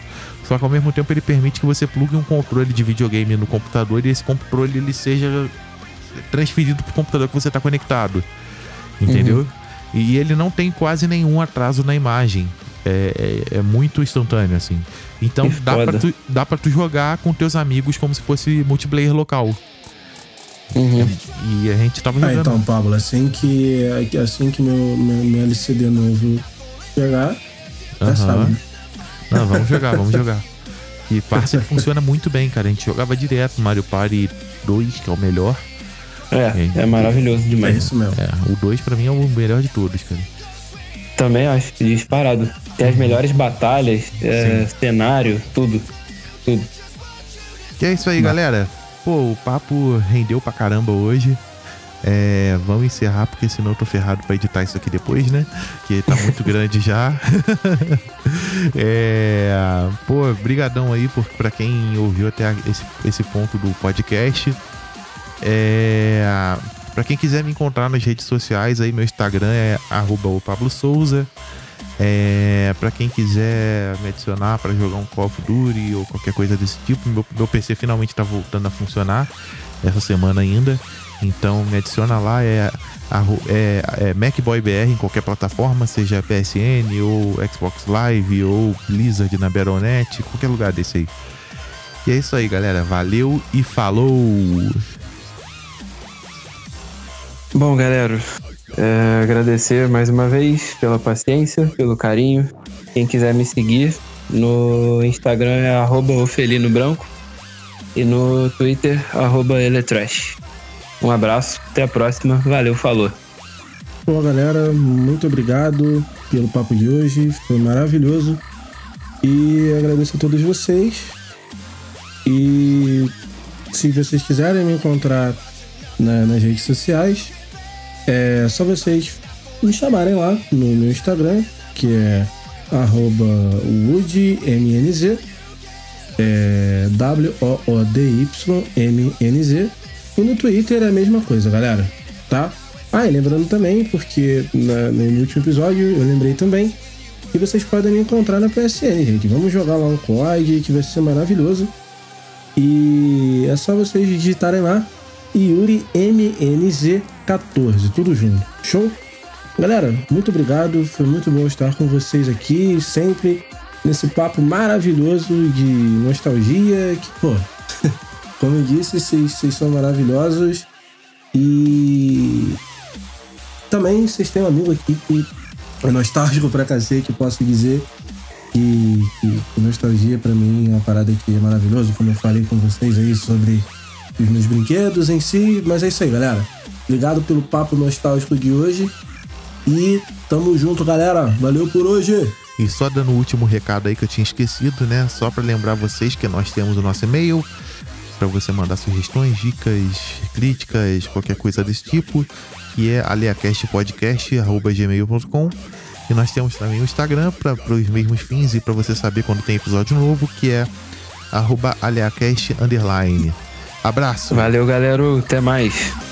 só que ao mesmo tempo ele permite que você plugue um controle de videogame no computador e esse controle ele seja transferido pro computador que você está conectado. Entendeu? Uhum. E ele não tem quase nenhum atraso na imagem. É, é, é muito instantâneo, assim. Então dá pra, tu, dá pra tu jogar com teus amigos como se fosse multiplayer local. Uhum. E a gente tava jogando. Ah, então, Pablo, assim que, assim que meu, meu, meu LCD novo chegar, uhum. sabe. Não, vamos jogar, vamos jogar. E Parser funciona muito bem, cara. A gente jogava direto Mario Party 2, que é o melhor. É, é, é maravilhoso demais. É isso mesmo. É, o 2 pra mim é o melhor de todos, cara. Também acho, disparado. Tem as melhores batalhas, é, cenário, tudo. Tudo. E é isso aí, galera. Pô, o papo rendeu pra caramba hoje. É, vamos encerrar, porque senão eu tô ferrado pra editar isso aqui depois, né? Que tá muito grande já. é, pô, brigadão aí por, pra quem ouviu até esse, esse ponto do podcast. É, para quem quiser me encontrar nas redes sociais, aí meu Instagram é @o_pablo_souza. É, para quem quiser me adicionar para jogar um Call of Duty ou qualquer coisa desse tipo, meu, meu PC finalmente está voltando a funcionar essa semana ainda. Então me adiciona lá, é, é, é MacBoyBR em qualquer plataforma, seja PSN ou Xbox Live ou Blizzard na Battle.net, qualquer lugar desse aí. E é isso aí, galera. Valeu e falou! Bom, galera, é, agradecer mais uma vez pela paciência, pelo carinho. Quem quiser me seguir no Instagram é ofelinobranco e no Twitter eletrash. Um abraço, até a próxima, valeu, falou. Bom, galera, muito obrigado pelo papo de hoje, foi maravilhoso. E agradeço a todos vocês. E se vocês quiserem me encontrar na, nas redes sociais, é só vocês me chamarem lá no meu Instagram, que é woodmnz, é W-O-O-D-Y-M-N-Z. E no Twitter é a mesma coisa, galera, tá? Ah, e lembrando também, porque na, no último episódio eu lembrei também que vocês podem me encontrar na PSN, gente. Vamos jogar lá um COD que vai ser maravilhoso. E é só vocês digitarem lá Yuri MNZ14, tudo junto. Show? Galera, muito obrigado. Foi muito bom estar com vocês aqui, sempre nesse papo maravilhoso de nostalgia. Que, pô, como eu disse, vocês, vocês são maravilhosos. E também vocês têm um amigo aqui que é nostálgico pra cacete, posso dizer. Que, que, que nostalgia para mim é uma parada que é maravilhosa, como eu falei com vocês aí sobre os meus brinquedos em si. Mas é isso aí, galera. Obrigado pelo papo nostálgico de hoje. E tamo junto, galera. Valeu por hoje. E só dando o último recado aí que eu tinha esquecido, né? Só para lembrar vocês que nós temos o nosso e-mail para você mandar sugestões, dicas, críticas, qualquer coisa desse tipo, que é aleacastpodcast@gmail.com. E nós temos também o Instagram para os mesmos fins e para você saber quando tem episódio novo, que é @aleacast_. Abraço. Valeu, galera. Até mais.